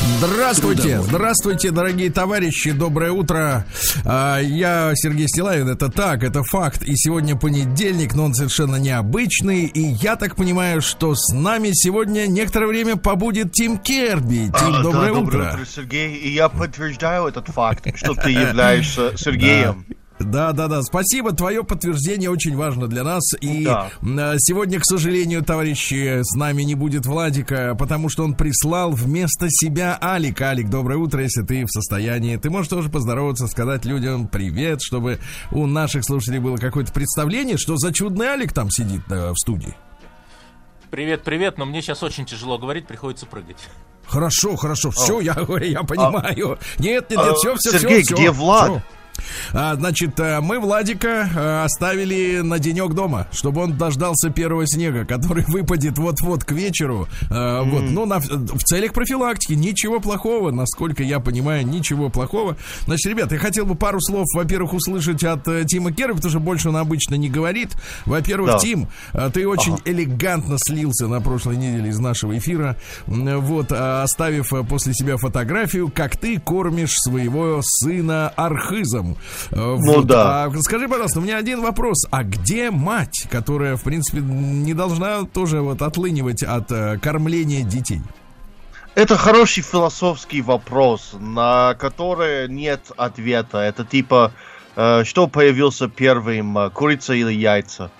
Здравствуйте, Трудовой. здравствуйте, дорогие товарищи, доброе утро. А, Я Сергей Стилавин, это так, это факт. И сегодня понедельник, но он совершенно необычный. И я так понимаю, что с нами сегодня некоторое время побудет Тим Керби. Тим, А, доброе да, утро. доброе утро, Сергей. И я подтверждаю этот факт, что ты являешься Сергеем. Да, да, да. Спасибо. Твое подтверждение очень важно для нас. И Да. м, сегодня, к сожалению, товарищи, с нами не будет Владика, потому что он прислал вместо себя Алик. Алик, доброе утро, если ты в состоянии. Ты можешь тоже поздороваться, сказать людям привет, чтобы у наших слушателей было какое-то представление, что за чудный Алик там сидит э, в студии. Привет, привет, но мне сейчас очень тяжело говорить, приходится прыгать. Хорошо, хорошо, все, я, я понимаю. Нет, нет, нет, А, все, все, Сергей, все. где Влад? А, значит, э, мы Владика э, оставили на денек дома, чтобы он дождался первого снега, который выпадет вот-вот к вечеру. Э, Вот, ну, на- в целях профилактики. Ничего плохого, насколько я понимаю, ничего плохого. Значит, ребят, я хотел бы пару слов, во-первых, услышать от Тима Керри, потому что больше он обычно не говорит. Во-первых, Да. Тим, ты очень элегантно слился на прошлой неделе из нашего эфира. Вот, а, оставив после себя фотографию, как ты кормишь своего сына архизом. Э, Ну да. А скажи, пожалуйста, у меня один вопрос. А где мать, которая, в принципе, не должна тоже вот отлынивать от э, кормления детей? Это хороший философский вопрос, на который нет ответа. Это типа, э, что появился первым, курица или яйца?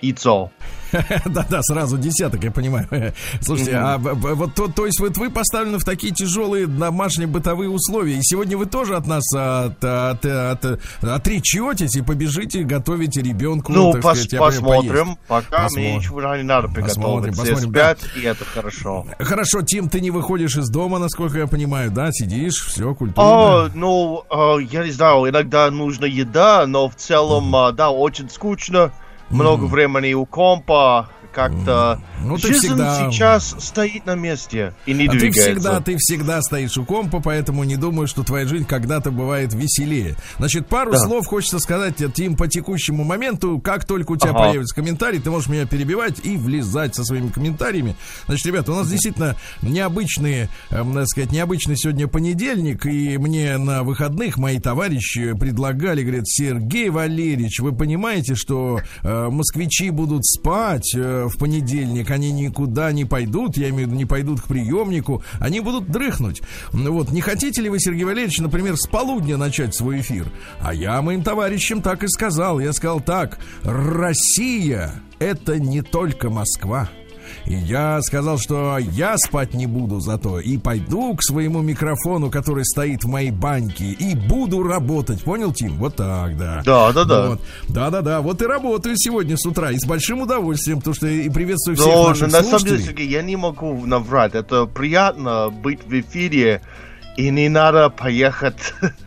Яйцо. Да-да, сразу десяток, я понимаю. Слушайте, а вот то, то есть вот вы поставлены в такие тяжелые домашние бытовые условия, и сегодня вы тоже от нас от, от, от- отречетесь и побежите готовите ребенку. Ну, так пос- сказать, посмотрим. Пока Посмотрим. мне ничего не надо приготовить. Все посмотрим, спят, и это хорошо. Хорошо, Тим, ты не выходишь из дома, насколько я понимаю, да? Сидишь, все, О, культурно. ну, э, я не знаю, иногда нужна еда, но в целом, э, да, очень скучно, много времени у компа, как-то Ну, ты жизнь всегда- сейчас стоит на месте и не А ты двигается. всегда, ты всегда стоишь у компа, поэтому не думаю, что твоя жизнь когда-то бывает веселее. Значит, пару Да. слов хочется сказать, э, Тим, по текущему моменту. Как только у тебя Ага. появится комментарий, ты можешь меня перебивать и влезать со своими комментариями. Значит, ребята, у нас действительно необычные, эм, так сказать, необычный сегодня понедельник, и мне на выходных мои товарищи предлагали, говорят, Сергей Валерьевич, вы понимаете, что э, москвичи будут спать э, в понедельник, они никуда не пойдут, я имею в виду, не пойдут к приемнику, они будут дрыхнуть. Ну Вот, не хотите ли вы, Сергей Валерьевич, например, с полудня начать свой эфир? А я моим товарищам так и сказал. Я сказал так, Россия это не только Москва. И я сказал, что я спать не буду зато и пойду к своему микрофону, который стоит в моей баньке, и буду работать. Понял, Тим? Вот так, да. Да, да, да. Вот. Да-да-да. Вот и работаю сегодня с утра. И с большим удовольствием, потому что и приветствую всех Но наших на самом деле, слушателей. Сергей, я не могу наврать. Это приятно быть в эфире, и не надо поехать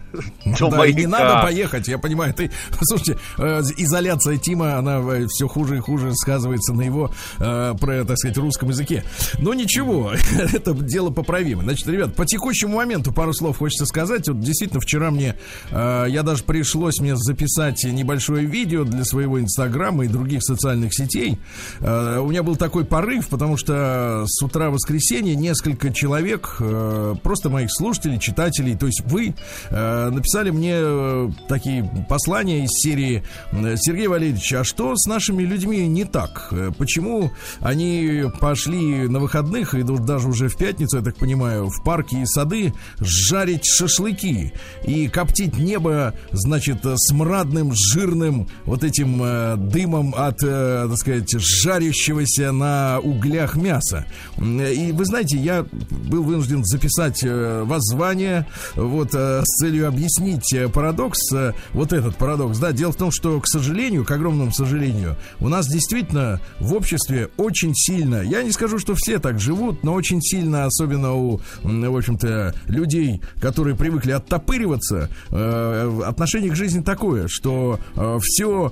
до Да, не надо поехать, я понимаю. Ты, слушайте, э, изоляция Тима, она все хуже и хуже сказывается на его, э, про, так сказать, русском языке. Но ничего, это дело поправимо. Значит, ребят, по текущему моменту пару слов хочется сказать. Вот действительно, вчера мне, э, я даже пришлось мне записать небольшое видео для своего инстаграма и других социальных сетей. Э, у меня был такой порыв, потому что с утра воскресенья несколько человек, э, просто моих слушателей, читателей, то есть вы, э, написали мне э, такие послания из серии э, Сергей Валерьевич, а что с нашими людьми не так? Э, Почему они пошли на выходных и даже уже в пятницу, я так понимаю, в парки и сады жарить шашлыки и коптить небо, значит, э, смрадным, жирным вот этим э, дымом от, э, так сказать, жарящегося на углях мяса. И вы знаете, я был вынужден записать э, воззвание вот э, с целью объяснить э, парадокс, э, вот этот парадокс, да, дело в том, что, к сожалению, к огромному сожалению, у нас действительно в обществе очень сильно, я не скажу, что все так живут, но очень сильно, особенно у, в общем-то, людей, которые привыкли оттопыриваться, э, отношение к жизни такое, что все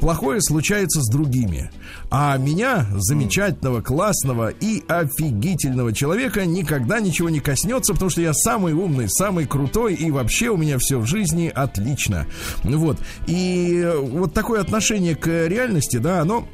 плохое случается с другими, а меня, замечательного, классного и офигительного человека, никогда ничего не коснется, потому что я самый умный, самый крутой, и вообще меня все в жизни отлично. Вот. И вот такое отношение к реальности, да, оно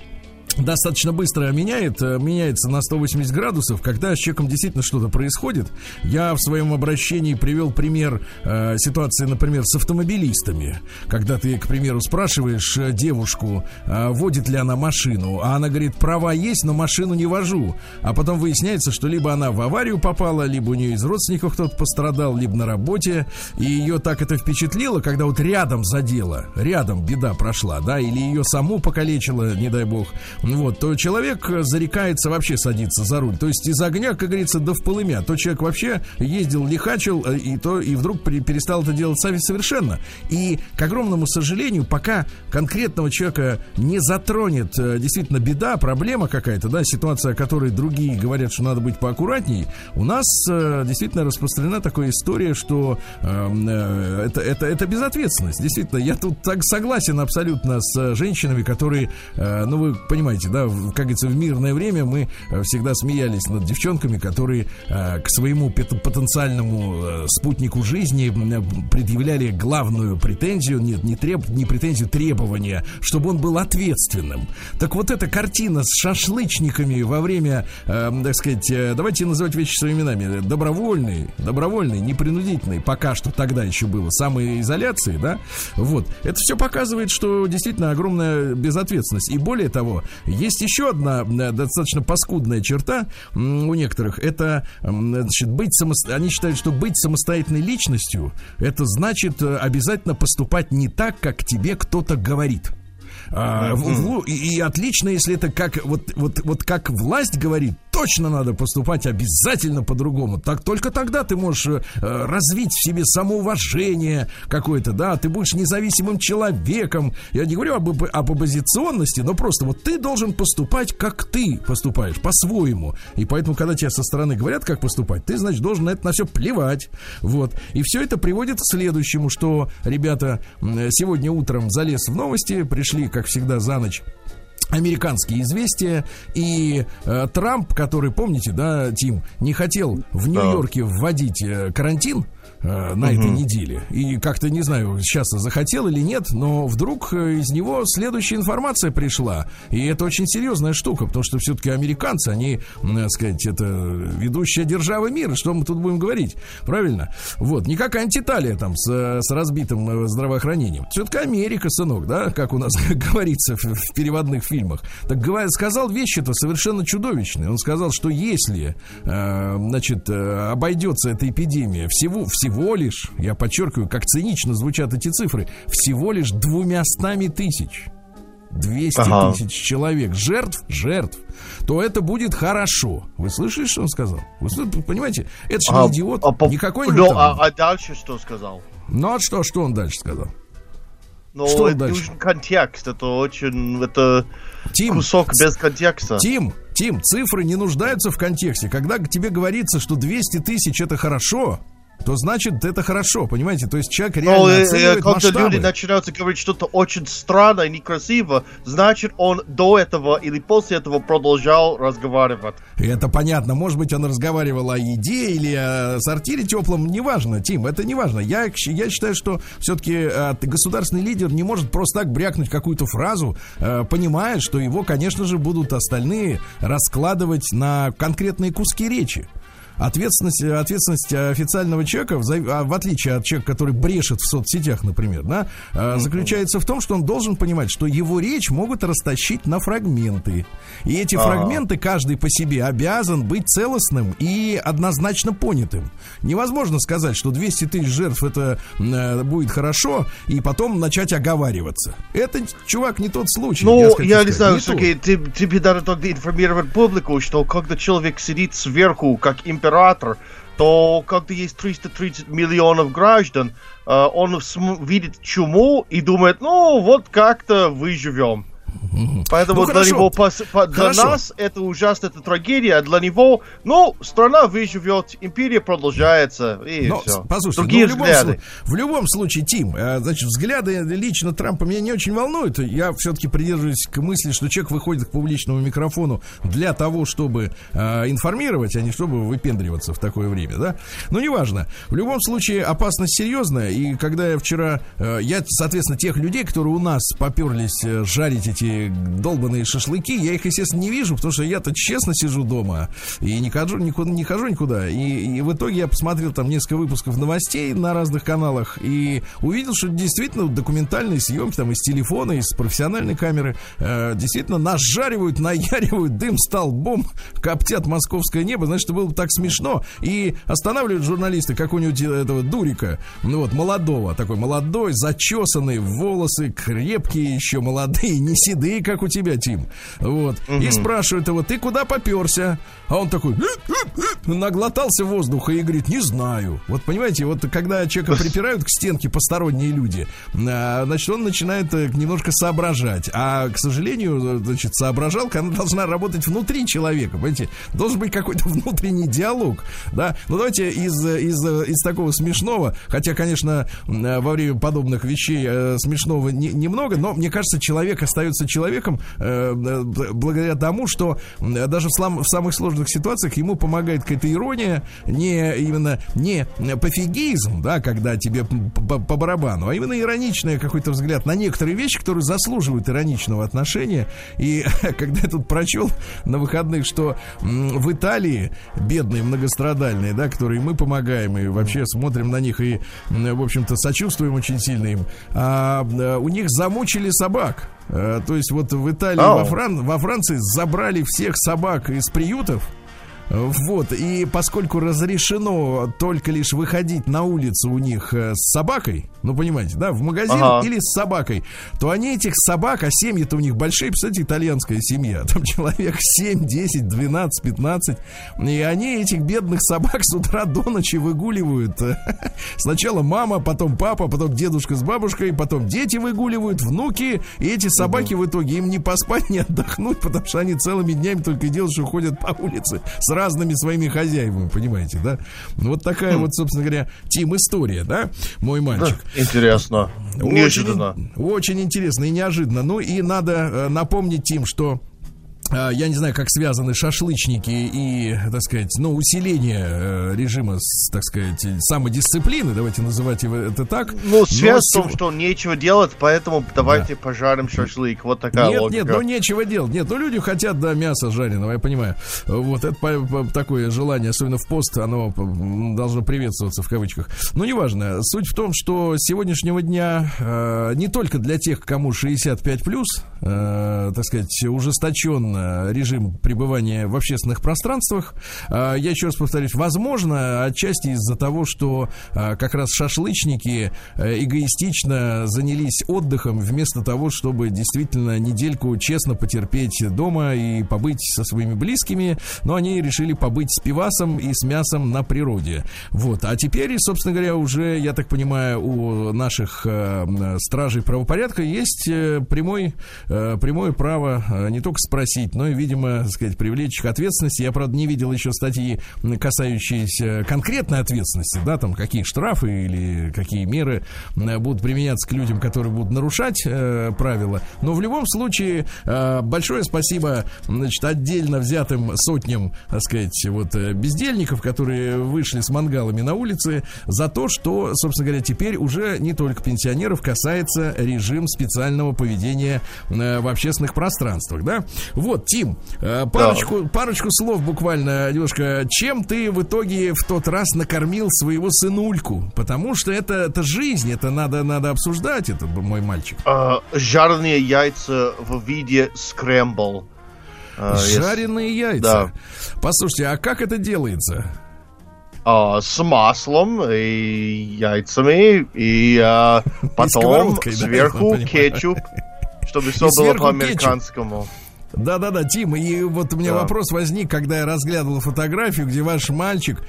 достаточно быстро меняет, э, меняется на 180 градусов, когда с человеком действительно что-то происходит. Я в своем обращении привел пример э, ситуации, например, с автомобилистами. Когда ты, к примеру, спрашиваешь э, девушку, э, водит ли она машину, а она говорит, права есть, но машину не вожу. А потом выясняется, что либо она в аварию попала, либо у нее из родственников кто-то пострадал, либо на работе. И ее так это впечатлило, когда вот рядом задело, рядом беда прошла, да, или ее саму покалечило, не дай бог, вот, то человек зарекается вообще садиться за руль. То есть из огня, как говорится, до в полымя. То человек вообще ездил, лихачил, э, и то и вдруг перестал это делать совершенно. И, к огромному сожалению, пока конкретного человека не затронет э, действительно беда, проблема какая-то, да, ситуация, о которой другие говорят, что надо быть поаккуратней, у нас э, действительно распространена такая история, что э, это, это, это безответственность. Действительно, я тут так согласен абсолютно с женщинами, которые, э, ну, вы понимаете, понимаете, да, как говорится, в мирное время мы э, всегда смеялись над девчонками, которые э, к своему потенциальному э, спутнику жизни предъявляли главную претензию, нет, не, треб, не претензию, требования, чтобы он был ответственным. Так вот эта картина с шашлычниками во время, так сказать, давайте называть вещи своими именами, добровольный, добровольный, непринудительный, пока что тогда еще было, самоизоляции, да, вот, это все показывает, что действительно огромная безответственность. И более того, есть еще одна э, достаточно паскудная черта у некоторых. Это значит, быть самост... они считают, что быть самостоятельной личностью это значит э, обязательно поступать не так, как тебе кто-то говорит. А, в, в, и, и отлично, если это как вот, вот, вот как власть говорит, точно надо поступать обязательно по-другому. Так только тогда ты можешь э, развить в себе самоуважение какое-то, да, ты будешь независимым человеком. Я не говорю об, об оппозиционности, но просто вот ты должен поступать, как ты поступаешь, по-своему. И поэтому, когда тебе со стороны говорят, как поступать, ты, значит, должен на это на все плевать. Вот. И все это приводит к следующему, что, ребята, сегодня утром залез в новости, пришли, как всегда, за ночь американские известия и э, Трамп, который, помните, да, Тим, не хотел в Нью-Йорке вводить э, карантин, Э, на угу. этой неделе. И как-то, не знаю, сейчас захотел или нет, но вдруг э, из него следующая информация пришла. И это очень серьезная штука, потому что все-таки американцы, они, так сказать, это ведущая держава мира. Что мы тут будем говорить? Правильно? Вот, не как антиталия там с, с разбитым э, здравоохранением. Все-таки Америка, сынок, да, как у нас говорится в, в переводных фильмах. Так говоря, сказал вещи-то совершенно чудовищные. Он сказал, что если, э, значит, обойдется эта эпидемия всего, всего всего лишь, я подчеркиваю, как цинично звучат эти цифры, всего лишь двумястами тысяч. 200 ага. тысяч человек жертв, жертв, то это будет хорошо. Вы слышали, что он сказал? Вы понимаете? Это же а, не идиот, а, никакой не а, а дальше что сказал? Ну а что, что он дальше сказал? Ну, что это дальше? нужен контекст, это очень, это Тим, кусок без контекста. Тим, Тим, цифры не нуждаются в контексте. Когда тебе говорится, что 200 тысяч это хорошо, то значит это хорошо, понимаете? То есть человек реально Но, э, оценивает когда масштабы. люди начинают говорить что-то очень странное, некрасиво, значит он до этого или после этого продолжал разговаривать. Это понятно. Может быть, он разговаривал о еде или о сортире теплом. Неважно, Тим, это неважно. Я, я считаю, что все-таки э, государственный лидер не может просто так брякнуть какую-то фразу, э, понимая, что его, конечно же, будут остальные раскладывать на конкретные куски речи. Ответственность, ответственность официального человека, в, а, в отличие от человека, который брешет в соцсетях, например, да, mm-hmm. заключается в том, что он должен понимать, что его речь могут растащить на фрагменты. И эти А-а-а. фрагменты каждый по себе обязан быть целостным и однозначно понятым. Невозможно сказать, что 200 тысяч жертв это э, будет хорошо, и потом начать оговариваться. Это, чувак, не тот случай. Ну, я, я не знаю, Сергей, ты, тебе надо тогда информировать публику, что когда человек сидит сверху, как им император, то когда есть 330 миллионов граждан, э, он видит чуму и думает, ну вот как-то выживем. Поэтому Ну, для хорошо. него, пос- по- для Хорошо. нас это ужасная это трагедия, а для него, ну, страна выживет, империя продолжается, и Но, все. послушайте, Другие ну, в, любом, взгляды. в любом случае, Тим, э, значит, взгляды лично Трампа меня не очень волнуют. Я все-таки придерживаюсь к мысли, что человек выходит к публичному микрофону для того, чтобы э, информировать, а не чтобы выпендриваться в такое время, да? Но неважно. В любом случае, опасность серьезная. И когда я вчера, э, я, соответственно, тех людей, которые у нас поперлись э, жарить эти долбанные шашлыки, я их, естественно, не вижу, потому что я-то честно сижу дома и не хожу никуда, не хожу никуда. И, и в итоге я посмотрел там несколько выпусков новостей на разных каналах и увидел, что действительно документальные съемки там из телефона, из профессиональной камеры э, действительно нажаривают, наяривают дым столбом, коптят московское небо. Значит, было бы так смешно. И останавливают журналисты какого-нибудь этого дурика, ну вот, молодого, такой молодой, зачесанный, волосы крепкие еще, молодые, не седые, как у тебя, Тим. Вот. И спрашивают его, ты куда поперся? А он такой, наглотался воздуха и говорит, не знаю. Вот понимаете, вот когда человека припирают к стенке посторонние люди, а, значит, он начинает э, немножко соображать. А, к сожалению, э, значит, соображалка, она должна работать внутри человека, понимаете? Должен быть какой-то внутренний диалог, да? Ну, давайте из, э, из, э, из такого смешного, хотя, конечно, э, во время подобных вещей э, смешного не- немного, но, мне кажется, человек остается человеком э, э, благодаря тому, что м, даже в, слам- в самых сложных ситуациях ему помогает какая-то ирония, не именно не пофигизм, да, когда тебе по, барабану, а именно ироничный какой-то взгляд на некоторые вещи, которые заслуживают ироничного отношения. И когда я тут прочел на выходных, что в Италии бедные, многострадальные, да, которые мы помогаем и вообще смотрим на них и, в общем-то, сочувствуем очень сильно им, а, э, у них замучили собак. Э, То есть вот в Италии, Ау. во, Фран- во Франции забрали всех собак из приютов, вот, и поскольку разрешено только лишь выходить на улицу у них э, с собакой, ну, понимаете, да, в магазин Ага. или с собакой, то они этих собак, а семьи-то у них большие, представляете, итальянская семья, там человек 7, 10, 12, 15, и они этих бедных собак с утра до ночи выгуливают. Сначала мама, потом папа, потом дедушка с бабушкой, потом дети выгуливают, внуки, и эти собаки в итоге им не поспать, не отдохнуть, потому что они целыми днями только и делают, что ходят по улице с разными своими хозяевами, понимаете, да? Ну, Вот такая вот, собственно говоря, тим история, да, мой мальчик. Интересно. Неожиданно. Очень, очень интересно и неожиданно. Ну и надо э, напомнить им, что я не знаю, как связаны шашлычники и, так сказать, ну, усиление э, режима, так сказать, самодисциплины, давайте называть его это так. Ну, Но связь в том, что нечего делать, поэтому давайте пожарим шашлык. Вот такая Нет, логика. нет, ну нечего делать. Нет, ну люди хотят, да, мяса жареного, я понимаю. Вот это такое желание, особенно в пост, оно должно приветствоваться в кавычках. Ну, неважно. Суть в том, что с сегодняшнего дня э, не только для тех, кому 65 плюс, э, так сказать, ужесточен э, режим пребывания в общественных пространствах. Э, я еще раз повторюсь, возможно, отчасти из-за того, что э, как раз шашлычники э, эгоистично занялись отдыхом вместо того, чтобы действительно недельку честно потерпеть дома и побыть со своими близкими, но они решили побыть с пивасом и с мясом на природе. Вот. А теперь, собственно говоря, уже, я так понимаю, у наших э, стражей правопорядка есть э, прямой, э, прямое право э, не только спросить, но и, видимо, сказать, привлечь к ответственности. Я, правда, не видел еще статьи, касающиеся конкретной ответственности, да, там какие штрафы или какие меры будут применяться к людям, которые будут нарушать э, правила. Но в любом случае, э, большое спасибо, значит, отдельно взятым сотням, так сказать, вот э, бездельников, которые вышли с мангалами на улице, за то, что, собственно говоря, теперь уже не только пенсионеров касается режим специального поведения э, в общественных пространствах, да? Вот, Тим, э, парочку, парочку слов буквально, немножко, чем ты в итоге в тот раз накормил своего сынульку? Потому что это, это жизнь, это надо, надо обсуждать, это мой мальчик. А, жареные яйца в виде скрэмбл. А, Жареные яйца. Да. Послушайте, а как это делается? а, с маслом и яйцами, и а, потом сковородкой, да, я сверху понимаю. Чтобы все было по-американскому. Да-да-да, Тим, и вот у меня Да. вопрос возник, когда я разглядывал фотографию, где ваш мальчик,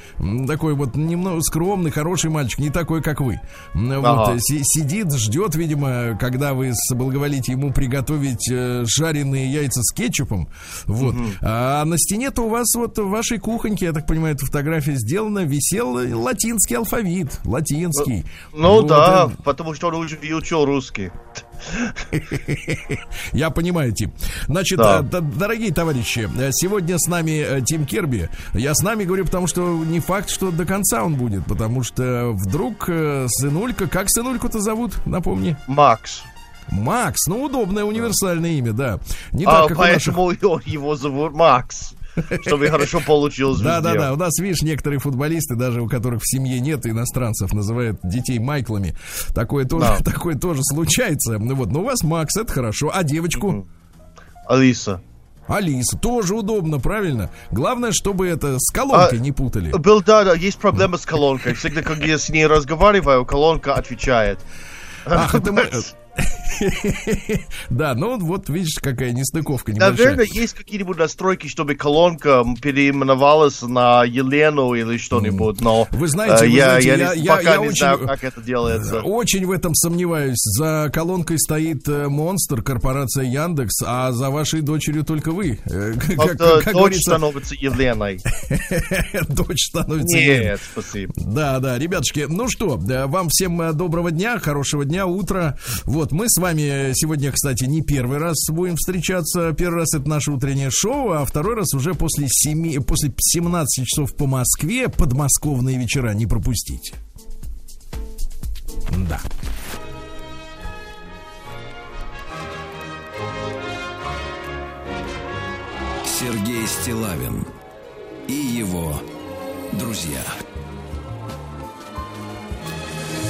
такой вот немного скромный, хороший мальчик, не такой, как вы, Ага. вот, си- сидит, ждет, видимо, когда вы соблаговолите ему приготовить э, жареные яйца с кетчупом, вот. А на стене-то у вас вот в вашей кухоньке, я так понимаю, эта фотография сделана, висел латинский алфавит, латинский. Ну Вот, да, э, потому что он учил русский. Я понимаю, Тим. Значит, Да. э, дорогие товарищи, э, сегодня с нами э, Тим Керби. Я с нами говорю, потому что не факт, что до конца он будет, потому что вдруг сынулька, как сынульку-то зовут, напомни? Макс. Макс, ну удобное универсальное имя, да. Не А, так, как у наших. поэтому его- его зовут Макс. Чтобы хорошо получилось Да, да, да. У нас, видишь, некоторые футболисты, даже у которых в семье нет иностранцев, называют детей Майклами. Такое тоже, Да. такое тоже случается. Ну вот, но у вас Макс, это хорошо. А девочку? Алиса. Алиса, тоже удобно, правильно? Главное, чтобы это с колонкой А, не путали. Был, да, да, есть проблема с колонкой. Всегда, когда я с ней разговариваю, колонка отвечает. Ах, это мы... Да, ну вот видишь, какая нестыковка небольшая. Наверное, есть какие-нибудь настройки, чтобы колонка переименовалась на Елену или что-нибудь, но Вы знаете, э, я, пока не знаю, как это делается. Очень в этом сомневаюсь. За колонкой стоит э, монстр, корпорация Яндекс, а за вашей дочерью только вы. Э, дочь становится Еленой. дочь становится Еленой. Нет, спасибо. Да, да, ребятушки, ну что, вам всем э, доброго дня, хорошего дня, утра. Вот, мы с вами сегодня, кстати, не первый раз будем встречаться. Первый раз это наше утреннее шоу, а второй раз уже после, 7, после 17 часов по Москве подмосковные вечера не пропустите. Да. Сергей Стилавин и его друзья.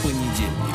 Понедельник.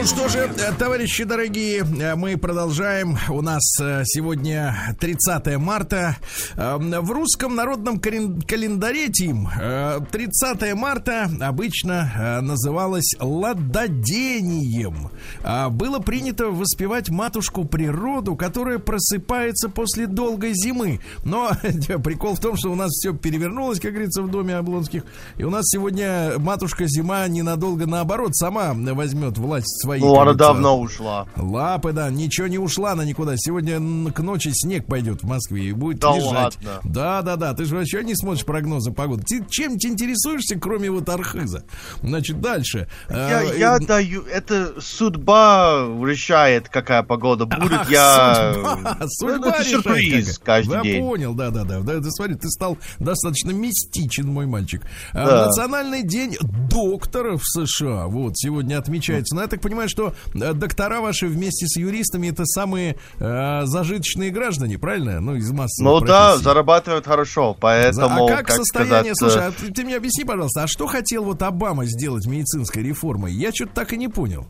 Ну что же, э, товарищи дорогие, э, мы продолжаем. У нас э, сегодня 30 марта. Э, В русском народном кален- календаре, Тим, э, 30 марта обычно называлось ладодением. А Было принято воспевать матушку природу, которая просыпается после долгой зимы. Но прикол в том, что у нас все перевернулось, как говорится, в доме Облонских. И у нас сегодня матушка зима ненадолго наоборот сама возьмет власть в свои. Ну, как она давно ушла. Лапы, да, ничего не ушла она никуда. Сегодня к ночи снег пойдет в Москве и будет Да лежать. ладно? Да, да, да. Ты же вообще не смотришь прогнозы погоды. Ты чем ты интересуешься, кроме вот архиза? Значит, дальше. Я, Э, я э, даю, это судьба решает, какая погода будет. Ах, я... судьба, Ну, судьба это решает сюрприз какая. каждый Я день. понял, да, да, да, да. Ты смотри, ты стал достаточно мистичен, мой мальчик. А, Да. Национальный день докторов в США. Вот сегодня отмечается. Но я так понимаю, что э, доктора ваши вместе с юристами это самые э, зажиточные граждане, правильно? Ну, из массовых Ну да, профессий. зарабатывают хорошо, За- поэтому, а как, как состояние? сказать, Слушай, э, а ты, ты мне объясни, пожалуйста, а что хотел вот Обама сделать медицинской реформой? Я что-то так и не понял.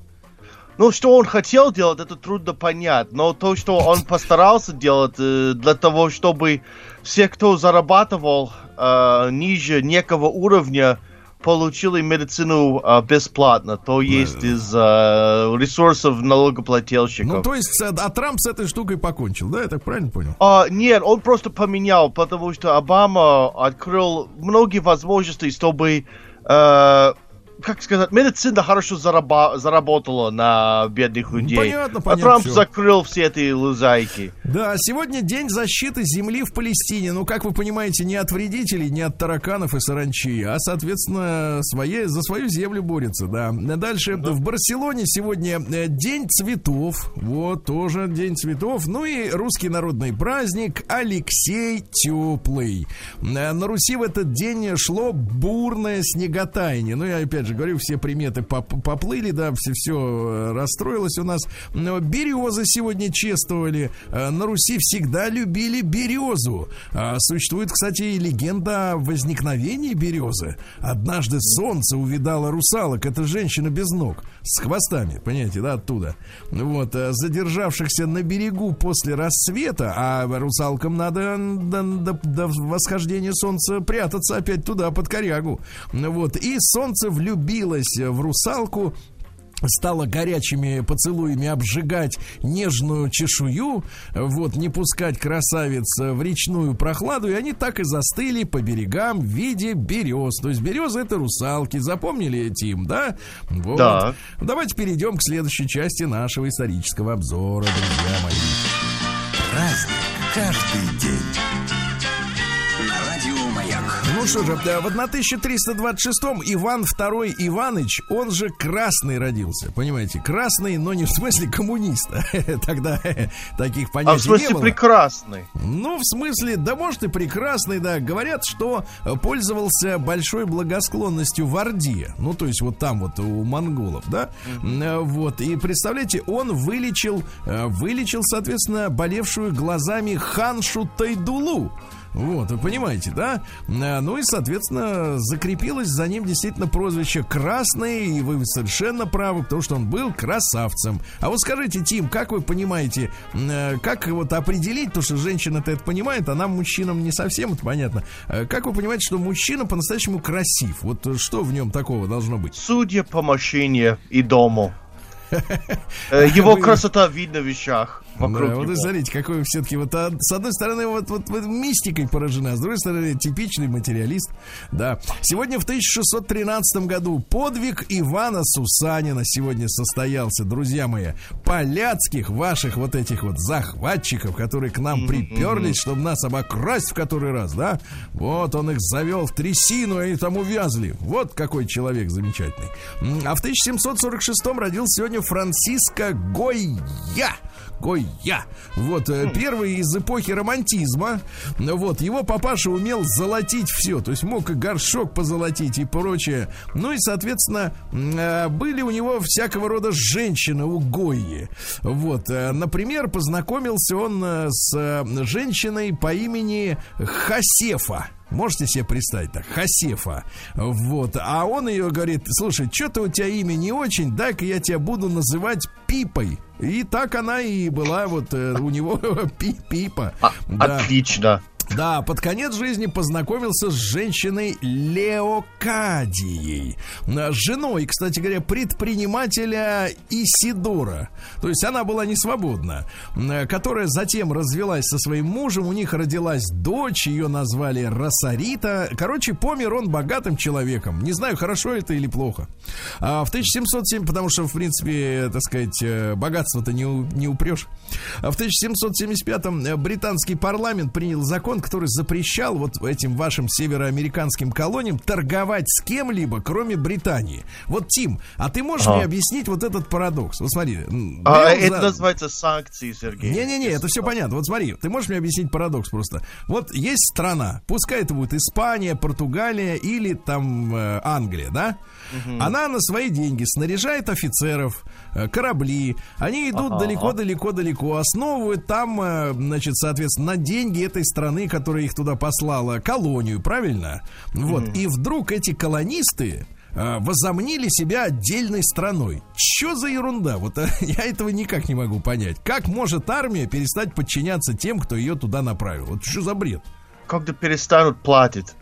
Ну, что он хотел делать, это трудно понять. Но то, что он постарался делать э, для того, чтобы все, кто зарабатывал э, ниже некого уровня, получили медицину э, бесплатно. То есть из э, ресурсов налогоплательщиков. Ну, то есть, э, а Трамп с этой штукой покончил, да? Я так правильно понял? А, нет, он просто поменял, потому что Обама открыл многие возможности, чтобы, э, как сказать, медицина хорошо зараба- заработала на бедных людей. понятно, а понятно, Трамп всё. закрыл все эти лузайки. Да, сегодня день защиты земли в Палестине. Ну, как вы понимаете, не от вредителей, не от тараканов и саранчи, а, соответственно, своей, за свою землю борется, да. Дальше в Барселоне сегодня э, День цветов. Вот, тоже День цветов. Ну и русский народный праздник Алексей Теплый. Э, На Руси в этот день шло бурное снеготаяние. Ну, и опять же, же говорю, все приметы поп- поплыли, да, все, все расстроилось у нас. Но березы сегодня чествовали. Э, На Руси всегда любили березу. А, Существует, кстати, и легенда о возникновении березы. Однажды солнце увидало русалок. Это женщина без ног. С хвостами, понимаете, да, оттуда. Вот, э, задержавшихся на берегу после рассвета, а русалкам надо до, до- до восхождения солнца прятаться опять туда, под корягу. Вот, и солнце влюбилось в русалку, стала горячими поцелуями обжигать нежную чешую, вот, не пускать красавиц в речную прохладу, и они так и застыли по берегам в виде берез. То есть березы это русалки. Запомнили, Тим, да? Вот. Да. Давайте перейдем к следующей части нашего исторического обзора, друзья мои. Праздник каждый день. Ну что же, да, в 1326-м Иван II Иваныч, он же Красный родился, понимаете? Красный, но не в смысле коммуниста. Тогда таких понятий А в смысле не было. прекрасный. Ну, в смысле, да может и прекрасный, да. Говорят, что э, пользовался большой благосклонностью в Орде. Ну, то есть вот там вот у монголов, да. Э, Вот. И представляете, он вылечил, э, вылечил, соответственно, болевшую глазами ханшу Тайдулу. Вот, вы понимаете, да? Э, Ну и, соответственно, закрепилось за ним действительно прозвище Красный, и вы совершенно правы, потому что он был красавцем. А вот скажите, Тим, как вы понимаете, э, как вот определить, то, что женщина-то это понимает, а нам, мужчинам, не совсем это понятно. Э, Как вы понимаете, что мужчина по-настоящему красив? Вот что в нем такого должно быть? Судя по машине и дому. Его красота видна в вещах вокруг Да, вот вы смотрите, какой вы все-таки вот а, с одной стороны вот, вот, вот мистикой поражена, а с другой стороны типичный материалист. Да. Сегодня в 1613 году подвиг Ивана Сусанина сегодня состоялся, друзья мои. Поляцких ваших вот этих вот захватчиков, которые к нам приперлись, чтобы нас обокрасть в который раз, да? Вот он их завел в трясину, и они там увязли. Вот какой человек замечательный. А в 1746 родился сегодня Франциско Гойя. Гойя. Вот, э, первый из эпохи романтизма. Вот, его папаша умел золотить все. То есть мог и горшок позолотить и прочее. Ну и, соответственно, э, были у него всякого рода женщины у Гойи. Вот, э, например, познакомился он с женщиной по имени Хасефа. Можете себе представить так, Хасефа. Вот. А он ее говорит, слушай, что-то у тебя имя не очень, дай-ка я тебя буду называть Пипой. И так она и была вот э, у него пи Пипа. А, Да. Отлично. Да, под конец жизни познакомился с женщиной Леокадией. Э, женой, кстати говоря, предпринимателя Исидора. То есть она была не свободна. Э, Которая затем развелась со своим мужем. У них родилась дочь, ее назвали Росарита. Короче, помер он богатым человеком. Не знаю, хорошо это или плохо. А в 1707, потому что, в принципе, так сказать, э, богатство-то не, не упрешь. А в 1775-м э, британский парламент принял закон, который запрещал вот этим вашим североамериканским колониям торговать с кем-либо, кроме Британии. Вот, Тим, а ты можешь Ага. мне объяснить вот этот парадокс? Вот смотри. А, это за- называется санкции, Сергей. не-не-не, это все понятно. Вот смотри, ты можешь мне объяснить парадокс просто. Вот есть страна, пускай это будет Испания, Португалия или там э, Англия, да? Она на свои деньги снаряжает офицеров, корабли. Они идут далеко-далеко-далеко, основывают там, э, значит, соответственно, на деньги этой страны, которая их туда послала, колонию, правильно? Вот. И вдруг эти колонисты э, возомнили себя отдельной страной. Что за ерунда? Вот э, я этого никак не могу понять. Как может армия перестать подчиняться тем, кто ее туда направил? Вот что за бред? Когда перестанут платить.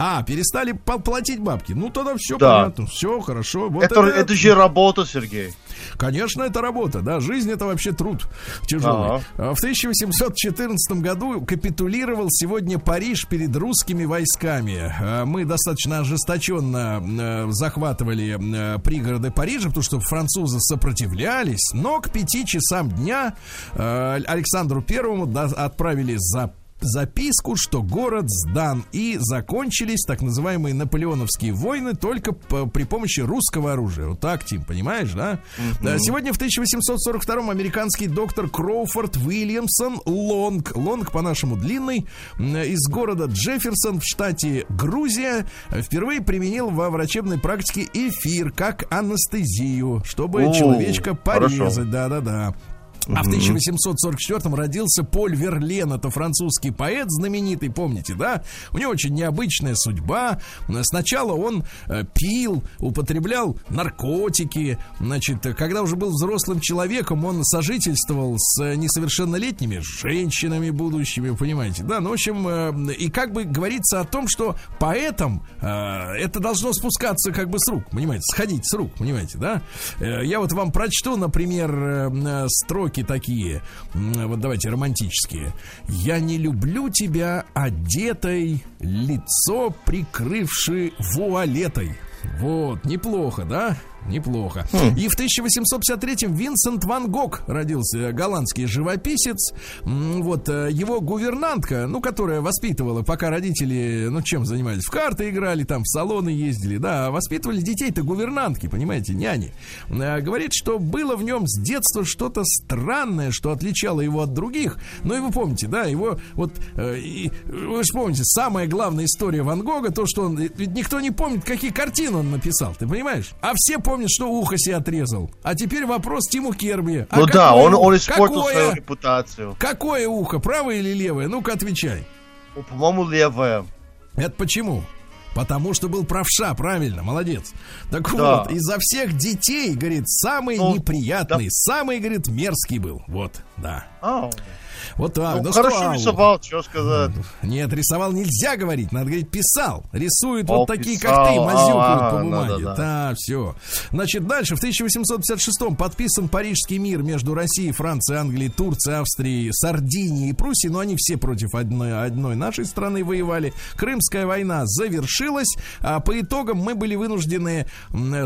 А, перестали платить бабки. Ну, тогда все Да. понятно. Все хорошо. Вот это, это же работа, Сергей. Конечно, это работа, да. Жизнь это вообще труд тяжелый. Ага. А В 1814 году капитулировал сегодня Париж перед русскими войсками. А Мы достаточно ожесточенно э, захватывали пригороды Парижа, потому что французы сопротивлялись. Но к пяти часам дня Александру Первому отправили за записку, что город сдан. И закончились так называемые наполеоновские войны только по- при помощи русского оружия. Вот так, Тим, понимаешь, да? Да, Сегодня в 1842 американский доктор Кроуфорд Уильямсон Лонг, Лонг по-нашему длинный, из города Джефферсон в штате Грузия впервые применил во врачебной практике эфир как анестезию, чтобы О, человечка порезать. Да-да-да. А в 1844 родился Поль Верлен, это французский поэт знаменитый, помните, да? У него очень необычная судьба. Сначала он э, пил, употреблял наркотики. Значит, э, когда уже был взрослым человеком, он сожительствовал с э, несовершеннолетними женщинами будущими, понимаете, да? Ну, в общем, и как бы говорится о том, что поэтам это должно спускаться как бы с рук, понимаете, сходить с рук, понимаете, да? Я вот вам прочту, например, э, строки такие, вот давайте романтические. Я не люблю тебя одетой, лицо прикрывши вуалетой. Вот, неплохо, да? Неплохо. И в 1853-м Винсент Ван Гог родился, голландский живописец. Вот э, его гувернантка, ну, которая воспитывала, пока родители, ну, чем занимались? В карты играли, там, в салоны ездили, да, а воспитывали детей-то гувернантки, понимаете, няни. Э, Говорит, что было в нем с детства что-то странное, что отличало его от других. Ну, и вы помните, да, его вот, э, и, вы же помните, самая главная история Ван Гога, то, что он, ведь никто не помнит, какие картины он написал, ты понимаешь? А все помнят, что ухо себе отрезал. А теперь вопрос Тиму Керби. А Ну да, он, он испортил Какое? свою репутацию. Какое ухо, правое или левое? Ну-ка отвечай. Ну, По-моему, левая. Это почему? Потому что был правша, правильно, молодец. Так Да. вот, изо всех детей, говорит, самый Ну, неприятный, самый, говорит, мерзкий был. Вот, да. А, Вот так. ну, да хорошо что, рисовал, что сказать. Нет, рисовал нельзя говорить, надо говорить писал. Рисует О, вот такие, писал. как ты, мазюкают А, по ну бумаге. да-да. Да, все. Значит, дальше, в 1856-м подписан Парижский мир между Россией, Францией, Англией, Турцией, Австрией, Сардинией и Пруссией, но они все против одной, одной нашей страны воевали. Крымская война завершилась, а по итогам мы были вынуждены,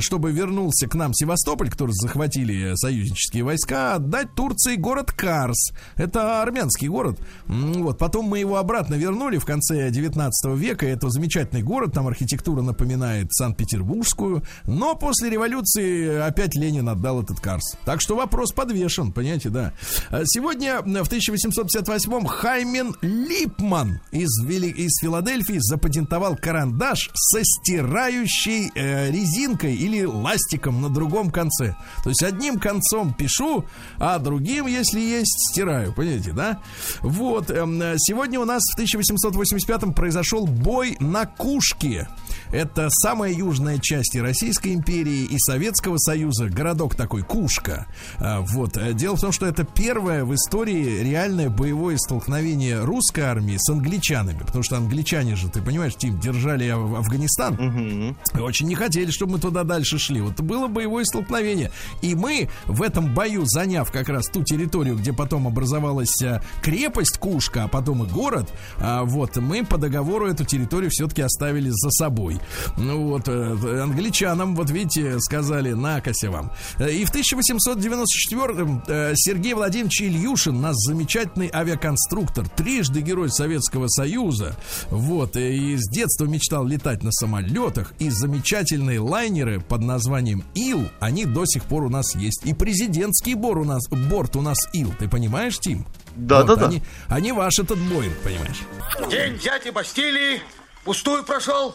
чтобы вернулся к нам Севастополь, который захватили союзнические войска, отдать Турции город Карс. Это армянский город. Вот, потом мы его обратно вернули в конце 19 века. Это замечательный город, там архитектура напоминает Санкт-Петербургскую. Но после революции опять Ленин отдал этот Карс. Так что вопрос подвешен, понимаете, да. А Сегодня, в 1858-м, Хаймен Липман из, Вели- из Филадельфии запатентовал карандаш со стирающей э, резинкой или ластиком на другом конце. То есть одним концом пишу, а другим, если есть, стираю. Понимаете, да? Вот. эм, э, сегодня у нас в 1885-м произошел бой на Кушке. Это самая южная часть и Российской империи, и Советского Союза. Городок такой, Кушка. А, Вот. Э, Дело в том, что это первое в истории реальное боевое столкновение русской армии с англичанами. Потому что англичане же, ты понимаешь, Тим, держали Аф- Афганистан. И Очень не хотели, чтобы мы туда дальше шли. Вот было боевое столкновение. И мы в этом бою, заняв как раз ту территорию, где потом образовалась а, крепость Кушка, а потом и город, а, вот, мы по договору эту территорию все-таки оставили за собой. Ну вот, э, англичанам, вот видите, сказали, накося вам. Э, И в 1894-м э, Сергей Владимирович Ильюшин, наш замечательный авиаконструктор, трижды герой Советского Союза, вот, и с детства мечтал летать на самолетах, и замечательные лайнеры под названием Ил, они до сих пор у нас есть. И президентский бор у нас, борт у нас Ил, ты понимаешь, Тим? Да, да, да. Они, они ваш этот Боинг, понимаешь? День дяди Бастилии пустую прошел.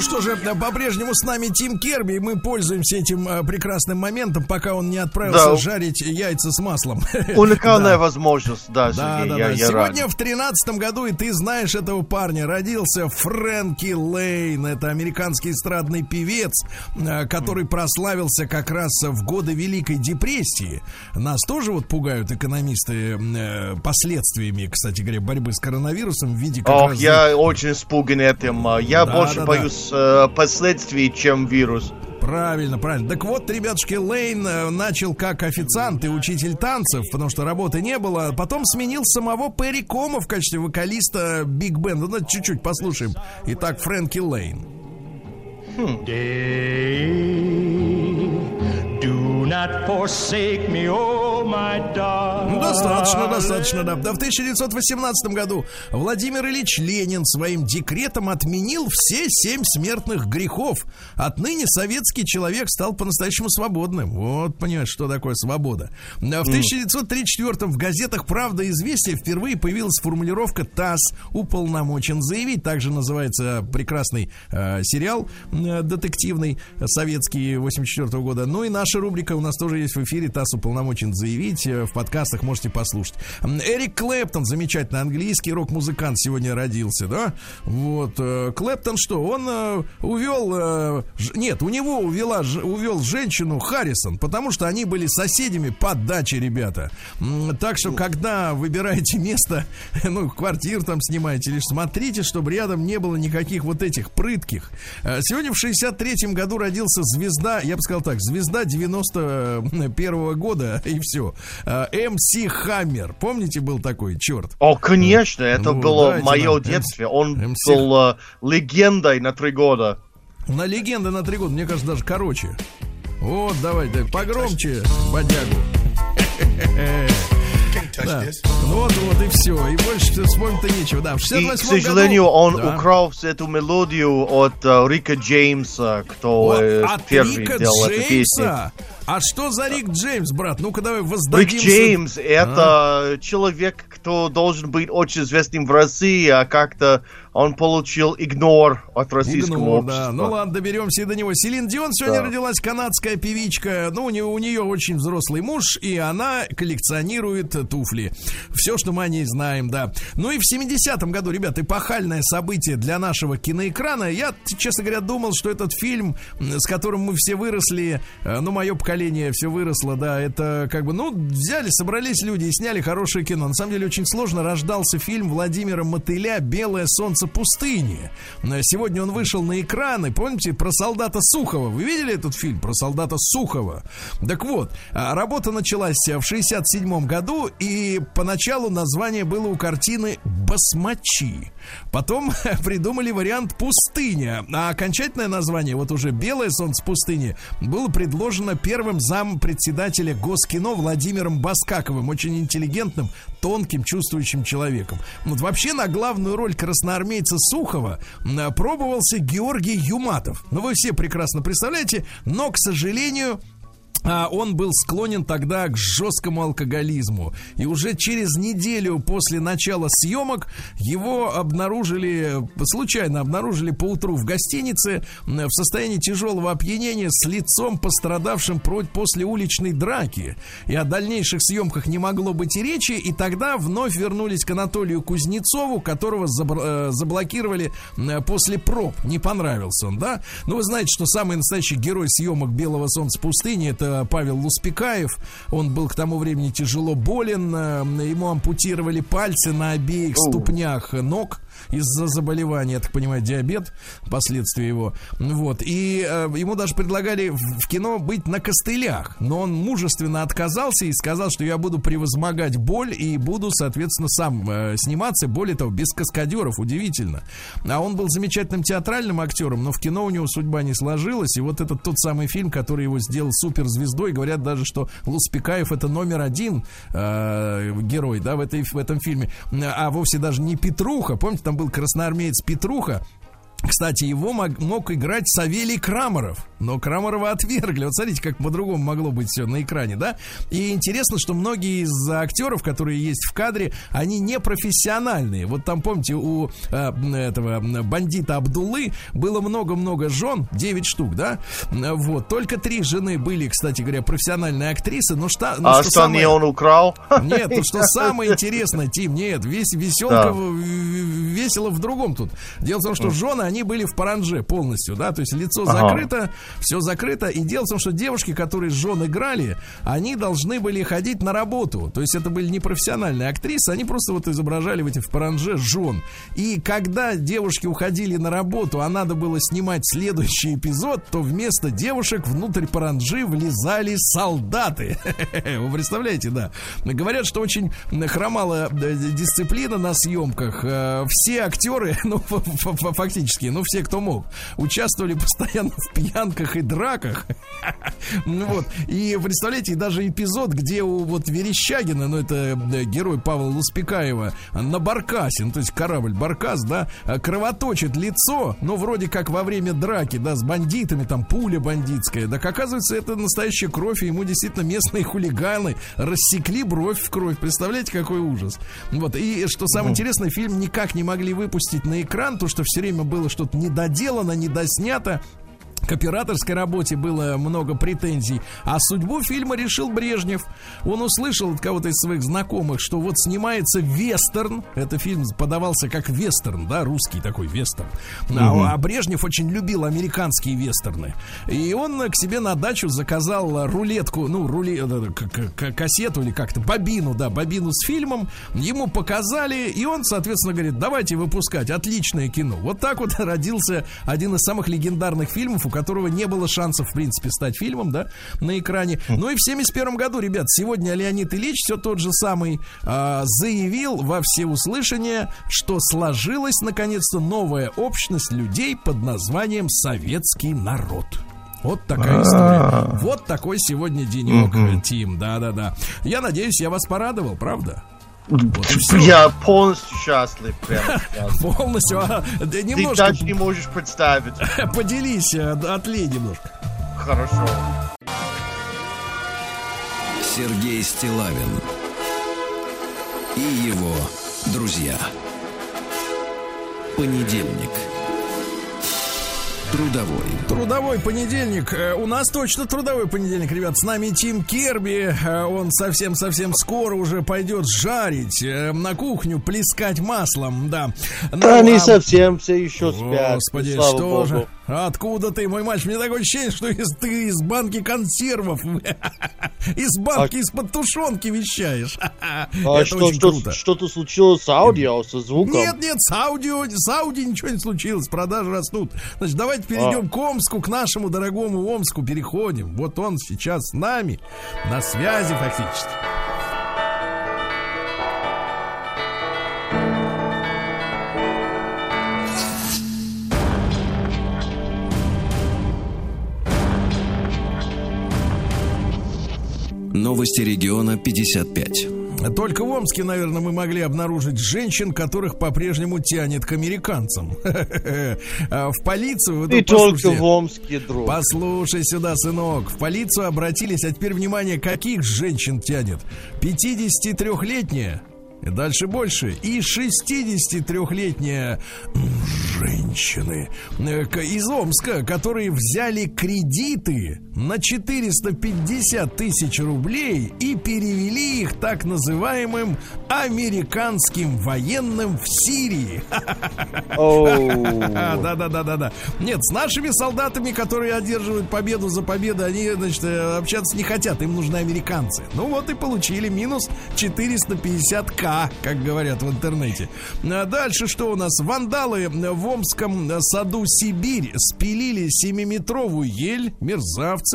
Ну что же, да, по-прежнему с нами Тим Керби, и мы пользуемся этим э, прекрасным моментом, пока он не отправился Да. жарить яйца с маслом. Уникальная Да. возможность, да, Да, Сергей, да, я, да. я Сегодня рад. в тринадцатом году, и ты знаешь этого парня, родился Фрэнки Лейн. Это американский эстрадный певец, э, который прославился как раз в годы Великой депрессии. Нас тоже вот пугают экономисты э, последствиями, кстати говоря, борьбы с коронавирусом в виде как Ох, раз я очень испуган этим. Я Да, больше да. боюсь э, последствий, чем вирус. Правильно, правильно. Так вот, ребятушки, Лейн э, начал как официант и учитель танцев, потому что работы не было. Потом сменил самого Перри Кома в качестве вокалиста Биг Бен. Ну, чуть-чуть послушаем. Итак, Фрэнки Лейн. Do Ну, Достаточно, достаточно, да. Да в 1918 году Владимир Ильич Ленин своим декретом отменил все семь смертных грехов. Отныне советский человек стал по-настоящему свободным. Вот, понимаешь, что такое свобода. В 1934 в газетах «Правда и известия» впервые появилась формулировка «ТАСС уполномочен заявить». Также называется прекрасный э, сериал э, детективный советский 84 года. Ну и наша рубрика у нас тоже есть в эфире «ТАСС уполномочен заявить». Э, В подкастах можете послушать. Эрик Клэптон, замечательный английский рок-музыкант, сегодня родился, да? Вот. э, Клэптон что? Он э, увел... нет, у него увела, увел женщину Харрисон, потому что они были соседями по даче, ребята. Так что, когда выбираете место, ну, квартир там снимаете, лишь смотрите, чтобы рядом не было никаких вот этих прытких. Сегодня в 63-м году родился звезда, я бы сказал так, звезда 91 года, и все. МС Хаммер. Помните, был такой черт? О, конечно, это Ну, было дайте мое нам, детство. Он MC. был э, легендой на три года. На легенда на три года, мне кажется, даже короче. Вот, давай, да, погромче, бодягу. Да. Ну вот, вот и все. И больше вспомнить-то нечего. Да, в И, 68 к сожалению, году... он Да. украл всю эту мелодию от э, Рика Джеймса, кто Вот, э, от первый Рика сделал эту песню. Джеймса? А что за Рик Джеймс, брат? Ну-ка давай воздадим... Рик Джеймс это человек, кто должен быть очень известным в России, а как-то он получил игнор от российского Игнор, общества. да. Ну ладно, доберемся и до него. Селин Дион сегодня Да. родилась, канадская певичка. Ну, у нее, у нее очень взрослый муж, и она коллекционирует туфли. Все, что мы о ней знаем, да. Ну и в 70-м году, ребят, эпохальное событие для нашего киноэкрана. Я, честно говоря, думал, что этот фильм, с которым мы все выросли, э, ну, мое поколение все выросло, да, это как бы, ну, взяли, собрались люди и сняли хорошее кино. На самом деле очень сложно рождался фильм Владимира Мотыля «Белое солнце пустыни». Э, Сегодня он вышел на экраны. Помните про солдата Сухова? Вы видели этот фильм про солдата Сухова? Так вот, а, работа началась в 67 году, и поначалу название было у картины «Басмачи». Потом придумали вариант «Пустыня», а окончательное название, вот уже «Белое солнце пустыни», было предложено первым зампредседателя Госкино Владимиром Баскаковым, очень интеллигентным, тонким, чувствующим человеком. Вот вообще на главную роль красноармейца Сухова м, пробовался Георгий Юматов. Ну, вы все прекрасно представляете, но, к сожалению, он был склонен тогда к жесткому алкоголизму. И уже через неделю после начала съемок его обнаружили, случайно обнаружили поутру в гостинице в состоянии тяжелого опьянения с лицом пострадавшим после уличной драки. И о дальнейших съемках не могло быть и речи. И тогда вновь вернулись к Анатолию Кузнецову, которого э, заблокировали после проб. Не понравился он, да? Ну, вы знаете, что самый настоящий герой съемок «Белого солнца пустыни» это Павел Луспекаев. Он был к тому времени тяжело болен. э, Ему ампутировали пальцы на обеих ступнях ног из-за заболевания, я так понимаю, диабет, последствия его. Вот. И э, ему даже предлагали в, кино быть на костылях. Но он мужественно отказался и сказал, что я буду превозмогать боль и буду, соответственно, сам э, сниматься. Более того, без каскадеров. Удивительно. А он был замечательным театральным актером, но в кино у него судьба не сложилась. И вот этот тот самый фильм, который его сделал суперзвездой. Говорят даже, что Луспекаев это номер один э, герой, да, в, этой, в этом фильме. А вовсе даже не Петруха. Помните, там был красноармеец Петруха. Кстати, его мог, мог играть Савелий Крамаров, но Крамарова отвергли. Вот смотрите, как по-другому могло быть все на экране, да? И интересно, что многие из актеров, которые есть в кадре, они не профессиональные. Вот там, помните, у э, этого бандита Абдуллы было много-много жен, 9 штук, да? Вот, только три жены были, кстати говоря, профессиональные актрисы, но что... ну, А что остальные самое- он украл? нет, ну что самое интересное, Тим, нет, весь веселка Да. весело в другом тут. Дело в том, что жены, они были в паранже полностью, да, то есть лицо Ага. закрыто, все закрыто. И дело в том, что девушки, которые жен играли, они должны были ходить на работу. То есть это были не профессиональные актрисы, они просто вот изображали в этих в паранже жен. И когда девушки уходили на работу, а надо было снимать следующий эпизод, то вместо девушек внутрь паранжи влезали солдаты. Вы представляете, да? Говорят, что очень хромала э, дисциплина на съемках. Э, Все актеры, ну, фактически практически, ну, все, кто мог, участвовали постоянно в пьянках и драках. Ну вот. И представляете, даже эпизод, где у вот Верещагина, ну, это э, герой Павла Луспекаеева, на Баркасе, ну, то есть корабль Баркас, да, э, кровоточит лицо, ну, вроде как во время драки, да, с бандитами, там, пуля бандитская. Так оказывается, это настоящая кровь, и ему действительно местные хулиганы рассекли бровь в кровь. Представляете, какой ужас. Вот. И что самое интересное, фильм никак не могли выпустить на экран, то что все время было что-то недоделано, недоснято к операторской работе было много претензий, а судьбу фильма решил Брежнев. Он услышал от кого-то из своих знакомых, что вот снимается вестерн. Это фильм подавался как вестерн, да, русский такой вестерн. А, а Брежнев очень любил американские вестерны. И он к себе на дачу заказал рулетку, ну, рули, э, к- кассету или как-то, бобину, да, бобину с фильмом. Ему показали, и он, соответственно, говорит, давайте выпускать, отличное кино. Вот так вот родился один из самых легендарных фильмов, у которого не было шансов, в принципе, стать фильмом, да, на экране. Ну и в 71 году, ребят, сегодня Леонид Ильич, все тот же самый, а, заявил во всеуслышание, что сложилась, наконец-то, новая общность людей под названием «Советский народ». Вот такая история. Вот такой сегодня денек, э, Тим. Да-да-да. Я надеюсь, я вас порадовал, правда? Вот. Я полностью счастлив прямо сейчас. Полностью. а, да, Ты немножко даже не можешь представить. поделись, э, отлей немножко. Хорошо. Сергей Стилавин и его друзья. Понедельник. Трудовой. Трудовой понедельник. Э, У нас точно трудовой понедельник, ребят. С нами Тим Керби. Э, Он совсем-совсем скоро уже пойдет жарить э, на кухню, плескать маслом, да. Ну, Да они а- совсем все еще спят. Господи, слава что богу. же? Откуда ты, мой мальчик? Мне такое ощущение, что из, ты из банки консервов. Из банки, из-под тушенки вещаешь. А Это что, очень что, круто. что-то случилось с аудио, со звуком? Нет, нет, с аудио, с аудио ничего не случилось, продажи растут. Значит, давайте перейдем к Омску, к нашему дорогому Омску, переходим. Вот он сейчас с нами, на связи фактически. Новости региона 55. Только в Омске, наверное, мы могли обнаружить женщин, которых по-прежнему тянет к американцам. А В полицию... тут только в Омске, друг. Послушай сюда, сынок. В полицию обратились, а теперь внимание, каких женщин тянет? 53-летняя, и дальше больше, и 63-летняя женщины э, из Омска, которые взяли кредиты на 450 тысяч рублей и перевели их так называемым американским военным в Сирии. Оу. Да, да, да, да, да. Нет, с нашими солдатами, которые одерживают победу за победой, они, значит, э, общаться не хотят, им нужны американцы. Ну вот и получили минус 450к, как говорят в интернете. А дальше что у нас? Вандалы в Омском саду Сибирь спилили 7-метровую ель, мерзавцы.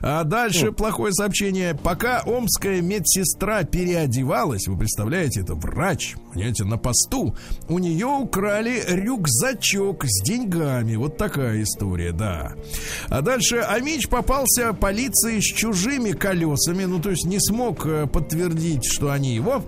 А дальше плохое сообщение. Пока омская медсестра переодевалась, вы представляете, это врач, понимаете, на посту, у нее украли рюкзачок с деньгами. Вот такая история, да. А дальше Амич попался полиции с чужими колесами, ну то есть не смог э, подтвердить, что они его.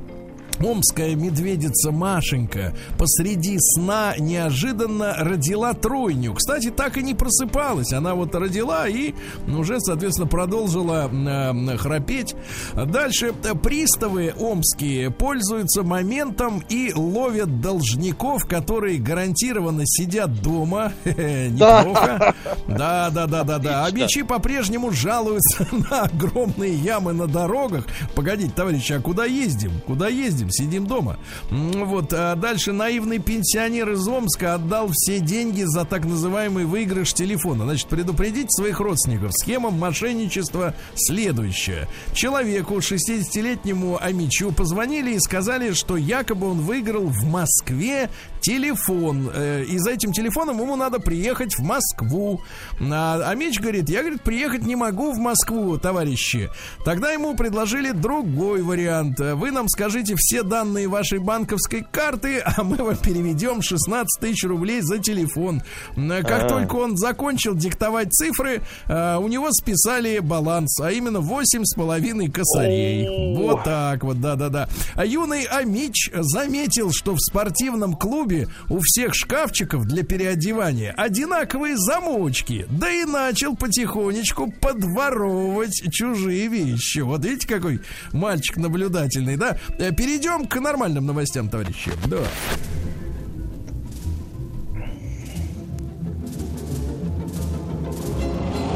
Омская медведица Машенька посреди сна неожиданно родила тройню. Кстати, так и не просыпалась. Она вот родила и уже, соответственно, продолжила э, храпеть. Дальше приставы омские пользуются моментом и ловят должников, которые гарантированно сидят дома. Неплохо. Да, да, да, да, да. А бичи по-прежнему жалуются на огромные ямы на дорогах. Погодите, товарищи, а куда ездим? Куда ездим? Сидим дома. Вот, а дальше наивный пенсионер из Омска отдал все деньги за так называемый выигрыш телефона. Значит, предупредить своих родственников. Схема мошенничества следующая. Человеку 60-летнему Амичу позвонили и сказали, что якобы он выиграл в Москве телефон. Э, И за этим телефоном ему надо приехать в Москву. А Амич говорит, я, говорит, приехать не могу в Москву, товарищи. Тогда ему предложили другой вариант. Вы нам скажите все данные вашей банковской карты, а мы вам переведем 16 тысяч рублей за телефон. Э, Как А. только он закончил диктовать цифры, э, у него списали баланс, а именно 8,5 косарей. Вот так вот, да-да-да. А юный Амич заметил, что в спортивном клубе у всех шкафчиков для переодевания одинаковые замочки. Да и начал потихонечку подворовывать чужие вещи. Вот видите, какой мальчик наблюдательный, да? Э, Перейдем к нормальным новостям, товарищи. Да.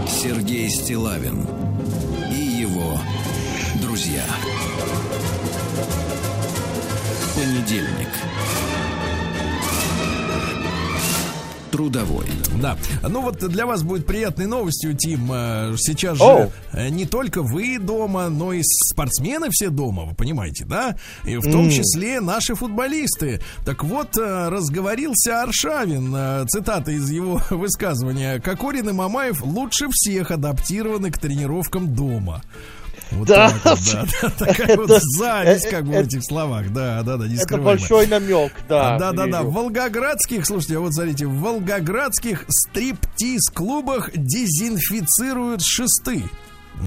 Сергей Стилавин и его друзья. Понедельник. Трудовой. Да. Ну вот для вас будет приятной новостью, Тим. э, Сейчас же э, не только вы дома, но и спортсмены все дома, вы понимаете, да? И в том числе наши футболисты. Так вот, э, разговорился Аршавин, цитата из его высказывания. Кокорин и Мамаев лучше всех адаптированы к тренировкам дома. Вот Да. так вот, да, да, такая вот Это- зависть, э, как бы в э, этих словах, да, да, да, не Это большой намек, да. да, да, да. вижу. В волгоградских, слушайте, вот смотрите, в волгоградских стриптиз-клубах дезинфицируют шесты.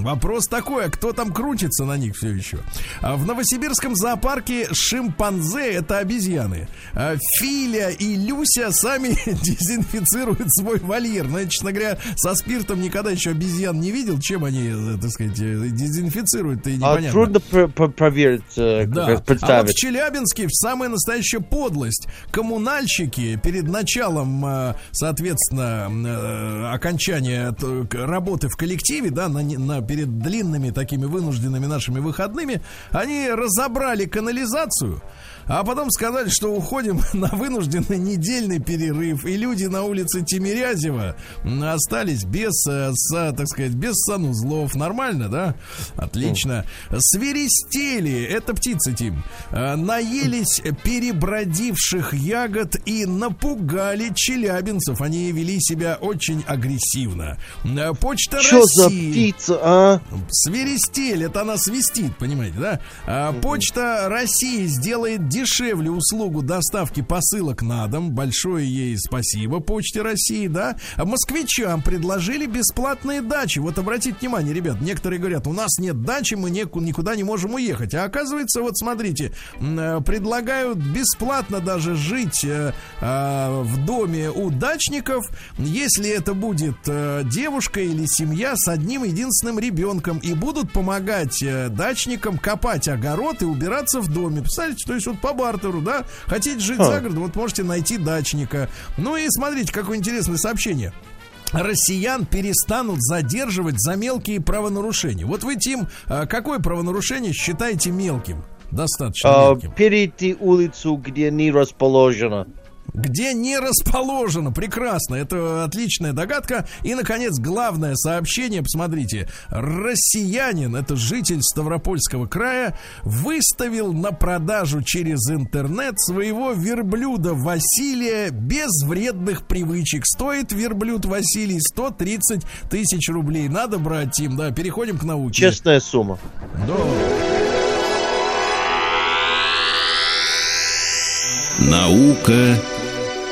Вопрос такой, а кто там крутится на них все еще? А в Новосибирском зоопарке шимпанзе это обезьяны. А Филя и Люся сами дезинфицируют свой вольер. Но я, честно говоря, со спиртом никогда еще обезьян не видел. Чем они, э, так сказать, э, дезинфицируют, и А непонятно. трудно пр- пр- проверить, э, Да. как А вот в представить. Челябинске самая настоящая подлость. Коммунальщики перед началом, соответственно, окончания работы в коллективе, да, на, на- перед длинными такими вынужденными нашими выходными, они разобрали канализацию. А потом сказали, что уходим на вынужденный недельный перерыв. И люди на улице Тимирязева остались без, э, с, так сказать, без санузлов. Нормально, да? Отлично. Свиристели, это птицы, Тим, э, наелись перебродивших ягод и напугали челябинцев. Они вели себя очень агрессивно. Э, Почта за России... птица, а? Свиристель, это она свистит, понимаете, да? Почта России сделает дешевле услугу доставки посылок на дом. Большое ей спасибо Почте России, да? А москвичам предложили бесплатные дачи. Вот обратите внимание, ребят, некоторые говорят, у нас нет дачи, мы никуда не можем уехать. А оказывается, вот смотрите, э, предлагают бесплатно даже жить э, а, в доме у дачников, если это будет э, девушка или семья с одним единственным ребенком и будут помогать э, дачникам копать огород и убираться в доме. Представляете, то есть вот по бартеру, да? Хотите жить Ха. за городом, вот можете найти дачника. Ну и смотрите, какое интересное сообщение. Россиян перестанут задерживать за мелкие правонарушения. Вот вы, Тим, а, какое правонарушение считаете мелким? Достаточно А, мелким. перейти улицу, где не расположено. Где не расположено. Прекрасно. Это отличная догадка. И, наконец, главное сообщение. Посмотрите. Россиянин, это житель Ставропольского края, выставил на продажу через интернет своего верблюда Василия без вредных привычек. Стоит верблюд Василий 130 тысяч рублей. Надо брать, Тим. Да, переходим к науке. Честная сумма. Да. Наука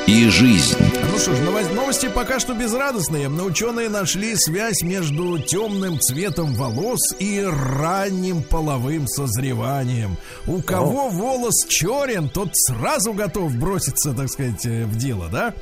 и жизнь. Ну что ж, новос- новости пока что безрадостные. Но ученые нашли связь между темным цветом волос и ранним половым созреванием. У кого волос черен, тот сразу готов броситься, так сказать, э, в дело, да?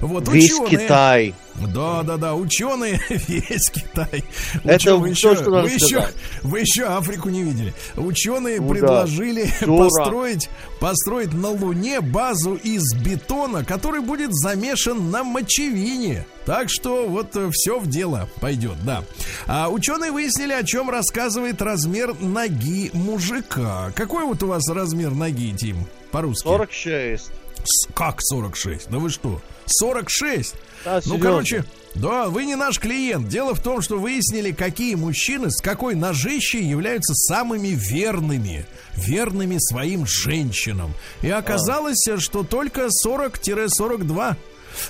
Вот Весь ученые... Китай. Да, да, да, ученые весь Китай. Это вы, то, еще, что надо вы, еще, вы еще Африку не видели. Ученые Ну да. предложили Дура. построить, построить на Луне базу из бетона, который будет замешан на мочевине. Так что вот все в дело пойдет, да. А ученые выяснили, о чем рассказывает размер ноги мужика. Какой вот у вас размер ноги, Тим, по-русски? 46. С- Как 46? Да вы что? 46? Да, ну, серьезно. короче, да, вы не наш клиент. Дело в том, что выяснили, какие мужчины с какой ножищей являются самыми верными. Верными своим женщинам. И оказалось, что только 40-42.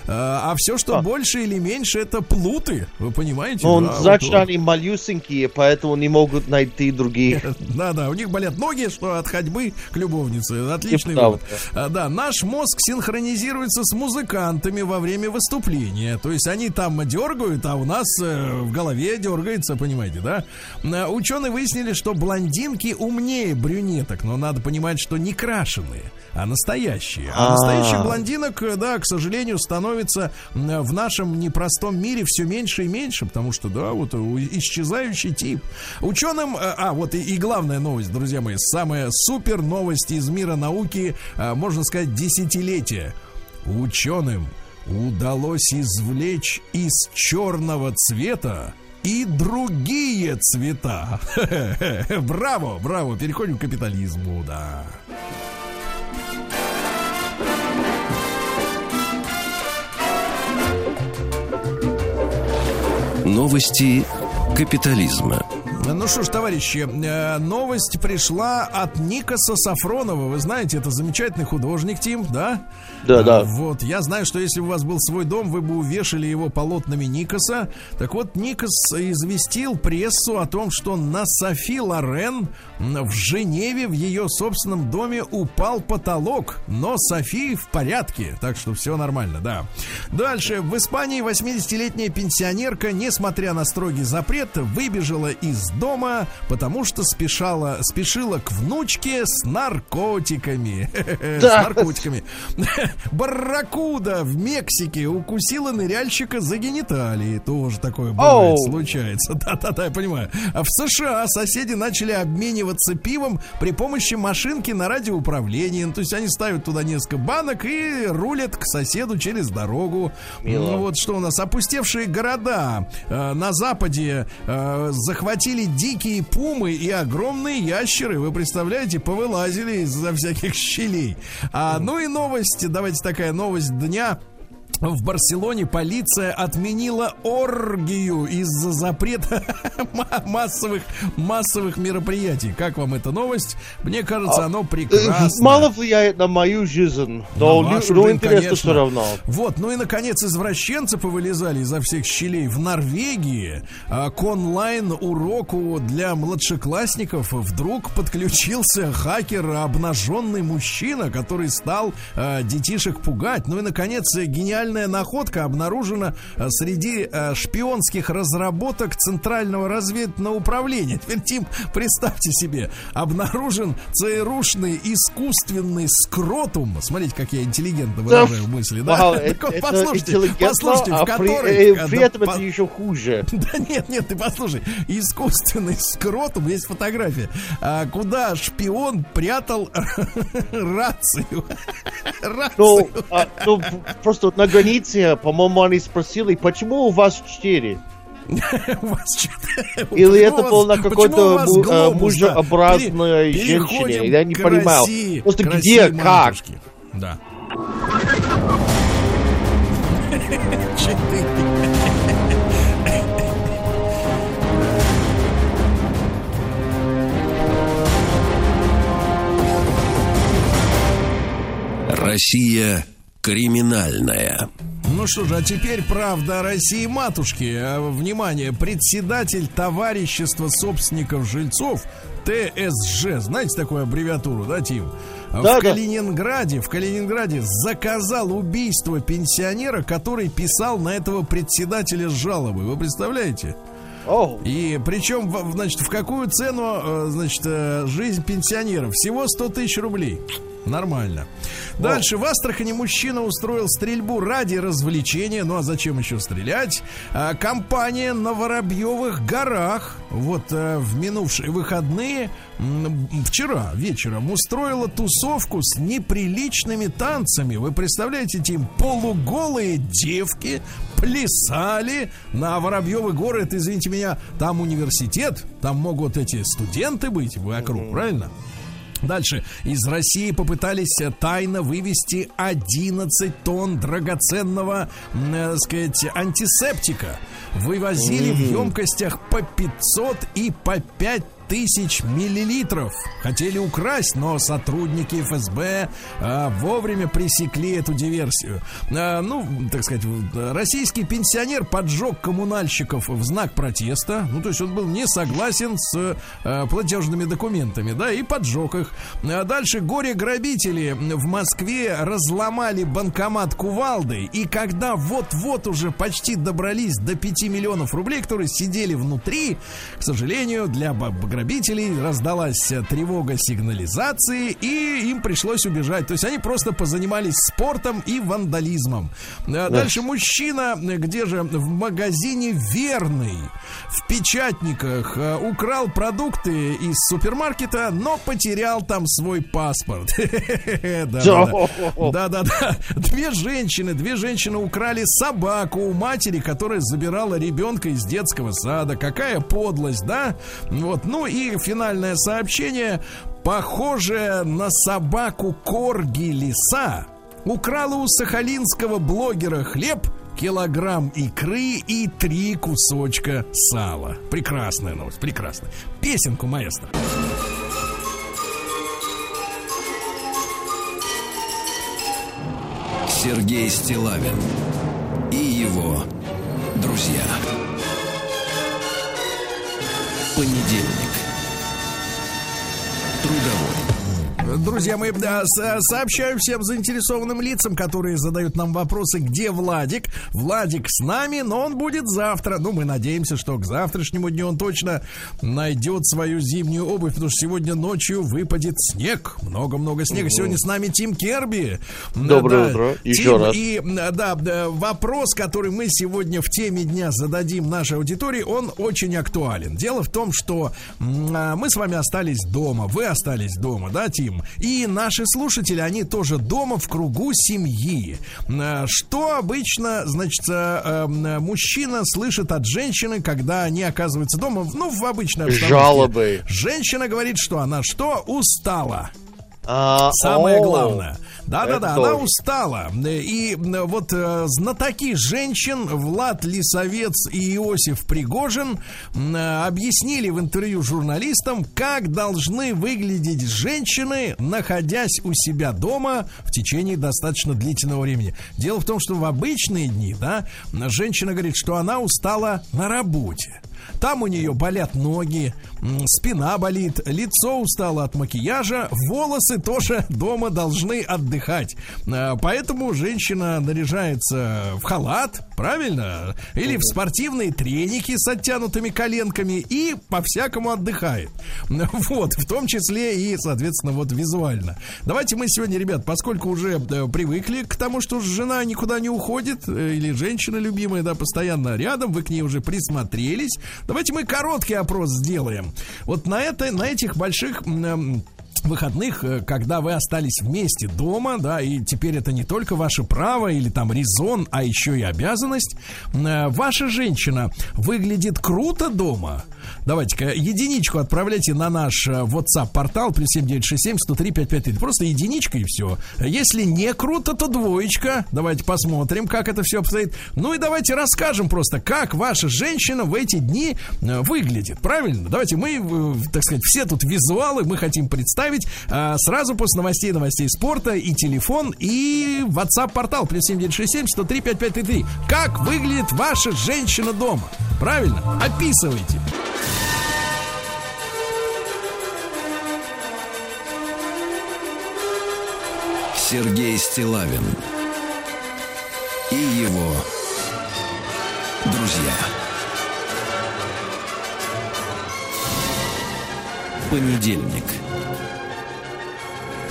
А, а все, что больше или меньше, это плуты. Вы понимаете? Ну, Да, значит, вот. они малюсенькие, поэтому не могут найти других. Да, да, у них болят ноги, что от ходьбы к любовнице. Отличный Типа вывод. А, Да, наш мозг синхронизируется с музыкантами во время выступления. То есть они там дергают, а у нас э, в голове дергается, понимаете, да? А, Ученые выяснили, что блондинки умнее брюнеток, но надо понимать, что не крашеные, а настоящие. А А. настоящих блондинок, э, да, к сожалению, становится м, в нашем непростом мире все меньше и меньше, потому что, да, вот исчезающий тип. Ученым, э, а, вот и, и главная новость, друзья мои, самая супер новость из мира науки, э, можно сказать, десятилетия. Ученым удалось извлечь из черного цвета и другие цвета. Браво, браво, переходим к капитализму, да. Новости капитализма. Ну что ж, товарищи, э, новость пришла от Никаса Сафронова. Вы знаете, это замечательный художник, Тим, да? Да, да. А, Вот, я знаю, что если бы у вас был свой дом, вы бы увешали его полотнами Никаса. Так вот, Никас известил прессу о том, что на Софи Лорен в Женеве в ее собственном доме упал потолок, но Софи в порядке, так что все нормально, да. Дальше. В Испании 80-летняя пенсионерка, несмотря на строгий запрет, выбежала из дома, потому что спешала, спешила к внучке с наркотиками. С Да. наркотиками. Барракуда в Мексике укусила ныряльщика за гениталии. Тоже такое бывает, случается. Да-да-да, я понимаю. А в США соседи начали обмениваться пивом при помощи машинки на радиоуправлении. Ну, То есть они ставят туда несколько банок и рулят к соседу через дорогу. Ну, вот что у нас. Опустевшие города э, на западе э, захватили дикие пумы и огромные ящеры. Вы представляете, повылазили из-за всяких щелей. А, ну и новость, давайте такая новость дня. В Барселоне полиция отменила оргию из-за запрета ма- массовых, массовых мероприятий. Как вам эта новость? Мне кажется, оно Э, прекрасно. Мало влияет на мою жизнь, но, На лю- вашу ну, жизнь, интересно конечно. все равно. Вот, ну и наконец извращенцы повылезали изо всех щелей в Норвегии. А, К онлайн-уроку для младшеклассников вдруг подключился хакер, обнаженный мужчина, который стал а, детишек пугать. Ну и наконец гениальная находка обнаружена а, среди а, шпионских разработок Центрального разведывательного управления. Теперь, Тим, представьте себе, обнаружен ЦРУшный искусственный скротум. Смотрите, как я интеллигентно выражаю мысли, да? Вау, Так это, вот, это послушайте, послушайте, в а при, которой... э, да, при этом по- это еще хуже. да нет, нет, ты послушай. Искусственный скротум, есть фотография, куда шпион прятал рацию. Рацию. Ну, а, ну, просто на границе, по-моему, они спросили, почему у вас четыре? У вас что-то- Или это было на какой-то мужеобразной женщине? Я не понимал. Просто где, как? Да. Россия криминальная. Ну что же, а теперь правда о России матушки. А, Внимание, председатель товарищества собственников жильцов ТСЖ, знаете такую аббревиатуру, да, Тим? А Да, в да. Калининграде, в Калининграде заказал убийство пенсионера, который писал на этого председателя жалобы. Вы представляете? И причем, значит, в какую цену, э, значит, э, жизнь пенсионеров? Всего 100 тысяч рублей. Нормально. Дальше. В Астрахани мужчина устроил стрельбу ради развлечения. Ну а зачем еще стрелять? А, компания на Воробьевых горах вот э, в минувшие выходные вчера вечером устроила тусовку с неприличными танцами. Вы представляете, Тим, полуголые девки плясали на Воробьевы горы. Это, извините меня, там университет, там могут эти студенты быть вокруг, правильно? Дальше. Из России попытались э, тайно вывести 11 тонн драгоценного, э, сказать, антисептика. Вывозили в емкостях по 500 и по 5 тысяч миллилитров. Хотели украсть, но сотрудники ФСБ а, вовремя пресекли эту диверсию. А, ну, так сказать, российский пенсионер поджег коммунальщиков в знак протеста. Ну, то есть он был не согласен с а, платежными документами, да, и поджег их. А дальше горе-грабители в Москве разломали банкомат кувалды. И когда вот-вот уже почти добрались до 5 миллионов рублей, которые сидели внутри, к сожалению, для грабителей раздалась тревога сигнализации, и им пришлось убежать. То есть они просто позанимались спортом и вандализмом. А Дальше мужчина, где же в магазине Верный в печатниках э, украл продукты из супермаркета, но потерял там свой паспорт. Да-да-да. Две женщины, две женщины украли собаку у матери, которая забирала ребенка из детского сада. Какая подлость, да? Вот, ну и финальное сообщение. Похожее на собаку Корги Лиса украла у сахалинского блогера хлеб, килограмм икры и три кусочка сала. Прекрасная новость, прекрасно. Песенку, маэстро. Сергей Стилавин и его друзья. Понедельник. Трудовой. Друзья мои, сообщаю всем заинтересованным лицам, которые задают нам вопросы, где Владик. Владик с нами, но он будет завтра. Ну, мы надеемся, что к завтрашнему дню он точно найдет свою зимнюю обувь, потому что сегодня ночью выпадет снег. Много-много снега. Сегодня с нами Тим Керби. Доброе да, утро. Еще Тим, раз. И да, да, вопрос, который мы сегодня в теме дня зададим нашей аудитории, он очень актуален. Дело в том, что а, мы с вами остались дома. Вы остались дома, да, Тим? И наши слушатели, они тоже дома в кругу семьи. Э, что обычно, значит, э, э, мужчина слышит от женщины, когда они оказываются дома, ну, в обычной обстановке. Жалобы. Женщина говорит, что она что? Устала. А, Самое главное. Да-да-да, она устала. И вот э, знатоки женщин Влад Лисовец и Иосиф Пригожин объяснили в интервью журналистам, как должны выглядеть женщины, находясь у себя дома в течение достаточно длительного времени. Дело в том, что в обычные дни, да, женщина говорит, что она устала на работе. Там у нее болят ноги, спина болит, лицо устало от макияжа, волосы тоже дома должны отдыхать. А, поэтому женщина наряжается в халат, правильно? Или в спортивные треники с оттянутыми коленками и по-всякому отдыхает. Вот, в том числе и, соответственно, вот визуально. Давайте мы сегодня, ребят, поскольку уже э, привыкли к тому, что жена никуда не уходит, э, или женщина любимая, да, постоянно рядом, вы к ней уже присмотрелись, Давайте мы короткий опрос сделаем. Вот на, это, на этих больших выходных, э, когда вы остались вместе дома, да, и теперь это не только ваше право или там резон, а еще и обязанность, э, ваша женщина выглядит круто дома, Давайте-ка единичку отправляйте на наш э, WhatsApp-портал плюс 7967 103 553. Просто единичка и все. Если не круто, то двоечка. Давайте посмотрим, как это все обстоит. Ну и давайте расскажем просто, как ваша женщина в эти дни выглядит. Правильно? Давайте мы, так сказать, все тут визуалы мы хотим представить сразу после новостей, новостей спорта и телефон, и WhatsApp-портал плюс 7967 103 553. Как выглядит ваша женщина дома? Правильно? Описывайте. Сергей Стилавин и его друзья. Понедельник.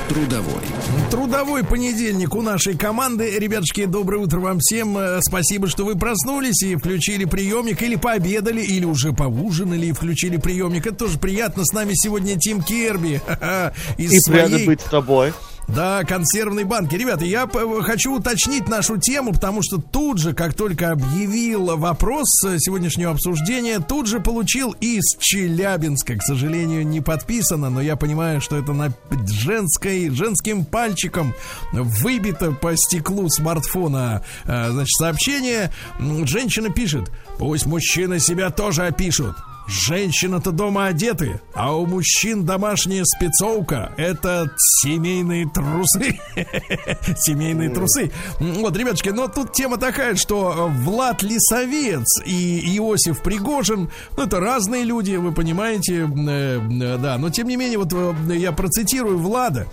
Трудовой. Трудовой понедельник у нашей команды. Ребятушки, доброе утро вам всем. Э, спасибо, что вы проснулись и включили приемник, или пообедали, или уже поужинали и включили приемник. Это тоже приятно. С нами сегодня Тим Керби. Из и своей... приятно быть с тобой. Да, консервные банки. Ребята, я хочу уточнить нашу тему, потому что тут же, как только объявил вопрос сегодняшнего обсуждения, тут же получил из Челябинска. К сожалению, не подписано, но я понимаю, что это на женской, женским пальчиком выбито по стеклу смартфона, э, значит, сообщение. Женщина пишет, пусть мужчины себя тоже опишут. Женщина-то дома одеты, а у мужчин домашняя спецовка. Это семейные трусы. Семейные трусы. Вот, ребятушки, но тут тема такая, что Влад Лисовец и Иосиф Пригожин, ну, это разные люди, вы понимаете, э, э, да, но тем не менее, вот э, я процитирую Влада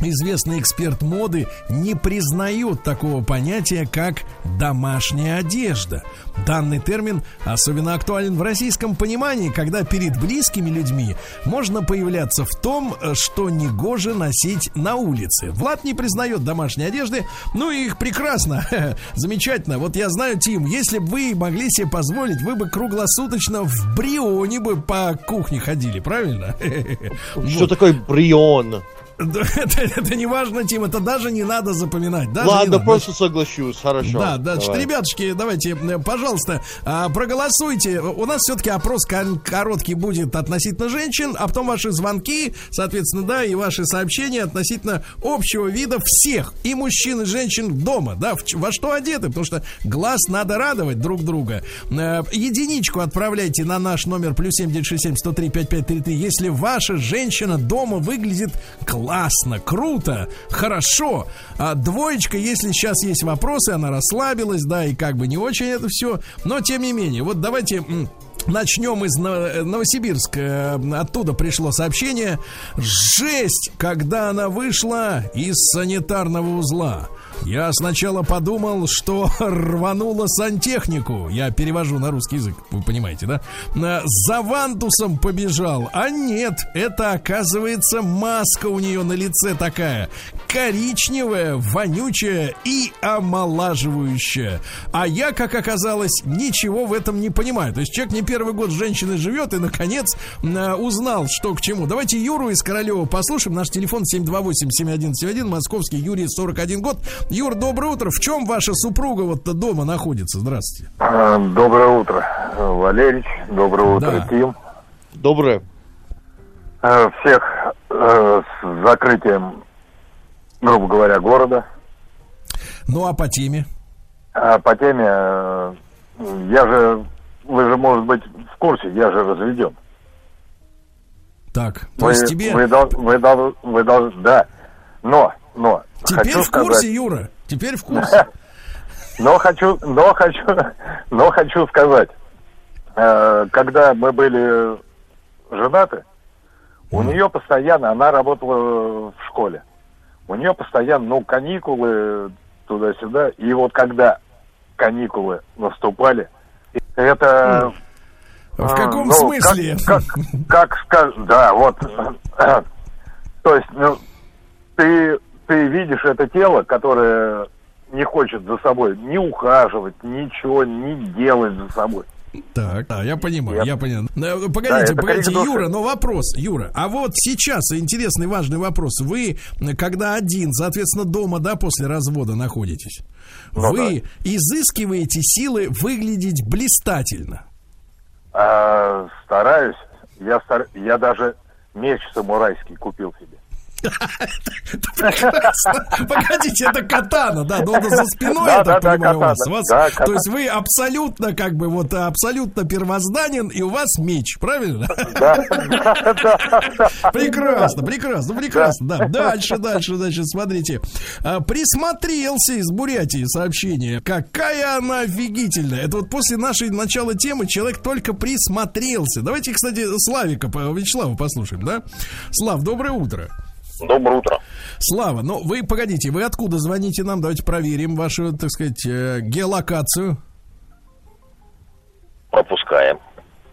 известный эксперт моды не признает такого понятия, как домашняя одежда. Данный термин особенно актуален в российском понимании, когда перед близкими людьми можно появляться в том, что негоже носить на улице. Влад не признает домашней одежды, ну и их прекрасно, замечательно. Вот я знаю, Тим, если бы вы могли себе позволить, вы бы круглосуточно в Брионе бы по кухне ходили, правильно? Что такое брион? Это, это не важно, Тим, это даже не надо запоминать. Даже Ладно, надо. просто соглашусь, хорошо. Да, да, Давай. ребятушки, давайте, пожалуйста, а, проголосуйте. У нас все-таки опрос короткий будет относительно женщин, а потом ваши звонки, соответственно, да, и ваши сообщения относительно общего вида всех, и мужчин, и женщин дома, да, в во что одеты, потому что глаз надо радовать друг друга. Э, Единичку отправляйте на наш номер плюс 7967 103 5533, если ваша женщина дома выглядит классно, круто, хорошо. А двоечка, если сейчас есть вопросы, она расслабилась, да, и как бы не очень это все. Но тем не менее, вот давайте. Начнем из Ново- Новосибирска. Э, Оттуда пришло сообщение. Жесть, когда она вышла из санитарного узла. Я сначала подумал, что рванула сантехнику. Я перевожу на русский язык, вы понимаете, да? За вантусом побежал. А нет, это оказывается маска у нее на лице такая. Коричневая, вонючая и омолаживающая. А я, как оказалось, ничего в этом не понимаю. То есть человек не первый год с женщиной живет и, наконец, узнал, что к чему. Давайте Юру из Королева послушаем. Наш телефон 728-7171, московский, Юрий, 41 год. Юр, доброе утро. В чем ваша супруга вот дома находится? Здравствуйте. А, Доброе утро, Валерич. Доброе утро, Да. Тим. Доброе. Э, Всех э, с закрытием, грубо говоря, города. Ну, а по теме? А по теме, э, я же, вы же, может быть, в курсе, я же разведен. Так, то Вы, есть тебе... вы, дол- вы, дол- вы должны, да. Но, но, Теперь хочу в курсе, сказать, Юра. Теперь в курсе. но хочу, но хочу, но хочу сказать, э, когда мы были женаты, у нее постоянно, она работала в школе, у нее постоянно, ну, каникулы туда-сюда, и вот когда каникулы наступали, это... В а, каком ну, смысле? Как, как, как сказать, да, вот, то есть, ну, ты, ты видишь это тело, которое не хочет за собой ни ухаживать, ничего не делать за собой. Так, да, я понимаю, Я- я понимаю. Да, Погодите, это погодите, души. Юра, но вопрос, Юра, а вот сейчас интересный важный вопрос. Вы, когда один, соответственно, дома, да, после развода находитесь, Ну вы изыскиваете силы выглядеть блистательно. А, стараюсь, я, стар... я даже меч самурайский купил себе. Погодите, это катана, да, но за спиной, я так понимаю, у вас. То есть вы абсолютно, как бы, вот абсолютно первозданен, и у вас меч, правильно? Да. Прекрасно, прекрасно, прекрасно. Да. Дальше, дальше, дальше, смотрите. А, Присмотрелся из Бурятии сообщение. Какая она офигительная. Это вот после нашей начала темы человек только присмотрелся. Давайте, кстати, Славика, Вячеслава послушаем, да? Слав, доброе утро. Доброе утро. Слава, ну вы погодите, вы откуда звоните нам? Давайте проверим вашу, так сказать, э, геолокацию. Пропускаем.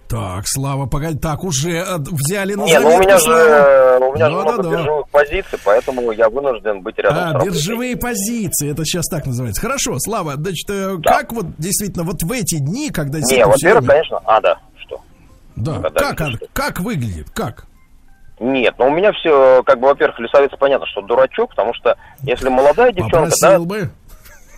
Так, Слава, погоди, так уже э, взяли на Не, ну у меня Славу. же, у меня же Да, много да, да. биржевых позиций, поэтому я вынужден быть рядом А, биржевые позиции, это сейчас так называется. Хорошо, Слава, значит, э, Да. как вот действительно вот в эти дни, когда... Не, во-первых, всё- конечно, а, да, что? Да, когда как, видишь, он- как выглядит, как? Нет, ну у меня все, как бы, во-первых, лесовец понятно, что дурачок, потому что если молодая девчонка, да, Попросил бы.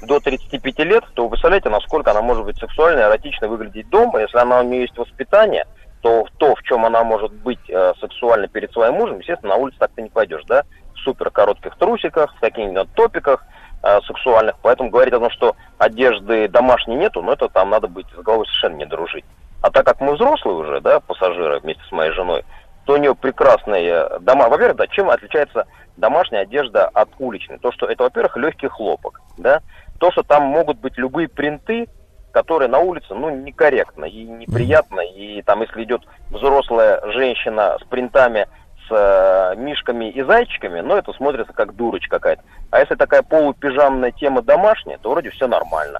до 35 лет, то вы представляете, насколько она может быть сексуально эротично выглядеть дома. Если она у нее есть воспитание, то то, в чем она может быть э, сексуально перед своим мужем, естественно, на улице так ты не пойдешь, да? В супер коротких трусиках, в каких-нибудь топиках э, сексуальных. Поэтому говорить о том, что одежды домашней нету, ну это там надо быть с головой совершенно не дружить. А так как мы взрослые уже, да, пассажиры вместе с моей женой, то у нее прекрасные дома. Во-первых, да, чем отличается домашняя одежда от уличной? То, что это, во-первых, легкий хлопок, да, то, что там могут быть любые принты, которые на улице, ну, некорректно и неприятно, и там, если идет взрослая женщина с принтами, с э, мишками и зайчиками, ну, это смотрится как дурочка какая-то. А если такая полупижамная тема домашняя, то вроде все нормально.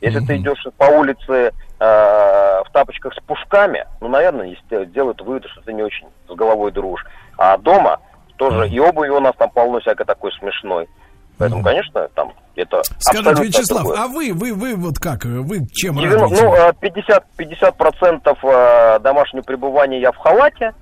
Если ты идешь по улице э, в тапочках с пушками, ну, наверное, делают вывод, что ты не очень с головой дружишь. А дома тоже и обуви у нас там полно всякой такой смешной. Поэтому, конечно, там это Скажите, Вячеслав, такое. а вы, вы, вы вот как, вы чем 90, радуете? Ну, 50, 50 процентов э, домашнего пребывания я в халате,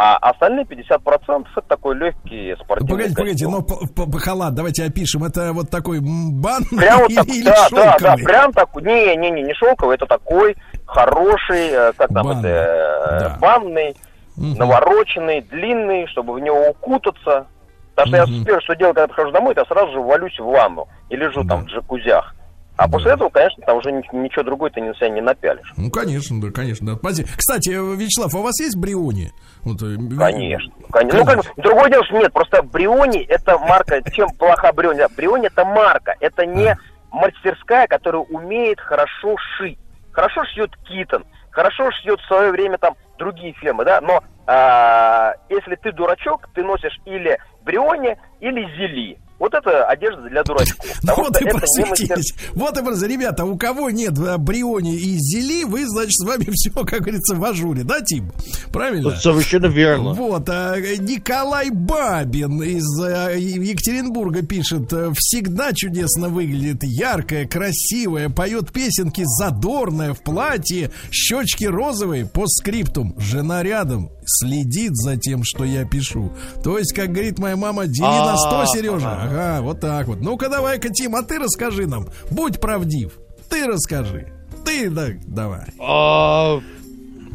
а остальные 50% это такой легкий спортивный Погодите, погодите, но по, по, халат давайте опишем. Это вот такой банный прям вот так, или да, шелковый? Да, да, прям такой. Не, не, не, не шелковый, это такой хороший, э, как там Бан. это, э, да. банный, угу. навороченный, длинный, чтобы в него укутаться. Потому что угу. я первое, что делаю, когда прихожу домой, я сразу же валюсь в ванну и лежу да. там в джакузях. А после этого, конечно, там уже ничего другое ты на себя не напялишь. Ну, конечно, да, конечно. Да. Кстати, Вячеслав, а у вас есть бриони? Вот, э, конечно, конечно. Ну, как, другое дело, что нет, просто Бриони это марка, чем плоха Бриони? Бриони это марка, это не мастерская, которая умеет хорошо шить. Хорошо шьет Китон, хорошо шьет в свое время там другие фирмы, да, но а, если ты дурачок, ты носишь или Бриони, или Зели. Вот это одежда для дурачков. Вот и просветились. Вот и просветились. Ребята, у кого нет э, Бриони и Зели, вы, значит, с вами все, как говорится, в ажуре, да, Тим? Правильно? Совершенно верно. Вот. А Николай Бабин из э, Екатеринбурга пишет. Всегда чудесно выглядит. Яркая, красивая, поет песенки, задорная, в платье, щечки розовые, по скриптум. Жена рядом, следит за тем, что я пишу. То есть, как говорит моя мама, дели на сто, Сережа. Ага, вот так вот. Ну-ка, давай-ка, Тим, а ты расскажи нам. Будь правдив. Ты расскажи. Ты, да, давай. А,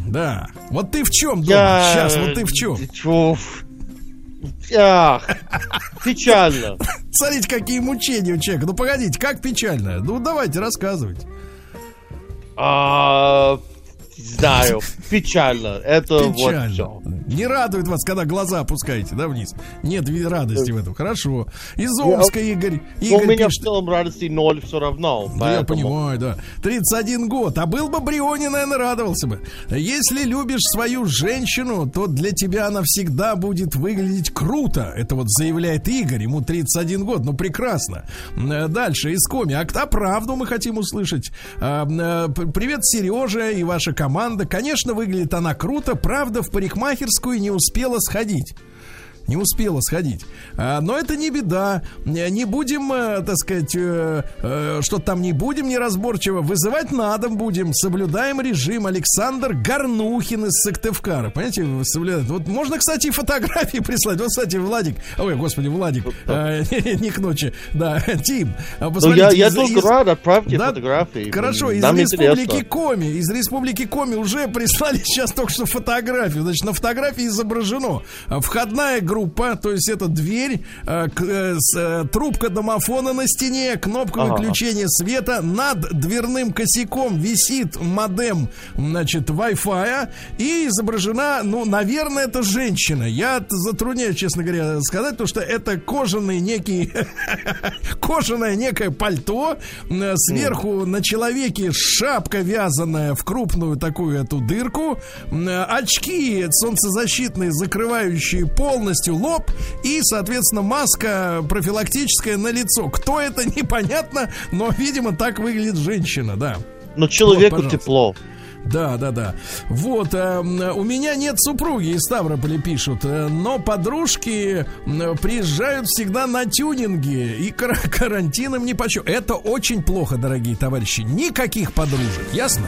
да. Вот ты в чем дома? Сейчас, вот ты в чем? Ах, печально. Смотрите, какие мучения у человека. Ну, погодите, как печально? Ну, давайте, рассказывайте. А, Знаю, печально. Это печально. вот все. Не радует вас, когда глаза опускаете, да, вниз? Нет радости в этом. Хорошо. Из Омска Игорь. Игорь Но у меня пишет... в целом радости ноль все равно. Да, поэтому... я понимаю, да. 31 год. А был бы Бриони, наверное, радовался бы. Если любишь свою женщину, то для тебя она всегда будет выглядеть круто. Это вот заявляет Игорь. Ему 31 год. Ну, прекрасно. Дальше, из Коми. А кто правду мы хотим услышать? А, э, привет, Сережа и ваша команда. Конечно, выглядит она круто. Правда, в парикмахерскую не успела сходить не успела сходить. А, но это не беда. Не будем, э, так сказать, э, э, что там не будем неразборчиво. Вызывать на дом будем. Соблюдаем режим. Александр Горнухин из Сыктывкара. Понимаете, соблюдает. Вот можно, кстати, фотографии прислать. Вот, кстати, Владик. Ой, господи, Владик. не к ночи. Да, Тим. А ну, я, я только рад, отправьте фотографии. Хорошо, из Республики. Коми. Из Республики Коми уже прислали сейчас только что фотографию. Значит, на фотографии изображено входная группа группа, то есть это дверь, э, э, с, э, трубка домофона на стене, кнопка ага. выключения света, над дверным косяком висит модем, значит, Wi-Fi, и изображена, ну, наверное, это женщина. Я затрудняюсь, честно говоря, сказать, потому что это кожаный некий, кожаное некое пальто, э, сверху на человеке шапка вязаная в крупную такую эту дырку, э, очки солнцезащитные, закрывающие полностью полностью лоб и, соответственно, маска профилактическая на лицо. Кто это, непонятно, но, видимо, так выглядит женщина, да. Но человеку вот, тепло. Да, да, да. Вот, э, у меня нет супруги из Ставрополя пишут, э, но подружки э, приезжают всегда на тюнинги и кар карантином не почему. Это очень плохо, дорогие товарищи. Никаких подружек, ясно?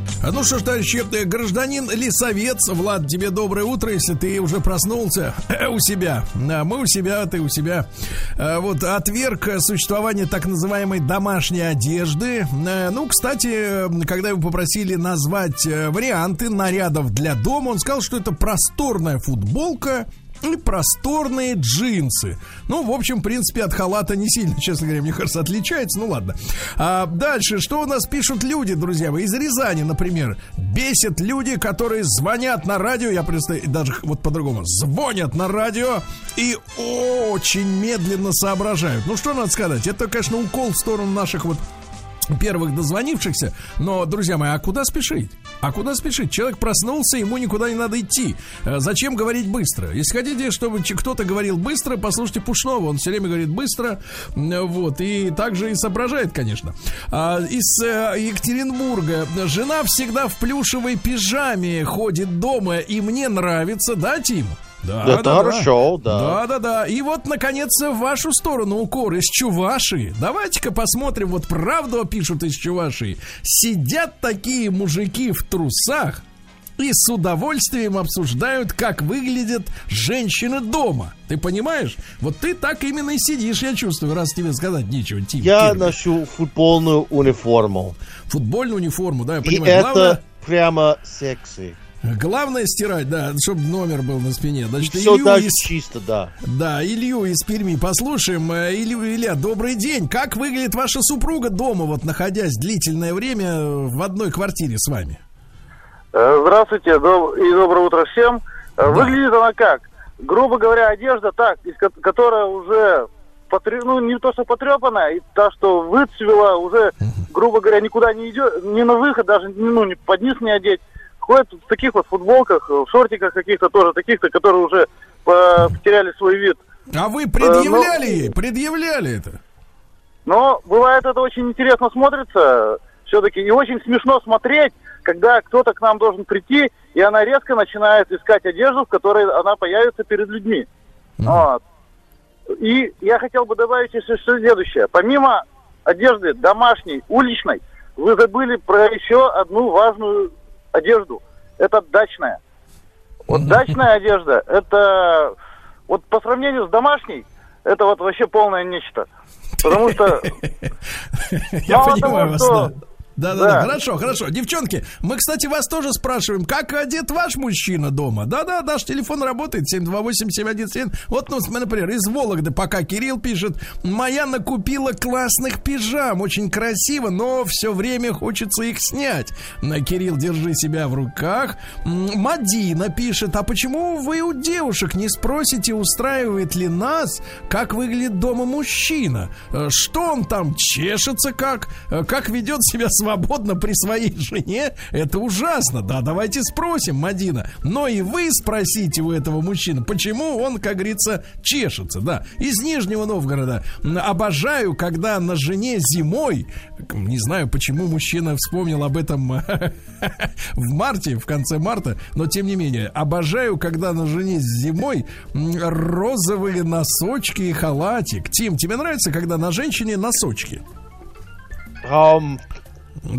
А Ну что ж, товарищи, э, гражданин Лисовец, Влад, тебе доброе утро, если ты уже проснулся у себя. Мы у себя, ты у себя. А Вот отверг существование так называемой домашней одежды. Э, Ну, кстати, э, когда его попросили назвать э, варианты нарядов для дома, он сказал, что это просторная футболка, и просторные джинсы. Ну, в общем, в принципе, от халата не сильно, честно говоря, мне кажется, отличается. Ну, ладно. А дальше, что у нас пишут люди, друзья мои? Из Рязани, например. Бесят люди, которые звонят на радио, я представляю, даже вот по-другому, звонят на радио и очень медленно соображают. Ну, что надо сказать? Это, конечно, укол в сторону наших вот первых дозвонившихся. Но, друзья мои, а куда спешить? А куда спешить? Человек проснулся, ему никуда не надо идти. Э, Зачем говорить быстро? Если хотите, чтобы кто-то говорил быстро, послушайте Пушного. Он все время говорит быстро. Вот. И также и соображает, конечно. А, Из э, Екатеринбурга. Жена всегда в плюшевой пижаме ходит дома, и мне нравится, да, Тим? Да, Это хорошо, да. Да, да, да. И вот, наконец, в вашу сторону укор из Чувашии. Давайте-ка посмотрим, вот правду пишут из Чувашии. Сидят такие мужики в трусах и с удовольствием обсуждают, как выглядят женщины дома. Ты понимаешь? Вот ты так именно и сидишь, я чувствую, раз тебе сказать нечего. Тим, Я Кирилл. ношу футбольную униформу. Футбольную униформу, да, я И понимаю. это Главное, прямо секси. Главное стирать, да, чтобы номер был на спине. Значит, Все Илью даже из- чисто, да. Да, Илью из Перми послушаем. Э, Илью, Илья, добрый день. Как выглядит ваша супруга дома, вот находясь длительное время в одной квартире с вами? Э, Здравствуйте доб- и доброе утро всем. Э, Выглядит она как? Грубо говоря, одежда так, из ко- которая уже потре- ну не то что потрепанная, и та, что выцвела, уже, грубо говоря, никуда не идет, ни на выход, даже ну, ни под низ не одеть. Ходят в таких вот футболках, в шортиках каких-то тоже, таких-то, которые уже по- потеряли свой вид. А вы Э, предъявляли ну- ей? Предъявляли это? Но бывает это очень интересно смотрится все-таки и очень смешно смотреть, когда кто-то к нам должен прийти, и она резко начинает искать одежду, в которой она появится перед людьми. Вот. И я хотел бы добавить еще следующее. Помимо одежды домашней, уличной, вы забыли про еще одну важную одежду. Это дачная. Вот дачная одежда, это вот по сравнению с домашней, это вот вообще полное нечто. Потому что Я понимаю вас, что- да. Да, да, да, хорошо, хорошо. Девчонки, мы, кстати, вас тоже спрашиваем, как одет ваш мужчина дома? Да, да, наш телефон работает, 728-7171. Вот, ну, например, из Вологды пока Кирилл пишет, моя накупила классных пижам, очень красиво, но все время хочется их снять. На, Кирилл, держи себя в руках. Мадина пишет, а почему вы у девушек не спросите, устраивает ли нас, как выглядит дома мужчина? Э, Что он там чешется как? Э, Как ведет себя свободно при своей жене? Это ужасно. Да, давайте спросим, Мадина. Но и вы спросите у этого мужчины, почему он, как говорится, чешется. Да, из Нижнего Новгорода. Обожаю, когда на жене зимой, не знаю, почему мужчина вспомнил об этом в марте, в конце марта, но тем не менее, обожаю, когда на жене зимой розовые носочки и халатик. Тим, тебе нравится, когда на женщине носочки? Ам,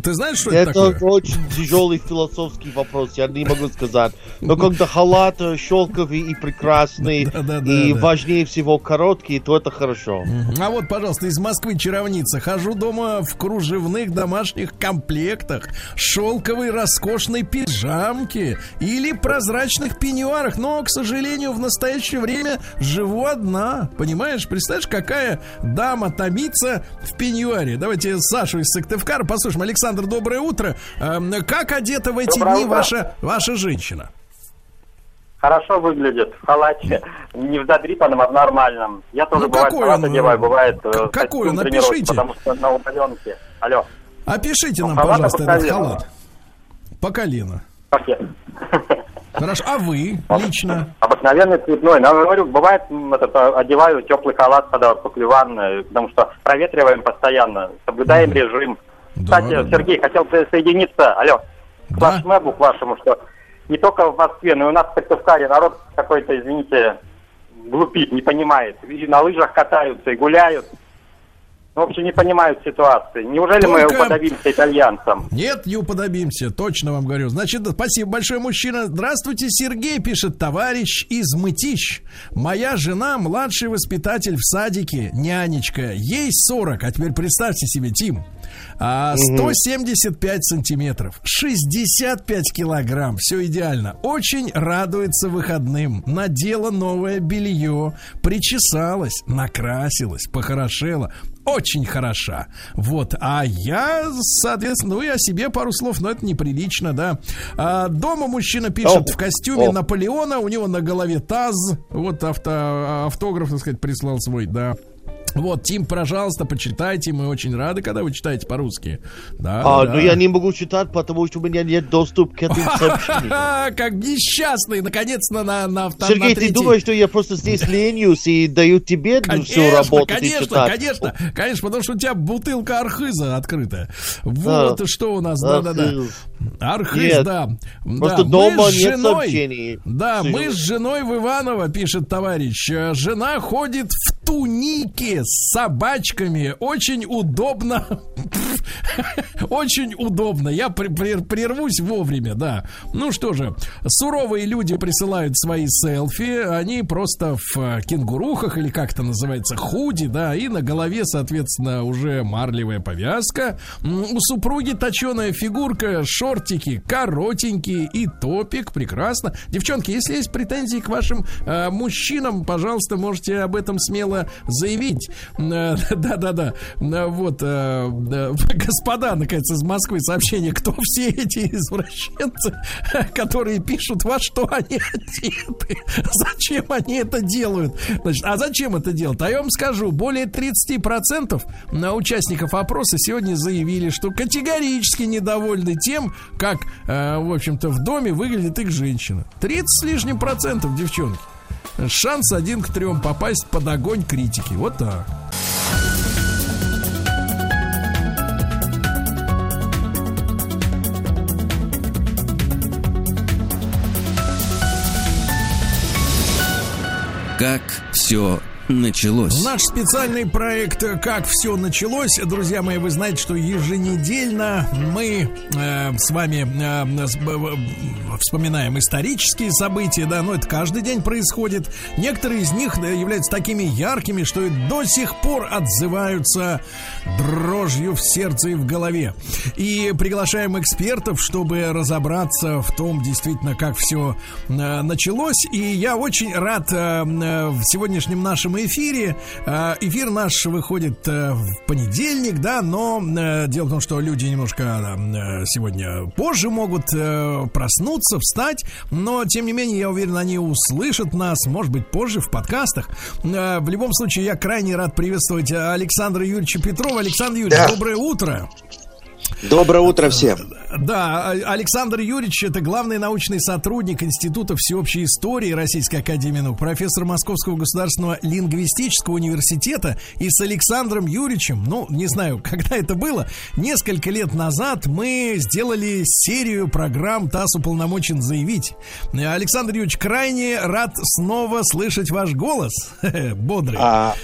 Ты знаешь, что это, это такое? очень тяжелый философский вопрос, я не могу сказать. Но когда халат шелковый и прекрасный, и да. важнее всего короткий, то это хорошо. А вот, пожалуйста, из Москвы чаровница. Хожу дома в кружевных домашних комплектах, шелковой роскошной пижамке или прозрачных пеньюарах. Но, к сожалению, в настоящее время живу одна. Понимаешь? Представляешь, какая дама томится в пеньюаре. Давайте Сашу из Сыктывкара послушаем. Александр, доброе утро. Эм, Как одета в эти Доброе дни утро. ваша, ваша женщина? Хорошо выглядит в халате, не в задрипанном, а в нормальном. Я тоже Ну, бывает какой он, одеваю, бывает э, к- какой костюм он? тренировочный, Напишите. потому что на удаленке. Алло, Опишите Ну, нам, пожалуйста, по этот халат. По колено. Хорошо. А вы лично? Обыкновенный цветной. Но говорю, бывает, этот, э, одеваю теплый халат, когда после ванны, потому что проветриваем постоянно, соблюдаем режим. Кстати, да, да. Сергей, хотел присоединиться, алло, к Да. вашему эбу, к вашему, что не только в Москве, но и у нас в Сыктывкаре народ какой-то, извините, глупит, не понимает. И на лыжах катаются, и гуляют. вообще не понимают ситуации. Неужели мы Только- уподобимся итальянцам? Нет, не уподобимся, точно вам говорю. Значит, спасибо большое, мужчина. Здравствуйте, Сергей, пишет товарищ из Мытищ. Моя жена младший воспитатель в садике, нянечка. Ей 40, а теперь представьте себе, Тим. А, 175 сантиметров, 65 килограмм, все идеально. Очень радуется выходным. Надела новое белье, причесалась, накрасилась, похорошела. Очень хороша. Вот. А я, соответственно, ну и о себе пару слов, но это неприлично, да. А, дома мужчина пишет О, в костюме о. Наполеона, у него на голове таз. Вот авто, автограф, так сказать, прислал свой, да. Вот, Тим, пожалуйста, почитайте. Мы очень рады, когда вы читаете по-русски. Да, А, да, ну да. я не могу читать, потому что у меня нет доступа к этим сообщениям. Как несчастный, наконец-то на, на, авто- Сергей, на ты думаешь, что я просто здесь ленюсь и даю тебе ну, всю Конечно, работу ты конечно, читать? конечно, конечно, потому что у тебя бутылка архиза открытая. Вот А, что у нас, да-да-да. Архиз. Нет. да. Просто Да, мы дома с нет женой- сообщений. Да, мы с женой в Иваново, пишет товарищ. Жена ходит в тунике с собачками. Очень удобно. Очень удобно. Я прервусь вовремя, да. Ну что же, суровые люди присылают свои селфи. Они просто в э, кенгурухах или как это называется, худи, да, и на голове, соответственно, уже марлевая повязка. У супруги точеная фигурка, шортики коротенькие и топик. Прекрасно. Девчонки, если есть претензии к вашим э, мужчинам, пожалуйста, можете об этом смело заявить. Э, Да-да-да. Э, Вот, э, да, господа, наконец, из Москвы сообщение, кто все эти извращенцы, которые пишут, во что они одеты, зачем они это делают. Значит, а зачем это делать? А я вам скажу, более 30% на участников опроса сегодня заявили, что категорически недовольны тем, как, э, в общем-то, в доме выглядит их женщина. 30 с лишним процентов, девчонки. Шанс один к трем попасть под огонь критики. Вот так. Как все началось? Наш специальный проект «Как все началось». Друзья мои, вы знаете, что еженедельно мы э, с вами э, вспоминаем исторические события, да, но это каждый день происходит. Некоторые из них э, являются такими яркими, что и до сих пор отзываются дрожью в сердце и в голове. И приглашаем экспертов, чтобы разобраться в том, действительно, как все э, началось. И я очень рад э, э, в сегодняшнем нашем эфире. Э, эфир наш выходит э, в понедельник, да, но э, дело в том, что люди немножко э, сегодня позже могут проснуться, встать, но тем не менее, я уверен, они услышат нас, может быть, позже в подкастах. В любом случае, я крайне рад приветствовать Александра Юрьевича Петрова. Александр Юрьевич, Да. доброе утро. Доброе утро всем. Да, Александр Юрьевич это главный научный сотрудник Института всеобщей истории Российской Академии Наук, профессор Московского государственного лингвистического университета. И с Александром Юрьевичем, ну, не знаю, когда это было, несколько лет назад мы сделали серию программ «ТАСС уполномочен заявить». Александр Юрьевич, крайне рад снова слышать ваш голос. Бодрый. А,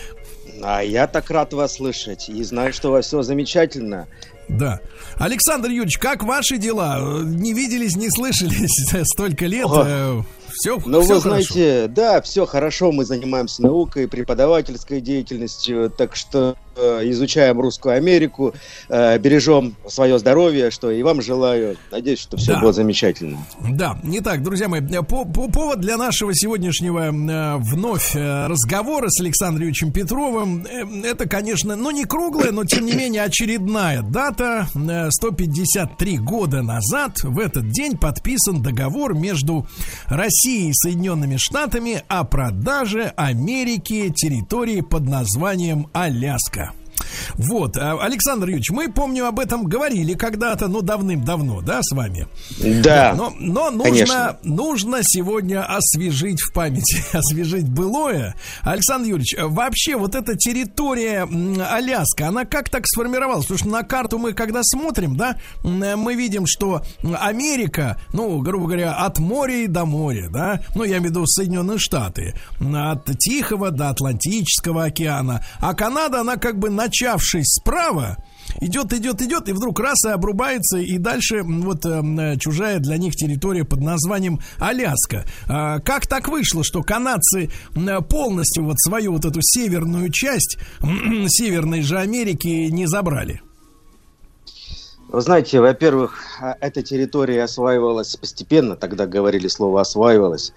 а я так рад вас слышать и знаю, что у вас все замечательно. Да. Александр Юрьевич, как ваши дела? Э, Не виделись, не слышались столько лет. О. Все, Ну, вы знаете, да, все хорошо, мы занимаемся наукой, преподавательской деятельностью, так что э, изучаем русскую Америку, э, бережем свое здоровье, что и вам желаю. Надеюсь, что все Да. будет замечательно. Да, не так, друзья мои, э, по, по- повод для нашего сегодняшнего э, вновь э, разговора с Александром Юрьевичем Петровым, э, это, конечно, ну не круглая, но тем не менее очередная дата. Э, 153 года назад в этот день подписан договор между Россией и Соединенными Штатами о продаже Америки территории под названием Аляска. Вот, а, Александр Юрьевич, мы, помню, об этом говорили когда-то, ну, давным-давно, да, с вами? Да, Но, но нужно, конечно. нужно сегодня освежить в памяти, освежить былое. Александр Юрьевич, вообще вот эта территория Аляска, она как так сформировалась? Потому что на карту мы когда смотрим, да, мы видим, что Америка, ну, грубо говоря, от моря и до моря, да, ну, я имею в виду Соединенные Штаты, от Тихого до Атлантического океана, а Канада, она как бы начальник начавшись справа, идет, идет, идет, и вдруг раз и обрубается, и дальше вот э, чужая для них территория под названием Аляска. А, как так вышло, что канадцы э, полностью вот свою вот эту северную часть северной же Америки не забрали? Вы знаете, во-первых, а, эта территория осваивалась постепенно, тогда говорили слово «осваивалась»,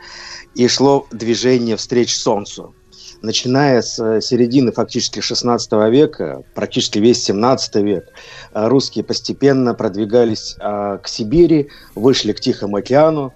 и шло движение встреч Солнцу начиная с э, середины фактически 16 века, практически весь 17 век, э, русские постепенно продвигались э, к Сибири, вышли к Тихому океану,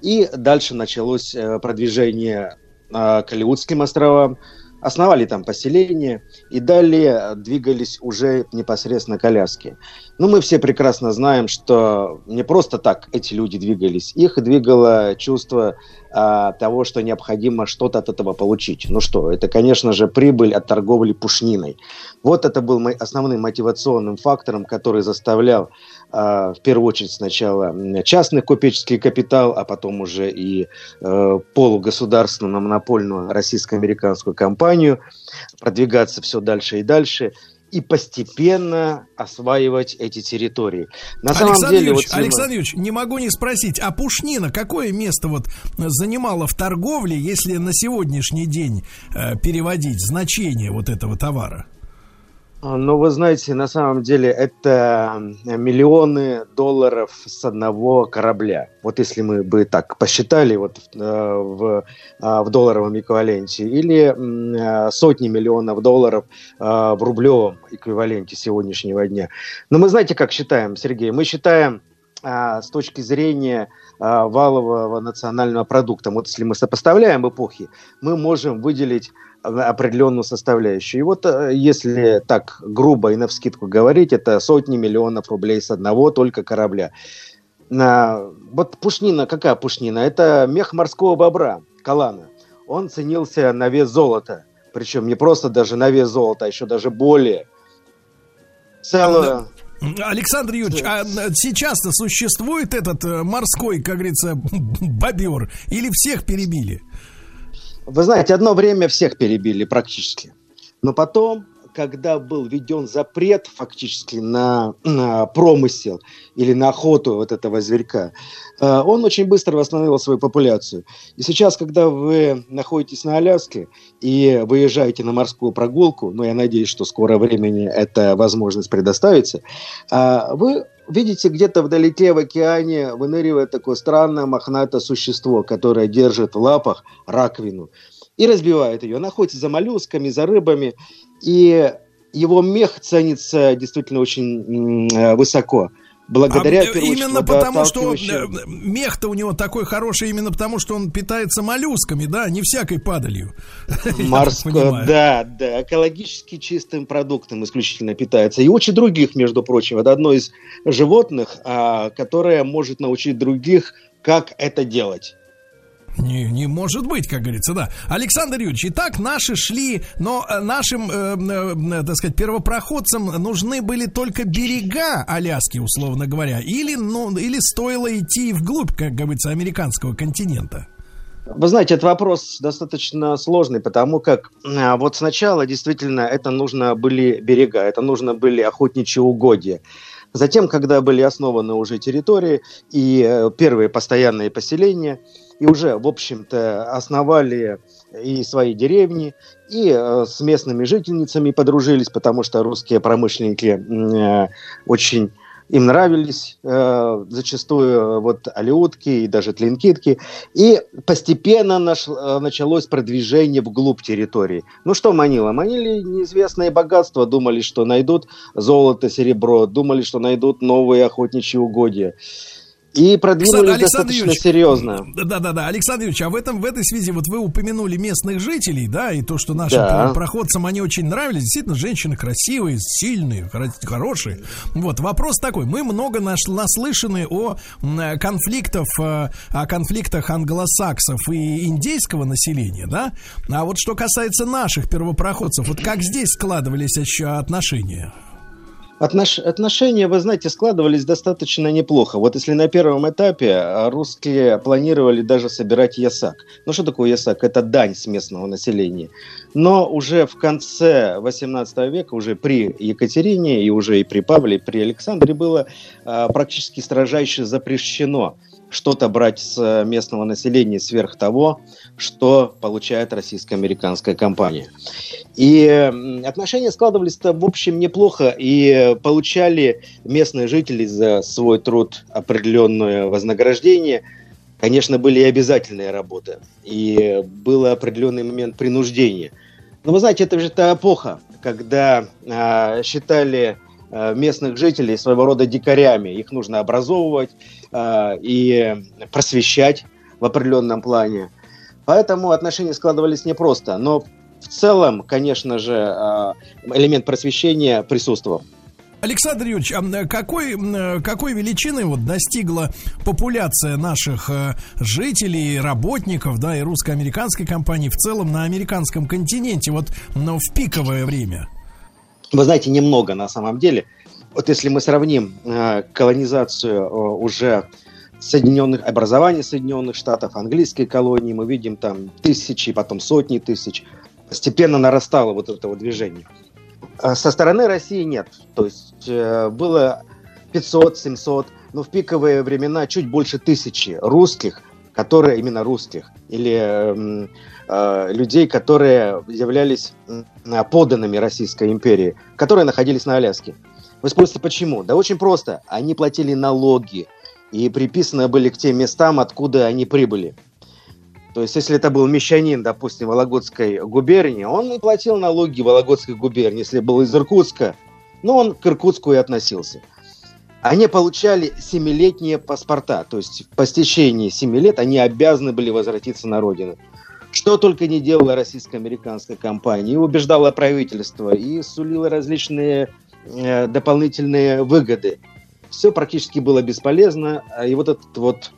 и дальше началось продвижение к Алиутским островам, основали там поселение и далее двигались уже непосредственно к Аляске. Ну, мы все прекрасно знаем, что не просто так эти люди двигались, их двигало чувство а, того, что необходимо что-то от этого получить. Ну что, это, конечно же, прибыль от торговли пушниной. Вот это был основным мотивационным фактором, который заставлял а, в первую очередь сначала частный купеческий капитал, а потом уже и э, полугосударственную монопольную российско-американскую компанию продвигаться все дальше и дальше и постепенно осваивать эти территории. На Александр самом деле, Юрьевич, вот, Александр Юрьевич, не могу не спросить, а Пушнина какое место вот занимала в торговле, если на сегодняшний день э, переводить значение вот этого товара? Ну, вы знаете, на самом деле это миллионы долларов с одного корабля. Вот если мы бы так посчитали вот в, э, в, а, в долларовом эквиваленте, или э, сотни миллионов долларов э, в рублевом эквиваленте сегодняшнего дня. Но мы знаете, как считаем, Сергей? Мы считаем а, с точки зрения а, валового национального продукта. Вот если мы сопоставляем эпохи, мы можем выделить определенную составляющую. И вот э, если так грубо и навскидку говорить, это сотни миллионов рублей с одного только корабля. На, вот пушнина, какая пушнина? Это мех морского бобра, калана. Он ценился на вес золота. Причем не просто даже на вес золота, а еще даже более. Целую... Александр Юрьевич, а сейчас-то существует этот э, морской, как говорится, бобер? Или всех перебили? Вы знаете, одно время всех перебили практически. Но потом, когда был введен запрет фактически на, на промысел или на охоту вот этого зверька, э, он очень быстро восстановил свою популяцию. И сейчас, когда вы находитесь на Аляске и выезжаете на морскую прогулку, ну, я надеюсь, что скоро времени эта возможность предоставится, э, вы видите, где-то вдалеке в океане выныривает такое странное мохнатое существо, которое держит в лапах раковину и разбивает ее. Она охотится за моллюсками, за рыбами, и его мех ценится действительно очень э, высоко. Благодаря, а, именно потому, что э, мех-то у него такой хороший, именно потому, что он питается моллюсками, да, не всякой падалью. Морской, да, да, экологически чистым продуктом исключительно питается. И очень других, между прочим. Это одно из животных, а, которое может научить других, как это делать. Не, не может быть, как говорится, да. Александр Юрьевич, итак, наши шли, но э, нашим, э, э, так сказать, первопроходцам нужны были только берега Аляски, условно говоря, или, ну, или стоило идти вглубь, как говорится, американского континента? Вы знаете, этот вопрос достаточно сложный, потому как а, вот сначала действительно это нужно были берега, это нужно были охотничьи угодья. Затем, когда были основаны уже территории и э, первые постоянные поселения, и уже, в общем-то, основали и свои деревни, и э, с местными жительницами подружились, потому что русские промышленники э, очень им нравились э, зачастую э, вот алиутки и даже тлинкитки. И постепенно наш, началось продвижение вглубь территории. Ну что манило? Манили неизвестные богатства, думали, что найдут золото, серебро, думали, что найдут новые охотничьи угодья. И продвинулись Александр, достаточно Юрьевич, серьезно. Да, да, да. Александр Юрьевич, а в этом в этой связи вот вы упомянули местных жителей, да, и то, что нашим да. проходцам они очень нравились. Действительно, женщины красивые, сильные, хорошие. Вот вопрос такой: мы много наш, наслышаны о конфликтах, э, о конфликтах англосаксов и индейского населения, да. А вот что касается наших первопроходцев, вот как здесь складывались еще отношения? Отнош... Отношения, вы знаете, складывались достаточно неплохо. Вот если на первом этапе а, русские планировали даже собирать ясак. Ну что такое ясак? Это дань с местного населения. Но уже в конце 18 века, уже при Екатерине и уже и при Павле, и при Александре было а, практически строжайше запрещено что-то брать с местного населения сверх того, что получает российско-американская компания. И отношения складывались-то, в общем, неплохо, и получали местные жители за свой труд определенное вознаграждение. Конечно, были и обязательные работы, и был определенный момент принуждения. Но вы знаете, это же та эпоха, когда э, считали э, местных жителей своего рода дикарями. Их нужно образовывать э, и просвещать в определенном плане. Поэтому отношения складывались непросто. Но в целом, конечно же, а, элемент просвещения присутствовал. Александр Юрьевич, а какой, какой величины вот достигла популяция наших э, жителей, работников, да, и русско-американской компании в целом на американском континенте, вот но в пиковое время? Вы знаете, немного на самом деле. Вот если мы сравним э, колонизацию э, уже Соединенных, образования Соединенных Штатов, английской колонии, мы видим там тысячи, потом сотни тысяч. Постепенно нарастало вот это вот движение. А со стороны России нет. То есть э, было 500-700, но в пиковые времена чуть больше тысячи русских, которые именно русских, или э, людей, которые являлись э, подданными Российской империи, которые находились на Аляске. Вы спросите, почему? Да очень просто. Они платили налоги, и приписаны были к тем местам, откуда они прибыли. То есть, если это был мещанин, допустим, Вологодской губернии, он и платил налоги Вологодской губернии. Если был из Иркутска, ну, он к Иркутску и относился. Они получали семилетние паспорта, то есть по стечении семи лет они обязаны были возвратиться на родину. Что только не делала российско-американская компания. И убеждала правительство, и сулила различные э, дополнительные выгоды все практически было бесполезно, и вот этот вот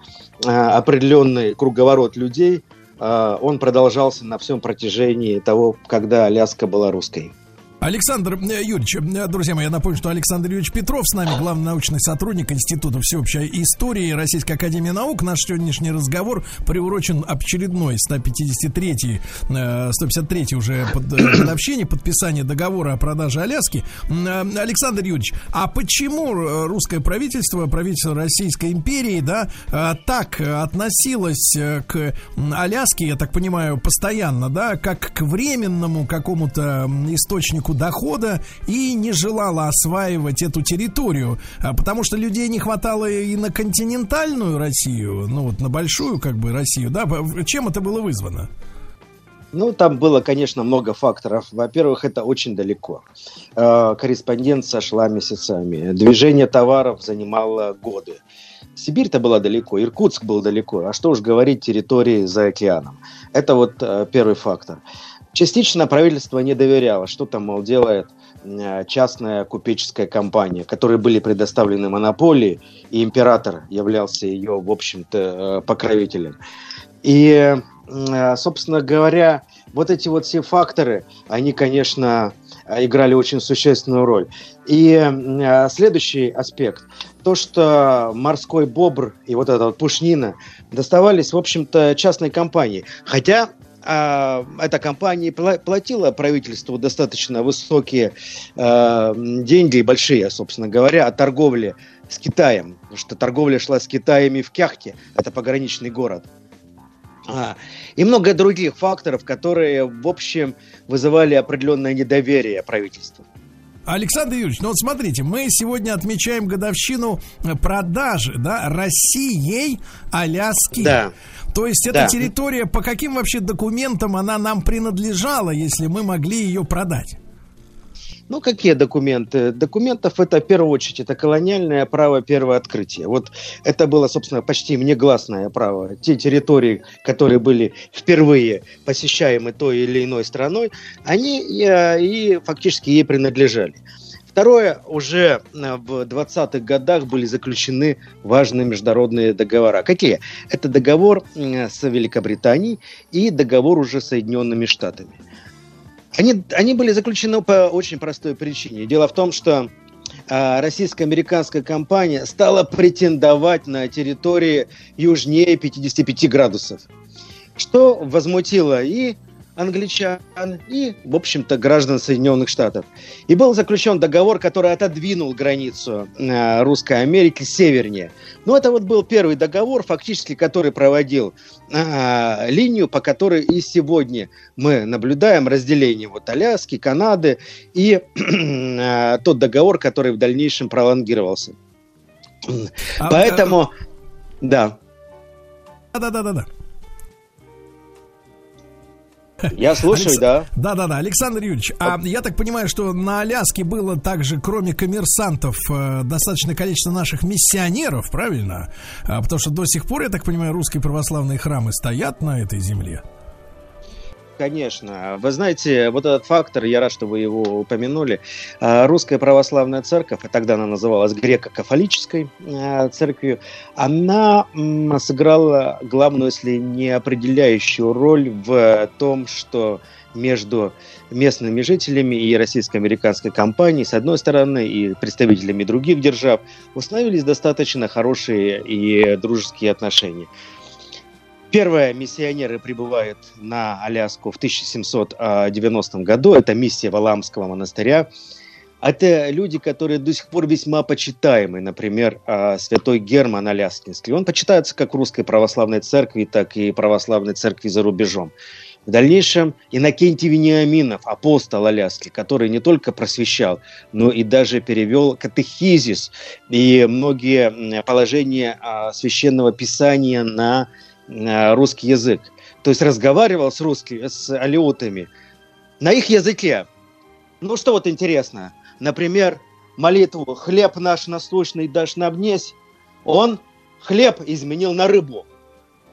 а, определенный круговорот людей, а, он продолжался на всем протяжении того, когда Аляска была русской. Александр э, Юрьевич, э, друзья мои, я напомню, что Александр Юрьевич Петров с нами, главный научный сотрудник Института всеобщей истории Российской Академии Наук. Наш сегодняшний разговор приурочен очередной 153 153 э, уже годовщине подписания договора о продаже Аляски. Александр Юрьевич, а почему русское правительство, правительство Российской империи, да, так относилось к Аляске, я так понимаю, постоянно, да, как к временному какому-то источнику источнику дохода и не желала осваивать эту территорию, а потому что людей не хватало и на континентальную Россию, ну вот на большую как бы Россию, да? Чем это было вызвано? Ну, там было, конечно, много факторов. Во-первых, это очень далеко. Э, корреспонденция шла месяцами. Движение товаров занимало годы. Сибирь-то была далеко, Иркутск был далеко. А что уж говорить территории за океаном. Это вот э, первый фактор. Частично правительство не доверяло, что там, мол, делает э, частная купеческая компания, которой были предоставлены монополии, и император являлся ее, в общем-то, э, покровителем. И, э, собственно говоря, вот эти вот все факторы, они, конечно, играли очень существенную роль. И следующий аспект, то, что морской бобр и вот эта вот пушнина доставались, в общем-то, частной компании. Хотя а, эта компания платила правительству достаточно высокие э, деньги, большие, собственно говоря, о торговле с Китаем. Потому что торговля шла с Китаем и в Кяхте, это пограничный город. А, и много других факторов, которые, в общем, вызывали определенное недоверие правительству. Александр Юрьевич, ну вот смотрите, мы сегодня отмечаем годовщину продажи, да, Россией Аляски. Да. То есть эта да. территория, по каким вообще документам она нам принадлежала, если мы могли ее продать? Ну, какие документы? Документов это, в первую очередь, это колониальное право первого открытия. Вот это было, собственно, почти внегласное право. Те территории, которые были впервые посещаемы той или иной страной, они и, э, и фактически ей принадлежали. Второе, уже э, в 20-х годах были заключены важные международные договора. Какие? Это договор с Великобританией и договор уже с Соединенными Штатами. Они, они были заключены по очень простой причине. Дело в том, что а, российско-американская компания стала претендовать на территории южнее 55 градусов, что возмутило и англичан и, в общем-то, граждан Соединенных Штатов. И был заключен договор, который отодвинул границу э, Русской Америки севернее. Но это вот был первый договор, фактически, который проводил э, линию, по которой и сегодня мы наблюдаем разделение вот Аляски, Канады и э, тот договор, который в дальнейшем пролонгировался. А, Поэтому, да. Да-да-да-да. Я слушаю, Алекс... да. Да-да-да, Александр Юрьевич, а я так понимаю, что на Аляске было также, кроме коммерсантов, э, достаточное количество наших миссионеров, правильно? А, потому что до сих пор, я так понимаю, русские православные храмы стоят на этой земле. Конечно. Вы знаете, вот этот фактор, я рад, что вы его упомянули. А, Русская православная церковь, а тогда она называлась греко-кафолической а, церковью, она сыграла главную, если не определяющую роль в том, что между местными жителями и российско-американской компанией, с одной стороны, и представителями других держав, установились достаточно хорошие и дружеские отношения. Первые миссионеры прибывают на Аляску в 1790 году. Это миссия Валамского монастыря. Это люди, которые до сих пор весьма почитаемы. Например, а, святой Герман Аляскинский. Он почитается как в русской православной церкви, так и православной церкви за рубежом. В дальнейшем Иннокентий Вениаминов, апостол Аляски, который не только просвещал, но и даже перевел катехизис и многие положения а, священного писания на русский язык. То есть разговаривал с русскими, с алиутами на их языке. Ну что вот интересно, например, молитву «Хлеб наш насущный дашь нам днесь», он хлеб изменил на рыбу.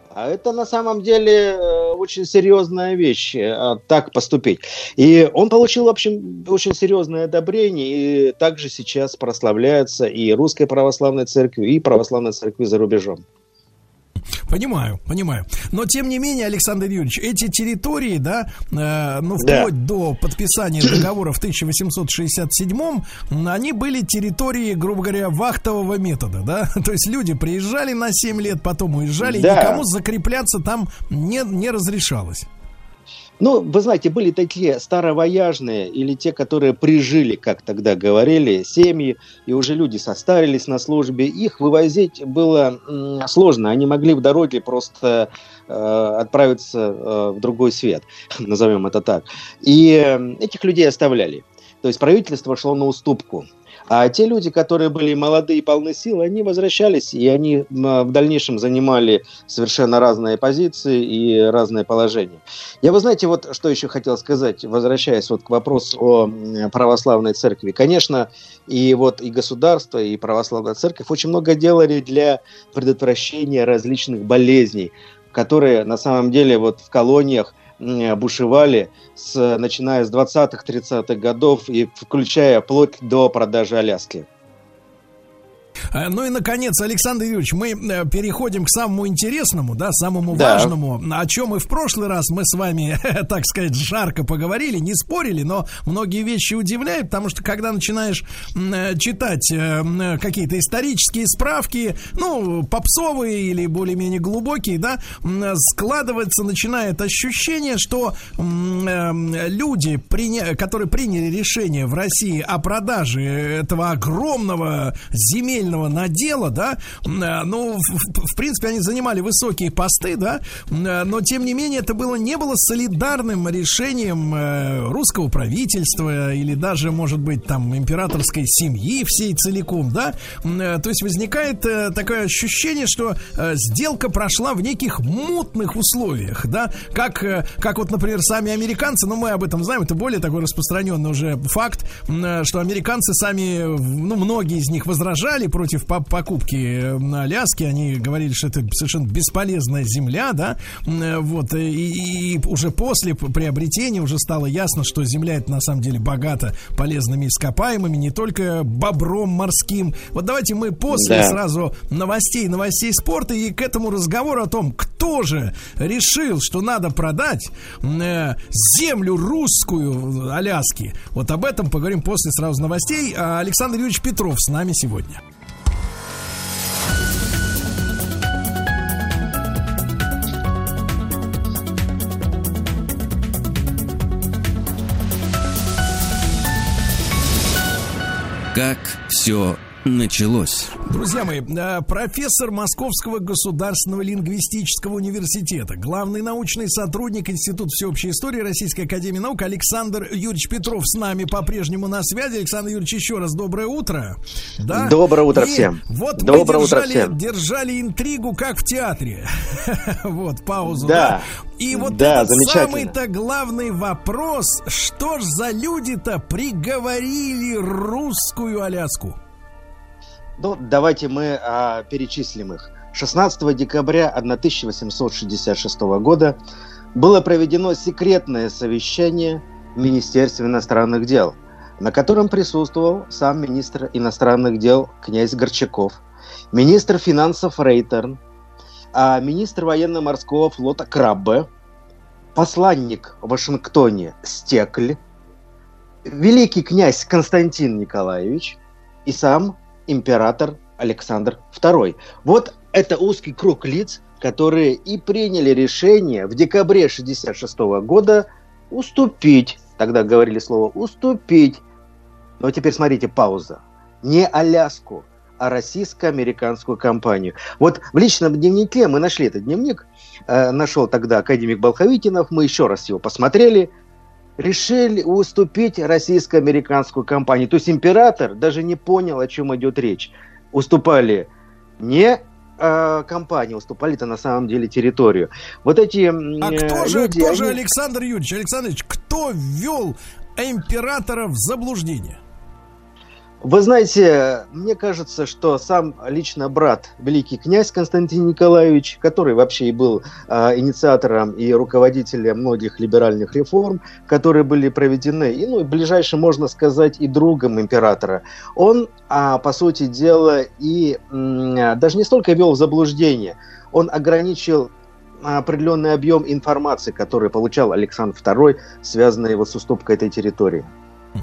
А это на самом деле э, очень серьезная вещь, э, так поступить. И он получил, в общем, очень серьезное одобрение, и также сейчас прославляется и Русской Православной Церкви, и Православной Церкви за рубежом. Понимаю, понимаю. Но тем не менее, Александр Юрьевич, эти территории, да, э, ну вплоть да. до подписания договора в 1867 они были территории, грубо говоря, вахтового метода, да. То есть люди приезжали на 7 лет, потом уезжали, да. никому закрепляться там не, не разрешалось. Ну, вы знаете, были такие старовояжные или те, которые прижили, как тогда говорили, семьи, и уже люди состарились на службе. Их вывозить было сложно. Они могли в дороге просто э, отправиться э, в другой свет, назовем это так. И э, этих людей оставляли. То есть правительство шло на уступку. А те люди, которые были молодые и полны сил, они возвращались, и они в дальнейшем занимали совершенно разные позиции и разные положения. Я, вы знаете, вот что еще хотел сказать, возвращаясь вот к вопросу о православной церкви. Конечно, и вот и государство, и православная церковь очень много делали для предотвращения различных болезней, которые на самом деле вот в колониях – бушевали, с, начиная с 20-30-х годов и включая вплоть до продажи Аляски. Э, ну и, наконец, Александр Юрьевич, мы э, переходим к самому интересному, да, самому да. важному, о чем и в прошлый раз мы с вами, так сказать, жарко поговорили, не спорили, но многие вещи удивляют, потому что когда начинаешь э, читать какие-то исторические справки, ну, попсовые или более-менее глубокие, да, складывается, начинает ощущение, что люди, которые приняли решение в России о продаже этого огромного земельного отдельного надела, да, э, ну, в, в принципе, они занимали высокие посты, да, э, но, тем не менее, это было, не было солидарным решением э, русского правительства или даже, может быть, там, императорской семьи всей целиком, да, то есть возникает такое ощущение, что сделка прошла в неких мутных условиях, да, как, как вот, например, сами американцы, ну, мы об этом знаем, это более такой распространенный уже факт, что американцы сами, ну, многие из них возражали против покупки на Аляске. Они говорили, что это совершенно бесполезная земля, да. Вот, и, и уже после приобретения уже стало ясно, что земля это на самом деле богата полезными ископаемыми, не только бобром морским. Вот давайте мы после да. сразу новостей, новостей спорта и к этому разговору о том, кто же решил, что надо продать э, землю русскую Аляски. Вот об этом поговорим после сразу новостей. А Александр Юрьевич Петров с нами сегодня. Как все началось. Друзья мои, э, профессор Московского государственного лингвистического университета, главный научный сотрудник Института всеобщей истории Российской Академии Наук Александр Юрьевич Петров с нами по-прежнему на связи. Александр Юрьевич, еще раз доброе утро. Да? Доброе утро И всем. Вот доброе мы держали, утро всем. держали интригу, как в театре. вот, паузу. Да. И вот да, самый-то главный вопрос, что ж за люди-то приговорили русскую Аляску? Ну, давайте мы а, перечислим их. 16 декабря 1866 года было проведено секретное совещание в Министерстве иностранных дел, на котором присутствовал сам министр иностранных дел князь Горчаков, министр финансов Рейтерн, а министр военно-морского флота Краббе, посланник в Вашингтоне Стекль, великий князь Константин Николаевич и сам император Александр II. Вот это узкий круг лиц, которые и приняли решение в декабре 1966 года уступить, тогда говорили слово уступить, но теперь смотрите, пауза, не Аляску, а российско-американскую компанию. Вот в личном дневнике мы нашли этот дневник, э, нашел тогда академик Болховитинов, мы еще раз его посмотрели – решили уступить российско-американскую компанию. То есть император даже не понял, о чем идет речь. Уступали не э, компании, уступали-то на самом деле территорию. Вот эти А кто же, люди, кто они... же Александр Юрьевич, Александр Юрьевич, кто ввел императора в заблуждение? Вы знаете, мне кажется, что сам лично брат, великий князь Константин Николаевич, который вообще и был э, инициатором и руководителем многих либеральных реформ, которые были проведены, и, ну, ближайшим, можно сказать, и другом императора, он, а, по сути дела, и м, даже не столько вел в заблуждение, он ограничил определенный объем информации, который получал Александр II, связанный его с уступкой этой территории.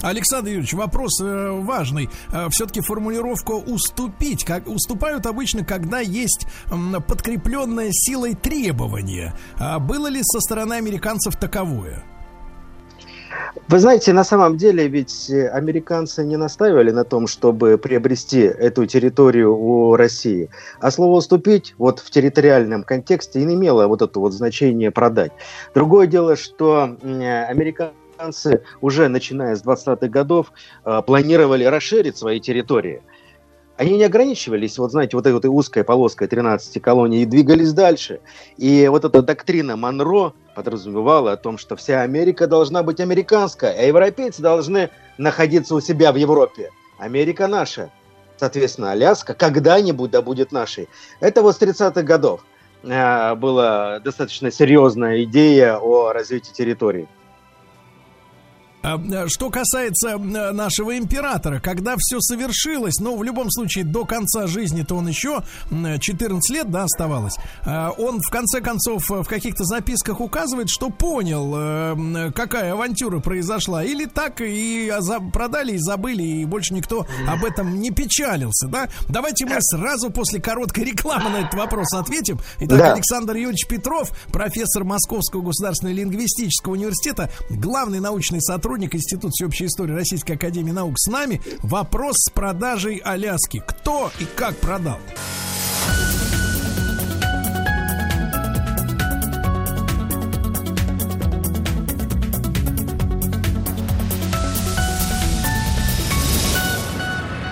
Александр Юрьевич, вопрос э, важный. Э, все-таки формулировка уступить. Как уступают обычно, когда есть э, подкрепленное силой требования. А было ли со стороны американцев таковое? Вы знаете, на самом деле ведь американцы не настаивали на том, чтобы приобрести эту территорию у России. А слово «уступить» вот в территориальном контексте не имело вот это вот значение «продать». Другое дело, что американцы американцы уже начиная с 20-х годов э, планировали расширить свои территории. Они не ограничивались, вот знаете, вот этой узкой полоской 13 колоний и двигались дальше. И вот эта доктрина Монро подразумевала о том, что вся Америка должна быть американская, а европейцы должны находиться у себя в Европе. Америка наша. Соответственно, Аляска когда-нибудь да будет нашей. Это вот с 30-х годов э, была достаточно серьезная идея о развитии территории. А, э, что касается э, нашего императора, когда все совершилось, но в любом случае до конца жизни-то он еще 14 лет, да, оставалось, а, он в конце концов в каких-то записках указывает, что понял, э, какая авантюра произошла, или так и продали и забыли, и больше никто об этом не печалился, да? Давайте мы сразу после короткой рекламы на этот вопрос ответим. Итак, да. Александр Юрьевич Петров, профессор Московского государственного лингвистического университета, главный научный сотрудник сотрудник Института всеобщей истории Российской Академии Наук с нами. Вопрос с продажей Аляски. Кто и как продал?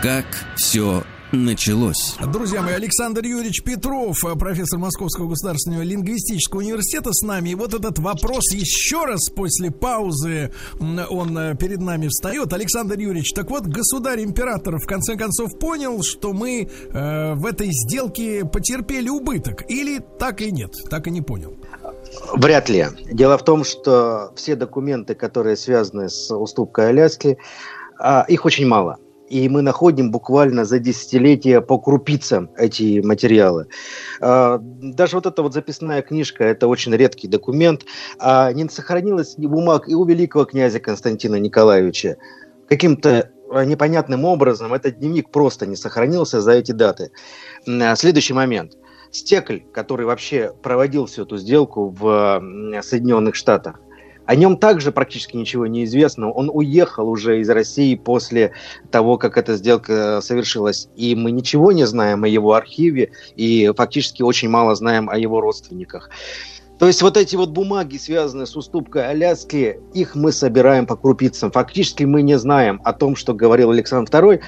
Как все началось. Друзья мои, Александр Юрьевич Петров, профессор Московского государственного лингвистического университета с нами. И вот этот вопрос еще раз после паузы он э, перед нами встает. Александр Юрьевич, так вот, государь-император в конце концов понял, что мы э, в этой сделке потерпели убыток. Или так и нет, так и не понял. Вряд ли. Дело в том, что все документы, которые связаны с уступкой Аляски, а, их очень мало. И мы находим буквально за десятилетия по крупицам эти материалы. А, даже вот эта вот записная книжка – это очень редкий документ. А не сохранилось ни бумаг и у великого князя Константина Николаевича. Каким-то непонятным образом этот дневник просто не сохранился за эти даты. Следующий момент. Стекль, который вообще проводил всю эту сделку в Соединенных Штатах, о нем также практически ничего не известно. Он уехал уже из России после того, как эта сделка совершилась. И мы ничего не знаем о его архиве и фактически очень мало знаем о его родственниках. То есть вот эти вот бумаги, связанные с уступкой Аляски, их мы собираем по крупицам. Фактически мы не знаем о том, что говорил Александр II.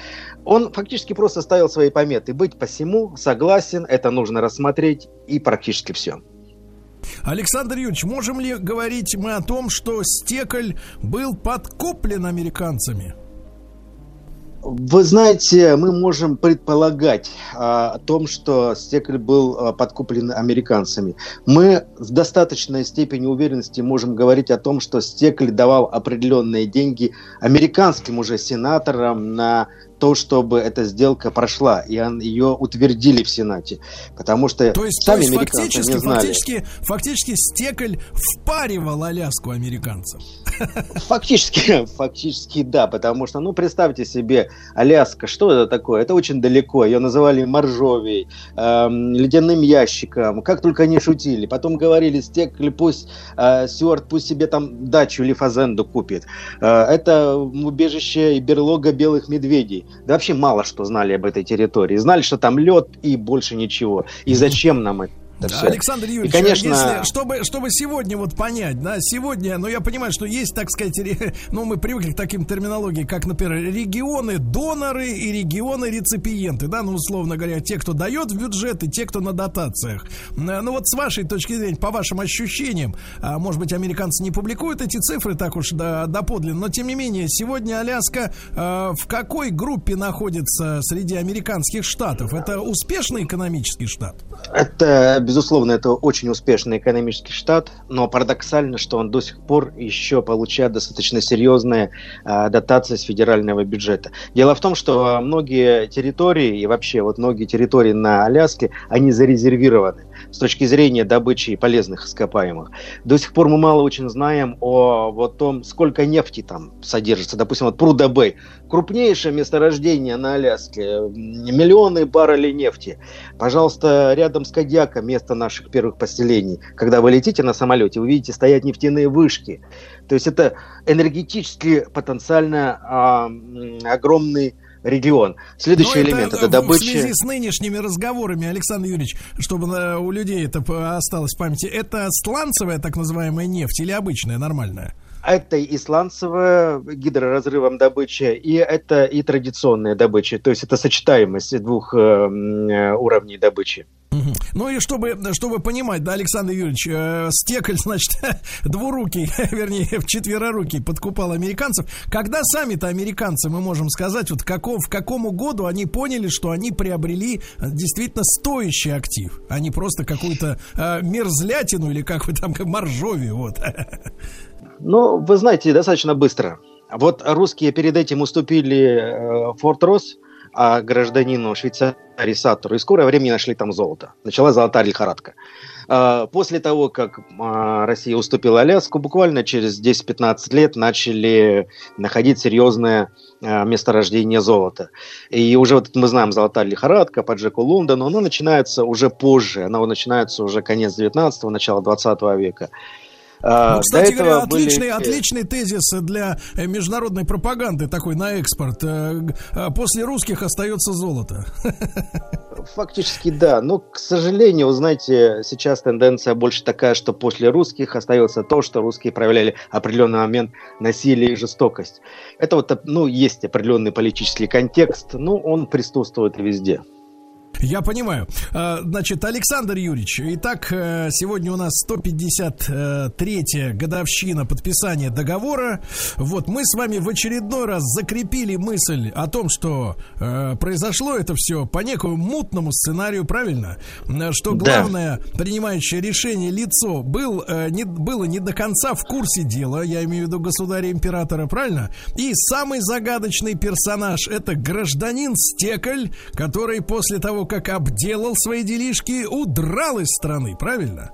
Он фактически просто ставил свои пометы. Быть посему, согласен, это нужно рассмотреть и практически все. Александр Юрьевич, можем ли говорить мы о том, что стекль был подкуплен американцами? Вы знаете, мы можем предполагать а, о том, что стекль был а, подкуплен американцами. Мы в достаточной степени уверенности можем говорить о том, что стекль давал определенные деньги американским уже сенаторам на то, чтобы эта сделка прошла, и он, ее утвердили в Сенате. Потому что то есть, сами то есть американцы фактически, не знали. Фактически, фактически стекль впаривал Аляску американцам. Фактически, фактически да, потому что, ну, представьте себе, Аляска, что это такое? Это очень далеко, ее называли Моржовей, эм, ледяным ящиком, как только они шутили. Потом говорили, стекль пусть, э, Сюарт пусть себе там дачу или фазенду купит. Э, это убежище и берлога белых медведей. Да вообще мало что знали об этой территории. Знали, что там лед и больше ничего. И зачем нам это? Да, Александр Юрьевич, и, конечно... если, чтобы, чтобы сегодня вот понять, да, сегодня, ну, я понимаю, что есть, так сказать, ну, мы привыкли к таким терминологии, как, например, регионы доноры и регионы реципиенты, да, ну, условно говоря, те, кто дает в бюджет и те, кто на дотациях. Ну, вот с вашей точки зрения, по вашим ощущениям, а, может быть, американцы не публикуют эти цифры так уж до, доподлинно, но, тем не менее, сегодня Аляска а, в какой группе находится среди американских штатов? Это успешный экономический штат? Это безусловно, это очень успешный экономический штат, но парадоксально, что он до сих пор еще получает достаточно серьезные э, дотации с федерального бюджета. Дело в том, что многие территории и вообще вот многие территории на Аляске, они зарезервированы с точки зрения добычи полезных ископаемых. До сих пор мы мало очень знаем о вот том, сколько нефти там содержится. Допустим, вот Пруда Бэй, крупнейшее месторождение на Аляске, миллионы баррелей нефти. Пожалуйста, рядом с Кадьяком место наших первых поселений. Когда вы летите на самолете, вы видите стоят нефтяные вышки. То есть это энергетически потенциально а, огромный регион. Следующий Но элемент это, это добыча. В связи с нынешними разговорами, Александр Юрьевич, чтобы у людей это осталось в памяти, это сланцевая так называемая нефть или обычная, нормальная? Это и сланцевая гидроразрывом добыча, и это и традиционная добыча. То есть это сочетаемость двух э, э уровней добычи. Ну и чтобы, чтобы понимать, да, Александр Юрьевич, э, стекль, значит, двурукий, вернее, в четверорукий подкупал американцев. Когда сами-то американцы, мы можем сказать, вот каков, в какому году они поняли, что они приобрели э, действительно стоящий актив, а не просто какую-то э, мерзлятину или как вы там, как моржовию, вот. Ну, вы знаете, достаточно быстро. Вот русские перед этим уступили э, Форт Росс, а гражданину Швейцарии Сатуру, и скорое время нашли там золото. Началась золотая лихорадка. А, после того, как а, Россия уступила Аляску, буквально через 10-15 лет начали находить серьезное а, месторождение золота. И уже вот мы знаем золотая лихорадка по Джеку Лондону, она начинается уже позже, она начинается уже конец 19-го, начало 20 века. А, ну, кстати говоря, отличный, были... отличный тезис для э, международной пропаганды такой на экспорт. Э, э, после русских остается золото. Фактически да, но, к сожалению, вы знаете, сейчас тенденция больше такая, что после русских остается то, что русские проявляли определенный момент насилие и жестокость. Это вот, ну, есть определенный политический контекст, но он присутствует везде. Я понимаю. А, Значит, Александр Юрьевич, итак, э, сегодня у нас 153-я годовщина подписания договора. Вот мы с вами в очередной раз закрепили мысль о том, что э, произошло это все по некому мутному сценарию, правильно? Э, Что Да. главное принимающее решение лицо был, э, не, было не до конца в курсе дела, я имею в виду государя-императора, правильно? И самый загадочный персонаж это гражданин Стекль, который после того, как обделал свои делишки, удрал из страны, правильно?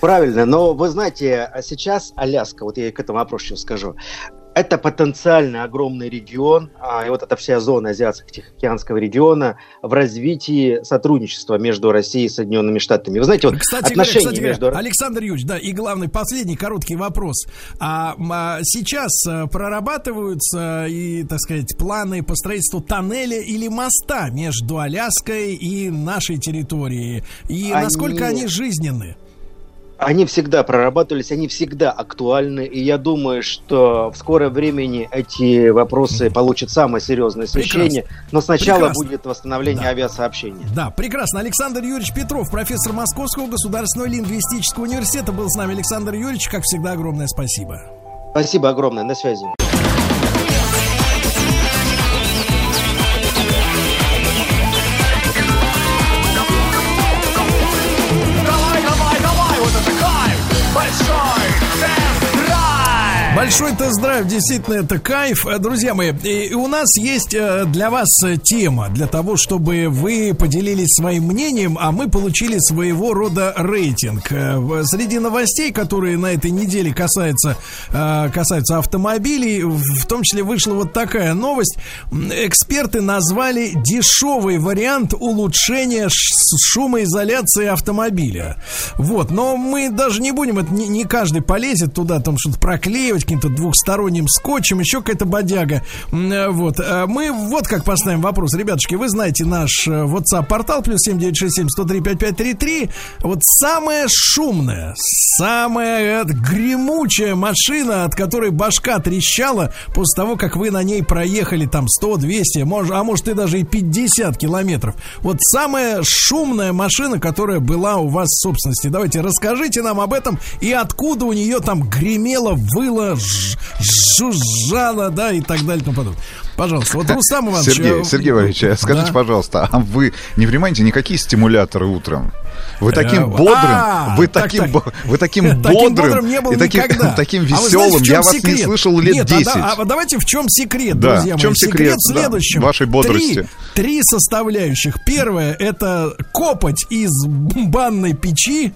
Правильно, но вы знаете, а сейчас Аляска, вот я к этому вопросу скажу, это потенциально огромный регион, а, и вот эта вся зона Азиатско-Тихоокеанского региона в развитии сотрудничества между Россией и Соединенными Штатами. Вы знаете, вот Кстати, отношения кстати между... Александр Юрьевич, да, и главный, последний короткий вопрос. А, а, сейчас а, прорабатываются и, так сказать, планы по строительству тоннеля или моста между Аляской и нашей территорией? И Они- насколько они жизненны? Они всегда прорабатывались, они всегда актуальны, и я думаю, что в скором времени эти вопросы получат самое серьезное освещение, но сначала Прекрасно. будет восстановление авиасообщения. Да, прекрасно. Александр Юрьевич Петров, профессор Московского государственного лингвистического университета, был с нами. Александр Юрьевич, как всегда, огромное спасибо. Спасибо огромное, на связи. Большой тест-драйв, действительно, это кайф. Э, Друзья мои, и у нас есть э, для вас э, тема, для того, чтобы вы поделились своим мнением, а мы получили своего рода рейтинг. Среди новостей, которые на этой неделе касаются, касаются автомобилей, в том числе вышла вот такая новость. Эксперты назвали дешевый вариант улучшения шумоизоляции автомобиля. Вот, но мы даже не будем, это не, каждый полезет туда, там что-то проклеивать каким-то двухсторонним скотчем, еще какая-то бодяга. Э, Вот, э, мы вот как поставим вопрос. Ребятушки, вы знаете наш э, WhatsApp-портал, плюс 7967 103 5533. Вот самая шумная, самая гремучая машина, от которой башка трещала после того, как вы на ней проехали там 100, 200, мож- а может и даже и 50 километров. Вот самая шумная машина, которая была у вас в собственности. Давайте расскажите нам об этом и откуда у нее там гремело, выло, ж- жужжало, да, и так далее и тому подобное. Пожалуйста, вот Рустам Иванович. Сергей, э, Сергей Валерьевич, скажите, да. пожалуйста, а вы не принимаете никакие стимуляторы утром? Вы таким бодрым, а, вы так, таким, так. вы таким Таким бодрым не был и таким, таким А знаете, веселым, я вас не слышал лет Нет, 10. А, да- а давайте в чем секрет, Да, друзья в чем секрет, в да, следующем. вашей бодрости? Три, три составляющих. Первое это копоть из банной печи.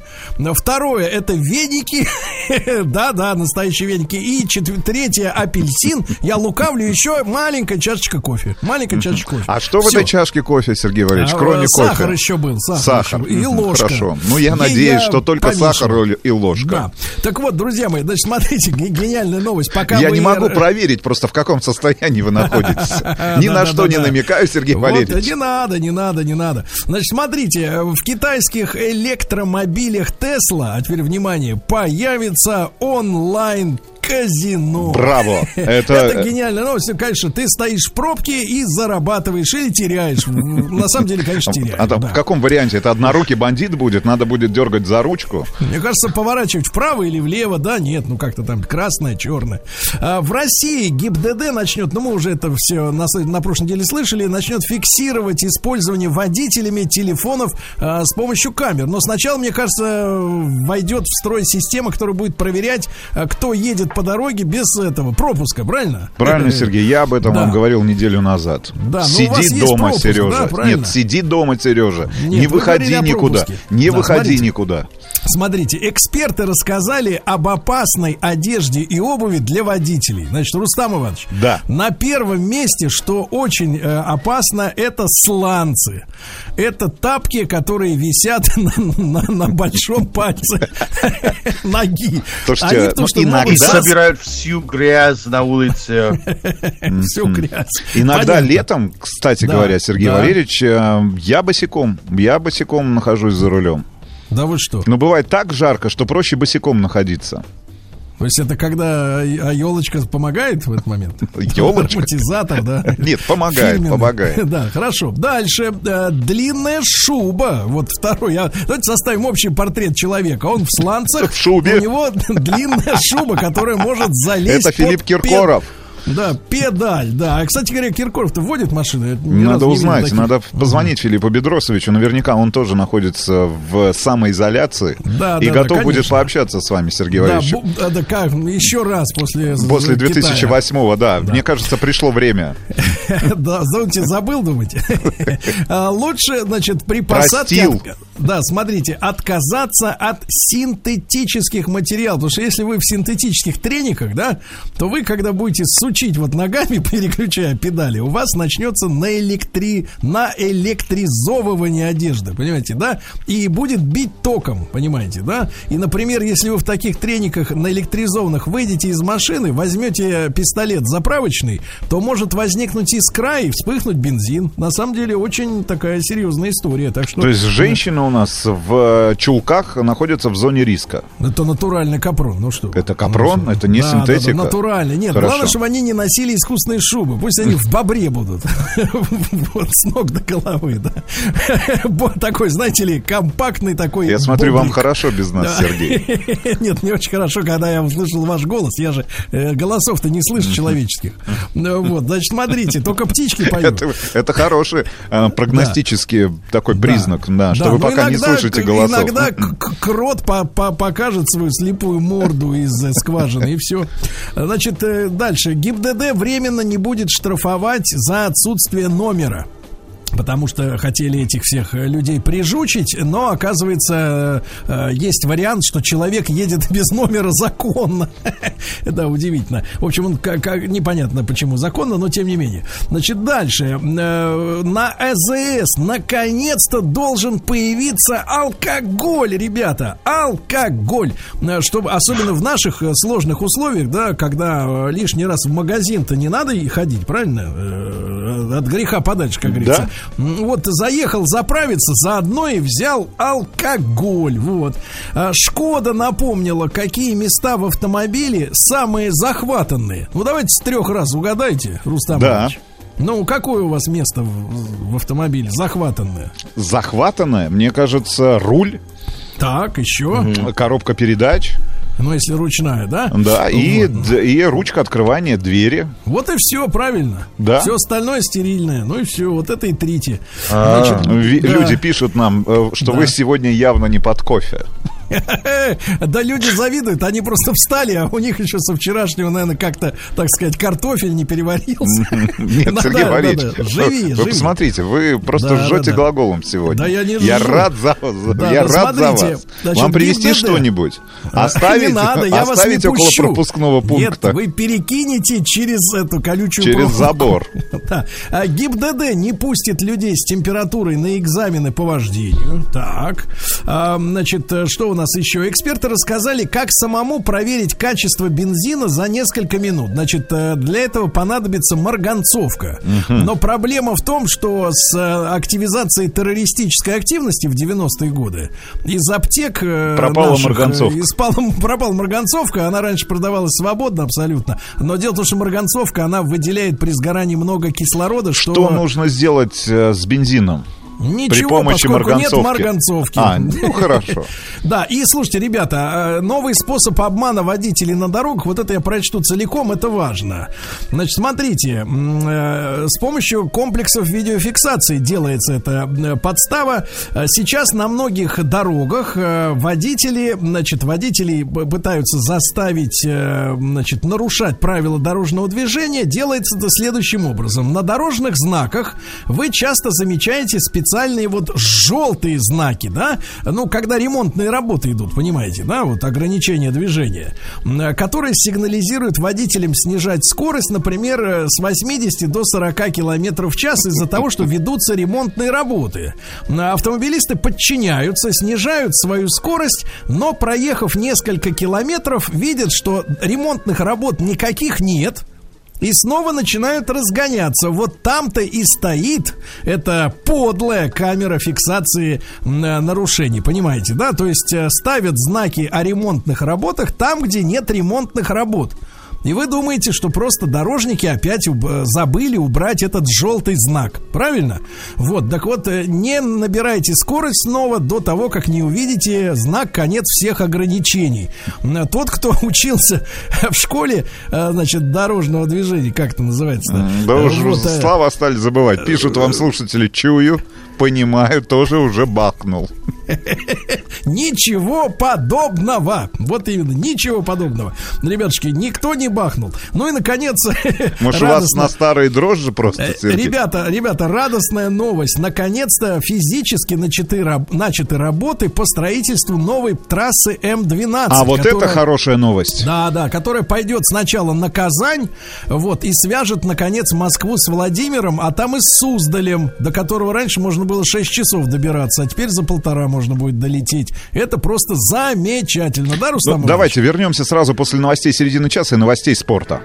Второе это веники. Да-да, настоящие веники. И четвер- третье апельсин. Я лукавлю еще маленькая чашечка кофе. Маленькая чашечка кофе. А что в этой чашке кофе, Сергей Валерьевич, А, кроме кофе? Сахар еще был. Сахар, еще был. И Мгм, ложка. Хорошо. Ну, я надеюсь, я что только сахар и ложка. Да. Так вот, друзья мои, значит, смотрите, ге- гениальная новость. Пока Я вы- не могу проверить просто, в каком состоянии вы находитесь. Ни на что не намекаю, Сергей Валерьевич. не надо, не надо, не надо. Значит, смотрите, в китайских электромобилях Тесла, а теперь внимание, появится онлайн казино. Браво. Это- Это гениальная новость. Конечно, ты стоишь в пробке и зарабатываешь или теряешь. На самом деле, конечно, теряешь. А да. в каком варианте? Это однорукий бандит будет? Надо будет дергать за ручку? Мне кажется, поворачивать вправо или влево, да, нет, ну как-то там красное, черное. А, в России ГИБДД начнет, ну мы уже это все на, на прошлой неделе слышали, начнет фиксировать использование водителями телефонов а, с помощью камер. Но сначала, мне кажется, войдет в строй система, которая будет проверять, а, кто едет по дороге без этого пропуска, правильно? Правильно, Сергей, я об этом да. вам говорил неделю назад. Да, но у вас сиди дома, пропуск, Сережа. да, правильно? Нет, сиди дома, Сережа. Нет, не вы выходи никуда. Не Да, выходи смотрите. никуда. Смотрите, эксперты рассказали об опасной одежде и обуви для водителей. Значит, Рустам Иванович, Да. на первом месте, что очень э, опасно, это сланцы. Это тапки, которые висят на, на- на большом пальце ноги. Слушайте, Они, потому ну, что иногда убирают всю грязь на улице. Всю грязь. Иногда летом, кстати говоря, Сергей. Валерьевич, э, я босиком, я босиком нахожусь за рулем. Да вы что? Но бывает так жарко, что проще босиком находиться. То есть это когда а елочка помогает в этот момент? Ёлочка? Ароматизатор, да? Нет, помогает, Фирменный. помогает. Да, хорошо. Дальше. Э, Длинная шуба. Вот второй. Я- Давайте составим общий портрет человека. Он в сланцах. В шубе. У него длинная шуба, которая может залезть Это Филипп Киркоров. Да, педаль, да. А, кстати говоря, Киркоров-то водит машины? Я ни разу Надо узнать, таких. надо позвонить Филиппу Бедросовичу. Наверняка он тоже находится в самоизоляции Да, и да, да, готов будет конечно. пообщаться с вами, Сергей Да, Валерьевич. да, да, как, еще раз после... После Китая. 2008-го, да. Мне кажется, пришло время. Да, забыл, думаете? А, Лучше, значит, при посадке... Да, смотрите, отказаться от синтетических материалов. Потому что если вы в синтетических трениках, да, то вы, когда будете сучить вот ногами, переключая педали, у вас начнется на электри... на электризовывание одежды, понимаете, да? И будет бить током, понимаете, да? И, например, если вы в таких трениках на электризованных выйдете из машины, возьмете пистолет заправочный, то может возникнуть искра и вспыхнуть бензин. На самом деле очень такая серьезная история. Так что То есть женщины у нас в э, чулках находятся в зоне риска. это натуральный капрон. Ну что? Это капрон? Это не Да, да, да, синтетика? натуральный. Нет, Хорошо. главное, чтобы они не носили искусственные шубы. Пусть они в бобре будут. Вот с ног до головы, да. Такой, знаете ли, компактный такой. Я смотрю, вам хорошо без нас. Сергей. Нет, не очень хорошо, когда я услышал ваш голос. Я же э, голосов-то не слышу человеческих. Ну, Вот, значит, смотрите, только птички поют. Это, хороший э, прогностический такой признак, да, что вы пока не слышите голосов. Иногда крот по- по- покажет свою слепую морду из э, скважины, и все. Значит, дальше. ГИБДД временно не будет штрафовать за отсутствие номера. Потому что хотели этих всех э, людей прижучить, но оказывается э, есть вариант, что человек едет без номера законно. Да, удивительно. В общем, он как, как- непонятно почему законно, но тем не менее. Значит, дальше. Э, На АЗС наконец-то должен появиться алкоголь, ребята. Алкоголь. Э, Чтобы, особенно в наших э, сложных условиях, да, когда э, лишний раз в магазин-то не надо ходить, правильно? Э, От греха подальше, как говорится. Вот заехал заправиться, заодно и взял алкоголь. Вот. А Шкода напомнила, какие места в автомобиле самые захватанные. Ну, давайте с трех раз угадайте, Рустам Да. Ну, какое у вас место в, в автомобиле захватанное? Захватанное, мне кажется, руль, Так, еще. коробка передач, Ну, если ручная, да? да, и, Вот. и ручка открывания двери. Вот и все, правильно. Да. Все остальное стерильное. Ну и все, вот это и трите. А, Значит, ви- да. Люди пишут нам, э, что Да. вы сегодня явно не под кофе. Да люди завидуют, они просто встали, а у них еще со вчерашнего, наверное, как-то, так сказать, картофель не переварился. Нет, Да, Сергей да, Валерьевич, да. Живи, вы живи. посмотрите, вы просто жжете глаголом сегодня. Да я не Я жжу. рад за вас, я да, рад за вас. значит, Вам привезти что-нибудь? А, Оставить, не надо, я вас оставить около пущу. пропускного пункта. Нет, вы перекинете через эту колючую Через забор. Да. А ГИБДД не пустит людей с температурой на экзамены по вождению. Так. А, значит, э, что у нас еще? Эксперты рассказали, как самому проверить качество бензина за несколько минут. Значит, э, для этого понадобится марганцовка. Но проблема в том, что с э, активизацией террористической активности в 90-е годы из аптек э, Пропала наших, марганцовка. из Спала- пропала марганцовка, она раньше продавалась свободно абсолютно. Но дело в том, что марганцовка, она выделяет при сгорании много кислорода, что... Что нужно сделать с бензином? Ничего, При помощи поскольку нет марганцовки. марганцовки. А, ну хорошо. Да, и слушайте, ребята, э, новый способ обмана водителей на дорогах, вот это я прочту целиком, это важно. Значит, смотрите, э, с помощью комплексов видеофиксации делается эта э, подстава. Сейчас на многих дорогах водители, значит, водителей пытаются заставить, значит, нарушать правила дорожного движения. Делается это следующим образом. На дорожных знаках вы часто замечаете специальные специальные вот желтые знаки, да, ну, когда ремонтные работы идут, понимаете, да, вот ограничение движения, которые сигнализируют водителям снижать скорость, например, э, с 80 до 40 километров в час из-за того, что ведутся ремонтные работы. М, Автомобилисты подчиняются, снижают свою скорость, но проехав несколько километров, видят, что ремонтных работ никаких нет, и снова начинают разгоняться. Вот там-то и стоит эта подлая камера фиксации э, нарушений. Понимаете, да? То есть э, ставят знаки о ремонтных работах там, где нет ремонтных работ. И вы думаете, что просто дорожники опять уб- э, забыли убрать этот желтый знак. Правильно? Вот, так вот, э, не набирайте скорость снова до того, как не увидите знак конец всех ограничений. Тот, кто учился в школе, э, значит, дорожного движения, как это называется? Да уж Вот, слова стали забывать. Пишут вам слушатели, чую, понимаю, тоже уже бахнул. Ничего подобного. Вот именно, ничего подобного. Ребятушки, никто не бахнул. Ну и, наконец, Может, у вас радостно- на старые дрожжи просто, Э, Сергей? Ребята, ребята, радостная новость. Наконец-то физически начаты, раб- начаты работы по строительству новой трассы М12. А вот которая- это хорошая новость. Да, да, которая пойдет сначала на Казань, вот, и свяжет, наконец, Москву с Владимиром, а там и с Суздалем, до которого раньше можно было 6 часов добираться, а теперь за полтора можно будет долететь. Это просто замечательно, да, Рустам? Ну, давайте вернемся сразу после новостей середины часа и новостей спорта.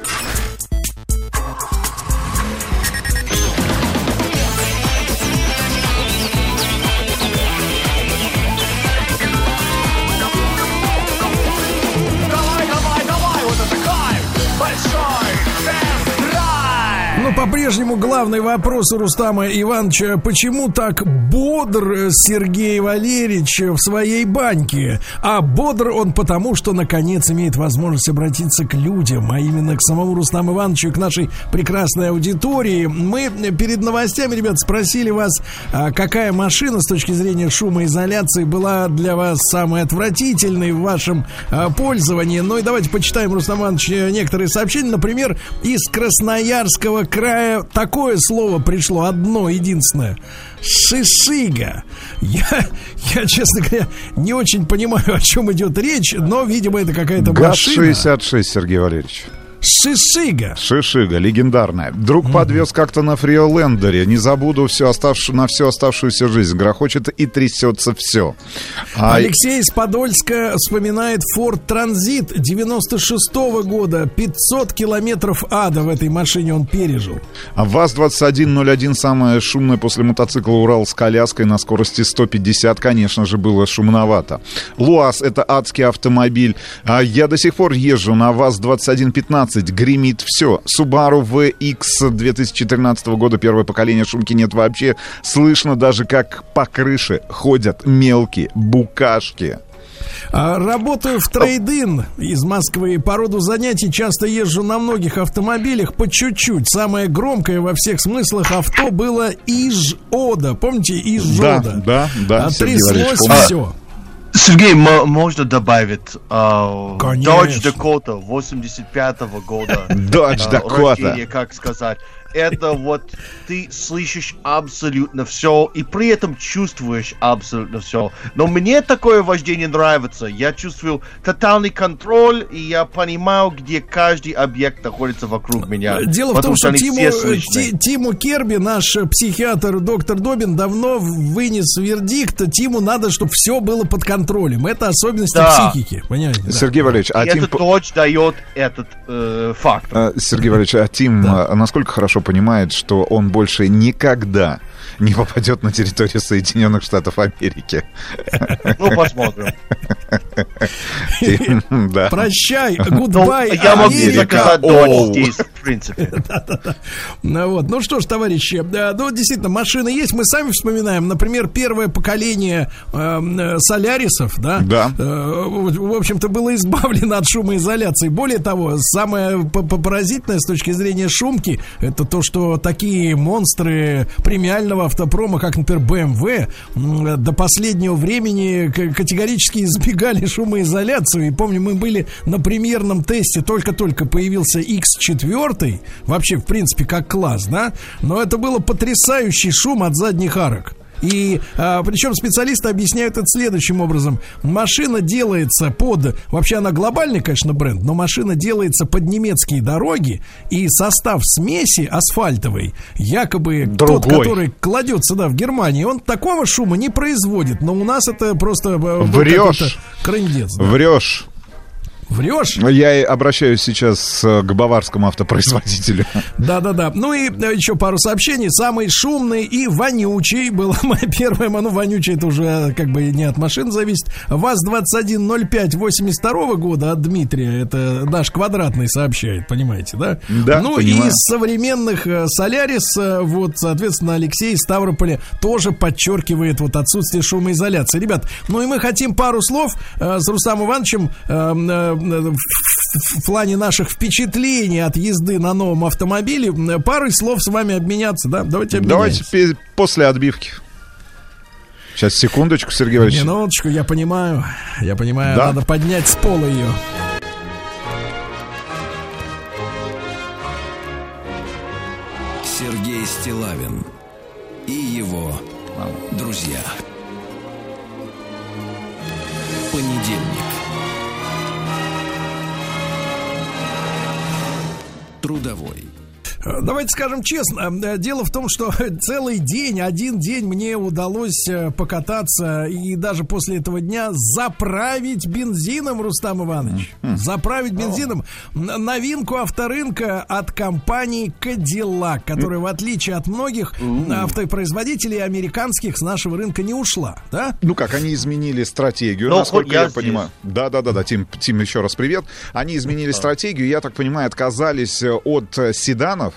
По-прежнему главный вопрос у Рустама Ивановича. Почему так бодр Сергей Валерьевич в своей баньке? А бодр он потому, что наконец имеет возможность обратиться к людям, а именно к самому Рустаму Ивановичу к нашей прекрасной аудитории. Мы перед новостями, ребят, спросили вас, а какая машина с точки зрения шумоизоляции была для вас самой отвратительной в вашем а, пользовании. Ну и давайте почитаем, Рустам Иванович, некоторые сообщения. Например, из Красноярского края такое слово пришло, одно единственное. Шишига. Я, я, честно говоря, не очень понимаю, о чем идет речь, но, видимо, это какая-то машина. ГАЗ-66, Сергей Валерьевич. Шишига. Шишига, легендарная. Друг подвез как-то на фриолендере. Не забуду все оставш... на всю оставшуюся жизнь. Грохочет и трясется все. А Алексей из Подольска вспоминает Ford Транзит 96 года. 500 километров ада в этой машине он пережил. А ВАЗ-2101 самое шумное после мотоцикла Урал с коляской на скорости 150, конечно же, было шумновато. ЛуАЗ — это адский автомобиль. А я до сих пор езжу на ВАЗ-2115, гремит все. Subaru VX 2014 года, первое поколение, шумки нет вообще. Слышно даже, как по крыше ходят мелкие букашки. А, Работаю в трейдин из Москвы. По роду занятий часто езжу на многих автомобилях по чуть-чуть. Самое громкое во всех смыслах авто было Иж-Ода. Помните Иж-Ода? Да, да, да, А Тряслось все. Сергей, мо- можно добавить а. Dodge Dakota 85-го года. Dodge а, Dakota. рождения, как сказать. Это вот ты слышишь абсолютно все и при этом чувствуешь абсолютно все. Но мне такое вождение нравится. Я чувствую тотальный контроль и я понимаю, где каждый объект находится вокруг меня. Дело в том, что они Тиму. Ти- Тиму Керби, наш э, психиатр доктор Добин, давно вынес вердикт. Тиму надо, чтобы все было под контролем. Это особенности Да. психики. Понимаете? да. Сергей Валерьевич, а И Тим... этот Dodge дает этот э, факт. А, Сергей Валерьевич, а Тим а, насколько хорошо понимает, что он больше никогда не попадет на территорию Соединенных Штатов Америки? Ну, посмотрим. Да. Прощай, Ну, гудбай, я могу заказать Dodge здесь, в принципе. Ну вот, ну что ж, товарищи, да, ну действительно, машины есть. Мы сами вспоминаем, например, первое поколение э, э, солярисов, да, Да. э, в общем-то, было избавлено от шумоизоляции. Более того, самое поразительное с точки зрения шумки, это то, что такие монстры премиального автопрома, как, например, BMW, до последнего времени категорически избегали шумоизоляцию. И помню, мы были на премьерном тесте, только-только появился X4, вообще, в принципе, как класс, да? Но это было потрясающий шум от задних арок. И а, причем специалисты объясняют это следующим образом. Машина делается под... Вообще она глобальный, конечно, бренд, но машина делается под немецкие дороги, и состав смеси асфальтовой, якобы тот, Другой. который кладется, да, в Германии, он такого шума не производит. Но у нас это просто... был Врешь. Крындец. да. Врешь. Врешь? Я и обращаюсь сейчас э, к баварскому автопроизводителю. Да-да-да. Ну и э, еще пару сообщений. Самый шумный и вонючий была моя первая, ну вонючий это уже э, как бы не от машин зависит. ВАЗ-2105 82 года от Дмитрия, это наш квадратный сообщает, понимаете, да? Да, Ну понимаю. и из современных Солярис, вот, соответственно, Алексей из Ставрополя тоже подчеркивает вот отсутствие шумоизоляции. Ребят, ну и мы хотим пару слов э, с Рустамом Ивановичем э, в, в- плане наших впечатлений от езды на новом автомобиле. э, Парой слов с вами обменяться, да? Давайте обменяемся. Давайте после отбивки. Сейчас, секундочку, Сергей Валерьевич. Минуточку, я понимаю. Я понимаю, Да? надо поднять с пола ее. Трудовой. Э, Давайте скажем честно, э, дело в том, что целый день, один день мне удалось э, покататься и даже после этого дня заправить бензином, Рустам Иванович. Заправить бензином. Новинку авторынка от компании Cadillac, которая, в отличие от многих автопроизводителей американских, с нашего рынка не ушла. Да? Ну как, они изменили стратегию, Ну, насколько я, я понимаю. Да, да, да, да, Тим, Тим, еще раз привет. Они изменили стратегию, я так понимаю, отказались от седанов.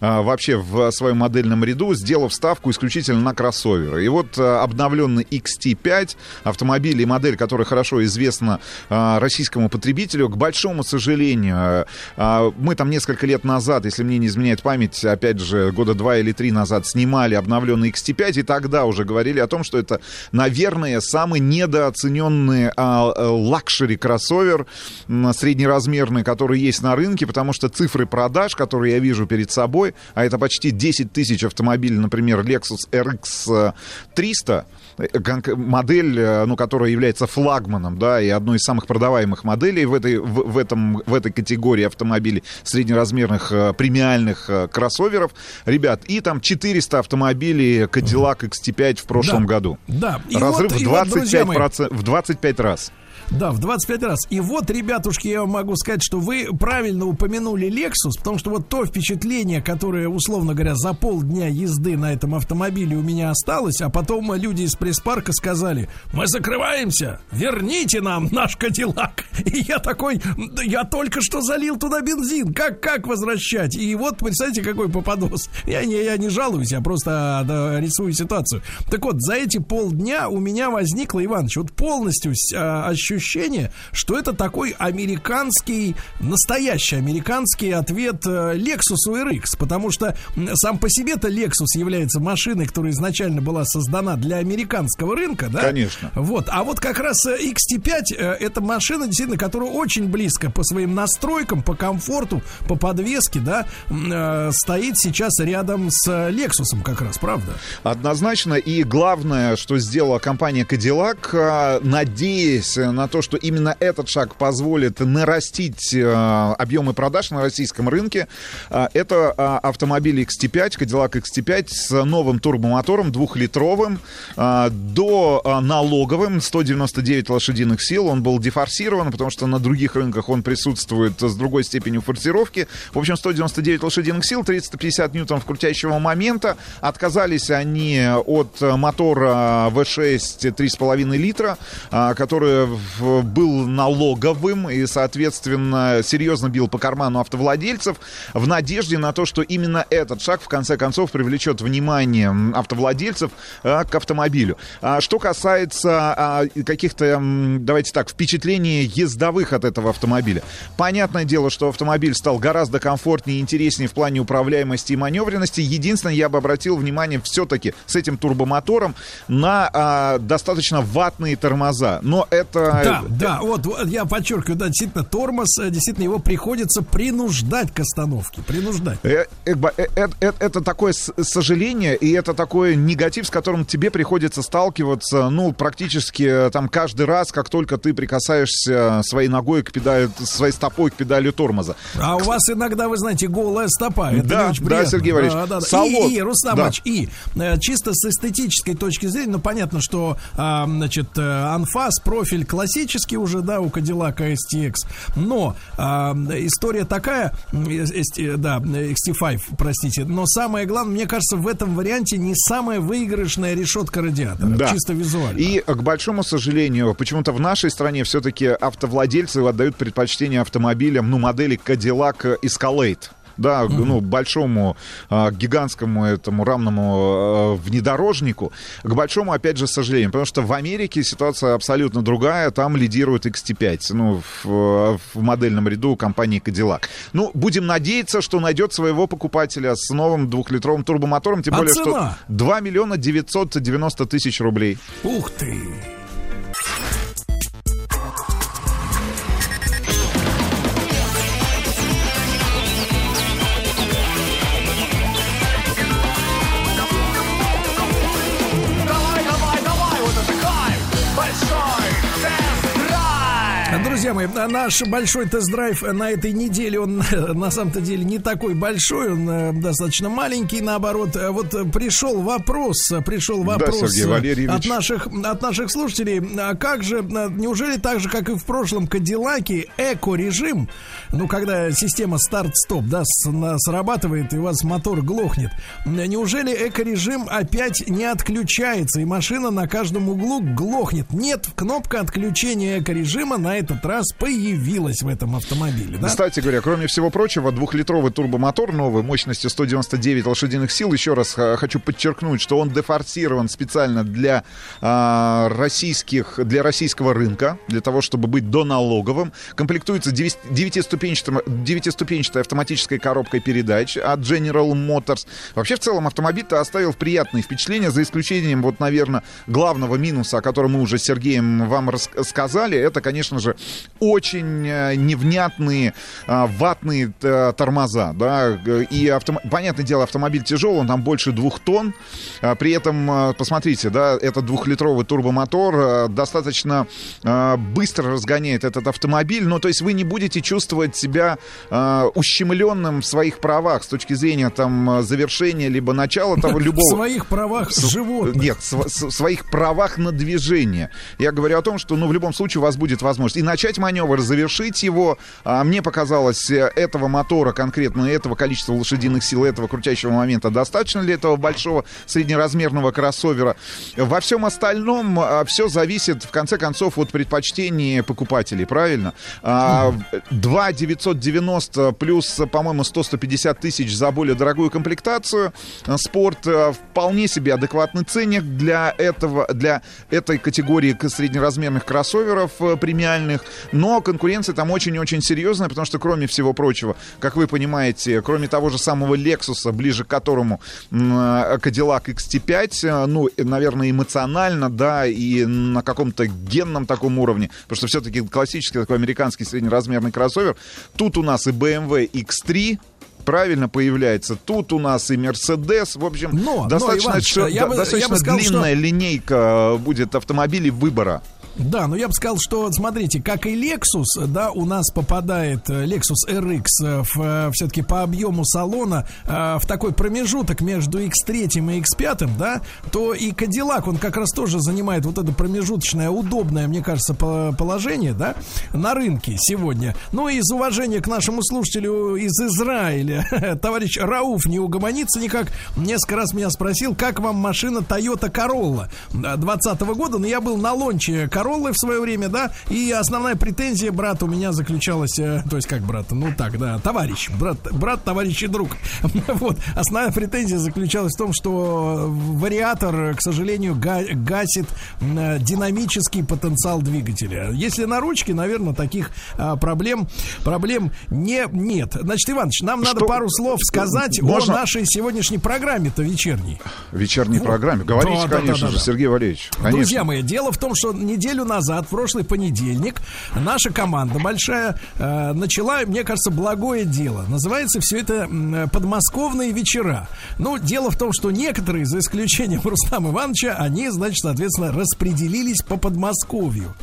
А, вообще в своем модельном ряду, сделав ставку исключительно на кроссоверы. И вот а, обновленный XT5, автомобиль и модель, которая хорошо известна а, российскому потребителю, к большому сожалению, мы там несколько лет назад, если мне не изменяет память, опять же, года два или три назад снимали обновленный XT5, и тогда уже говорили о том, что это, наверное, самый недооцененный а, а, luxury кроссовер м, среднеразмерный, который есть на рынке, потому что цифры продаж, которые я вижу перед собой, а это почти 10 тысяч автомобилей, например, Lexus RX 300, э, модель, э, ну, которая является флагманом, да, и одной из самых продаваемых моделей в этой, в, в этом, в этой категории автомобилей среднеразмерных э, премиальных кроссоверов. Ребят, и там 400 автомобилей Cadillac XT5 в прошлом Да. году. Да. И Разрыв вот- в, и вот, друзья 25 мои, процент- в 25 раз. Да, в 25 раз. И вот, ребятушки, я могу сказать, что вы правильно упомянули Lexus, потому что вот то впечатление, которое, условно говоря, за полдня езды на этом автомобиле у меня осталось, а потом люди из пресс-парка сказали, мы закрываемся, верните нам наш Кадиллак. И я такой, «Да я только что залил туда бензин, как, как возвращать? И вот, представьте, какой попадос. Я не, я не жалуюсь, я просто да, рисую ситуацию. Так вот, за эти полдня у меня возникло, Иваныч, вот полностью а, ощущение, что это такой американский, настоящий американский ответ э, Lexus RX, потому что сам по себе-то Lexus является машиной, которая изначально была создана для американского рынка, да? Конечно. Вот, а вот как раз э, XT5 э, это машина, действительно, которая очень близко по своим настройкам, по комфорту, по подвеске, да, стоит сейчас рядом с Lexus как раз, правда? Однозначно. И главное, что сделала компания Cadillac, надеясь на то, что именно этот шаг позволит нарастить а, объемы продаж на российском рынке, а, это а, автомобиль XT5, Cadillac XT5 с новым турбомотором двухлитровым, а, до налоговым, 199 лошадиных сил. Он был дефорсирован, потому что на других рынках он присутствует с другой степенью форсировки. В общем, 199 лошадиных сил, 350 ньютонов крутящего момента. Отказались они от мотора V6 3,5 литра, который был налоговым и, соответственно, серьезно бил по карману автовладельцев в надежде на то, что именно этот шаг, в конце концов, привлечет внимание автовладельцев а, к автомобилю. А Что касается а, каких-то, давайте так, впечатлений ездовых от этого автомобиля. Понятное дело, что автомобиль стал гораздо комфортнее и интереснее в плане управляемости и маневренности. Единственное, я бы обратил внимание все-таки с этим турбомотором на а, достаточно ватные тормоза. Но это Да, да, вот, вот я подчеркиваю, да, действительно, тормоз, э, действительно, его приходится принуждать к остановке, принуждать. Э, э, э, э, э, Это такое сожаление, и это такой негатив, с которым тебе приходится сталкиваться, ну, практически э, там каждый раз, как только ты прикасаешься своей ногой к педали, своей стопой к педали тормоза. А у вас иногда, вы знаете, голая стопа. Это Да, не очень да. Сергей Валерьевич. Да, да, да. Салон. И, и, Рустам Да. И э, чисто с эстетической точки зрения, ну, понятно, что, а, значит, э, анфас, профиль классический уже, да, у Cadillac STX, но а, история такая, э, э, да, XT5, простите, но самое главное, мне кажется, в этом варианте не самая выигрышная решетка радиатора, Да. чисто визуально. И, к большому сожалению, почему-то в нашей стране все-таки автовладельцы отдают предпочтение автомобилям, ну, модели Cadillac Escalade. Да, ну, большому, а, гигантскому этому рамному а, внедорожнику. К большому, опять же, сожалению, потому что в Америке ситуация абсолютно другая. Там лидирует XT5, ну, в, в модельном ряду компании Cadillac. Ну, будем надеяться, что найдет своего покупателя с новым двухлитровым турбомотором, тем А более, цена? что 2 миллиона 990 тысяч рублей. Ух ты! Друзья мои, наш большой тест-драйв на этой неделе, он на самом-то деле не такой большой, он э, достаточно маленький, наоборот. Э, Вот пришел вопрос, э, пришел Да, вопрос Валерьевич. от наших, от наших слушателей. А как же, неужели так же, как и в прошлом Кадиллаке, эко-режим, ну, когда система старт-стоп, да, на- срабатывает, и у вас мотор глохнет, неужели эко-режим опять не отключается, и машина на каждом углу глохнет? Нет, кнопка отключения эко-режима на этот раз появилась в этом автомобиле, да? Кстати говоря, кроме всего прочего, двухлитровый турбомотор новый мощностью 199 лошадиных сил. Еще раз э, хочу подчеркнуть, что он дефорсирован специально для а, российских, для российского рынка, для того, чтобы быть доналоговым. Комплектуется девес- девятиступенчатым- девятиступенчатой автоматической коробкой передач от General Motors. Вообще, в целом, автомобиль-то оставил приятные впечатления, за исключением, вот, наверное, главного минуса, о котором мы уже с Сергеем вам рассказали. Это, конечно же, очень э, невнятные а, ватные э, тормоза, да, и автом... понятное дело, автомобиль тяжелый, он там больше двух тонн, при этом, э, посмотрите, да, это двухлитровый турбомотор э, достаточно э, быстро разгоняет этот автомобиль, ну, то есть вы не будете чувствовать себя э, ущемленным в своих правах с точки зрения там э, завершения либо начала того любого... В своих правах С- животных. Нет, в своих правах на движение. Я говорю о том, что, ну, в любом случае у вас будет возможность. И начать маневр, завершить его. А, мне показалось, э, этого мотора, конкретно этого количества лошадиных сил, этого крутящего момента достаточно для этого большого среднеразмерного кроссовера. Во всем остальном все зависит, в конце концов, от предпочтений покупателей, правильно? А, 2 990 плюс, по-моему, 100-150 тысяч за более дорогую комплектацию. А, Спорт э, вполне себе адекватный ценник для этого, для этой категории среднеразмерных кроссоверов э, премиальных. Но конкуренция там очень-очень серьезная, потому что, кроме всего прочего, как вы понимаете, кроме того же самого Lexus, ближе к которому э, Cadillac XT5, э, ну, наверное, эмоционально, да, и на каком-то генном таком уровне, потому что все-таки классический такой американский среднеразмерный кроссовер. Тут у нас и BMW X3, правильно появляется. Тут у нас и Мерседес. В общем, Но, но, достаточно, Иваныч, шо- я бы- я бы достаточно сказал, что- длинная линейка будет автомобилей выбора. Да, но я бы сказал, что, смотрите, как и Lexus, да, у нас попадает э, Lexus RX э, в, все-таки по объему салона э, в такой промежуток между X3 и X5, да, то и Cadillac, он как раз тоже занимает вот это промежуточное, удобное, мне кажется, по- положение, да, на рынке сегодня. Ну, и из уважения к нашему слушателю из Израиля, товарищ Рауф не угомонится никак, несколько раз меня спросил, как вам машина Toyota Corolla 20 года, но я был на лонче Короллы в свое время, да, и основная претензия брата у меня заключалась, э, то есть как брата, ну так, да, товарищ, брат, брат, товарищ и друг. Вот, основная претензия заключалась в том, что вариатор, к сожалению, га- гасит м, динамический потенциал двигателя. Если на ручке, наверное, таких а, проблем, проблем не, нет. Значит, Иваныч, нам надо Что- пару слов сказать Можно- о нашей сегодняшней программе-то вечерней. Вечерней Вот. программе. Говорите, Да, да, конечно да, же, да. Сергей Валерьевич. Конечно. Друзья мои, дело в том, что неделю неделю назад, в прошлый понедельник, наша команда большая э, начала, мне кажется, благое дело. Называется все это подмосковные вечера. Ну, дело в том, что некоторые, за исключением Рустама Ивановича, они, значит, соответственно, распределились по Подмосковью.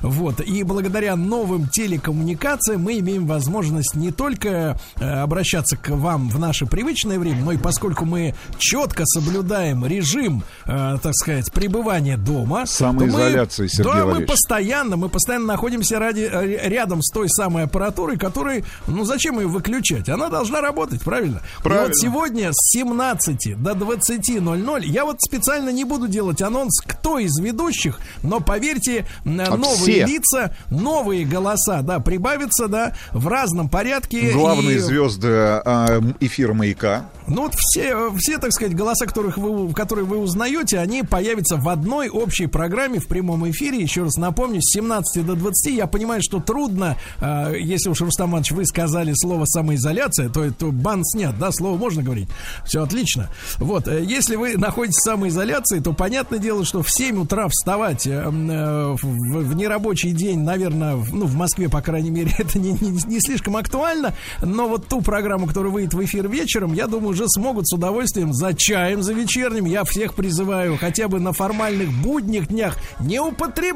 Вот. И благодаря новым телекоммуникациям мы имеем возможность не только э, обращаться к вам в наше привычное время, но и поскольку мы четко соблюдаем режим, э, так сказать, пребывания дома. Самоизоляции, мы, Сергей Да, мы постоянно, мы постоянно находимся ради, э, рядом с той самой аппаратурой, которой, ну зачем ее выключать? Она должна работать, правильно? Правильно. И вот сегодня с 17 до 20.00 я вот специально не буду делать анонс, кто из ведущих, но поверьте, А новые все. лица, новые голоса, да, прибавятся, да, в разном порядке. Главные И- звезды а, эфира маяка. ну вот все, все, так сказать, голоса, которых вы, которые вы узнаете, они появятся в одной общей программе в прямом эфире. Еще раз напомню, с 17 до 20. Я понимаю, что трудно, э, если уж, Рустам Иванович, вы сказали слово самоизоляция, то это бан снят, да, слово можно говорить. Все отлично. Вот, э, если вы находитесь в самоизоляции, то понятное дело, что в 7 утра вставать э, э, в, в нерабочий день, наверное, в- ну, в Москве, по крайней мере, это не, не, не слишком актуально, но вот ту программу, которая выйдет в эфир вечером, я думаю, уже смогут с удовольствием за чаем, за вечерним. Я всех призываю хотя бы на формальных будних днях не употреблять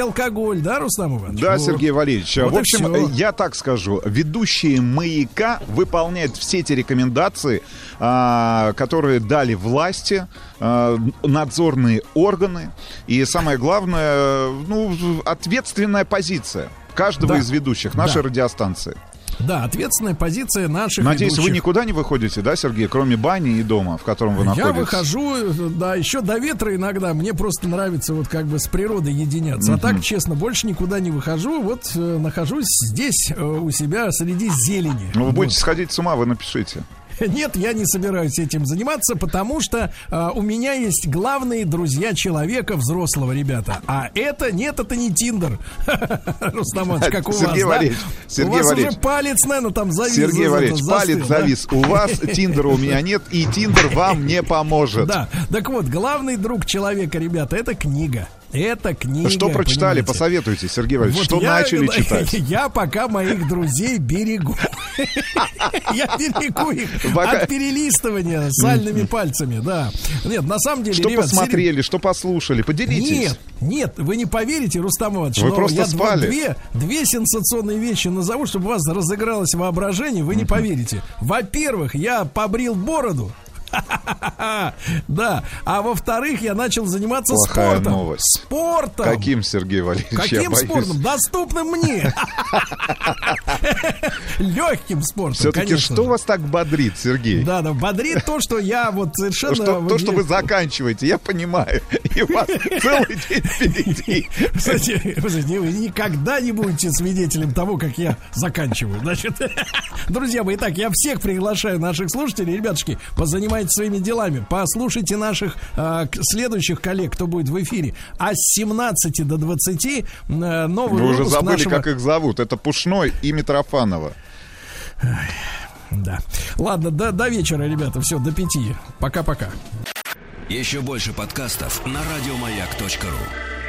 алкоголь, да, Рустам Иванович? Да, Вот. Сергей Валерьевич. Вот в общем, я так скажу. Ведущие маяка выполняют все те рекомендации, а, которые дали власти, а, надзорные органы. И самое главное, ну, ответственная позиция каждого Да. из ведущих нашей Да. радиостанции. Да, ответственная позиция наших Надеюсь, вы ведущих. никуда не выходите, да, Сергей, кроме бани и дома, в котором вы Я находитесь? выхожу, да, еще до ветра иногда. Мне просто нравится вот как бы с природой единяться. А Мгм. так, честно, больше никуда не выхожу. Вот э, нахожусь здесь э, у себя среди зелени. Ну, вы Вот. будете сходить с ума, вы напишите. Нет, я не собираюсь этим заниматься, потому что а, у меня есть главные друзья человека взрослого, ребята. А это нет, это не Тиндер. Рустам как у вас, Сергей да? Валерьевич, Сергей У вас Валерьевич. уже палец, наверное, там завис. Сергей Валерьевич, палец да? завис. У вас Тиндера у меня нет, и Тиндер вам не поможет. Да, так вот, главный друг человека, ребята, это книга. Это книга. Что прочитали? понимаете? Посоветуйте, Сергей Валерьевич. Вот что я- начали читать? Я пока моих друзей берегу. Я берегу их от перелистывания сальными пальцами, да. Нет, на самом деле, Что посмотрели, что послушали? Поделитесь. Нет, нет, вы не поверите, Рустам Иванович, Вы просто я спали. две, две сенсационные вещи назову, чтобы у вас разыгралось воображение, вы не поверите. Во-первых, я побрил бороду. Да, а во-вторых, я начал заниматься Плохая спортом. новость. Спортом. Каким, Сергей Валерьевич? Каким спортом? Доступным мне. Легким спортом, Все-таки что вас так бодрит, Сергей? Да, да, бодрит то, что я вот совершенно... то, что вы заканчиваете, я понимаю. И у вас целый день впереди. Кстати, вы никогда не будете свидетелем того, как я заканчиваю. Значит, друзья мои, итак, я всех приглашаю наших слушателей. Ребятушки, позанимайтесь своими делами. Послушайте наших э, следующих коллег, кто будет в эфире. А с 17 до 20 э, новый Вы уже забыли, нашего... как их зовут. Это Пушной и Митрофанова. Да. Ладно, до, до вечера, ребята. Все, до пяти. Пока-пока. Еще больше подкастов на радиомаяк.ру.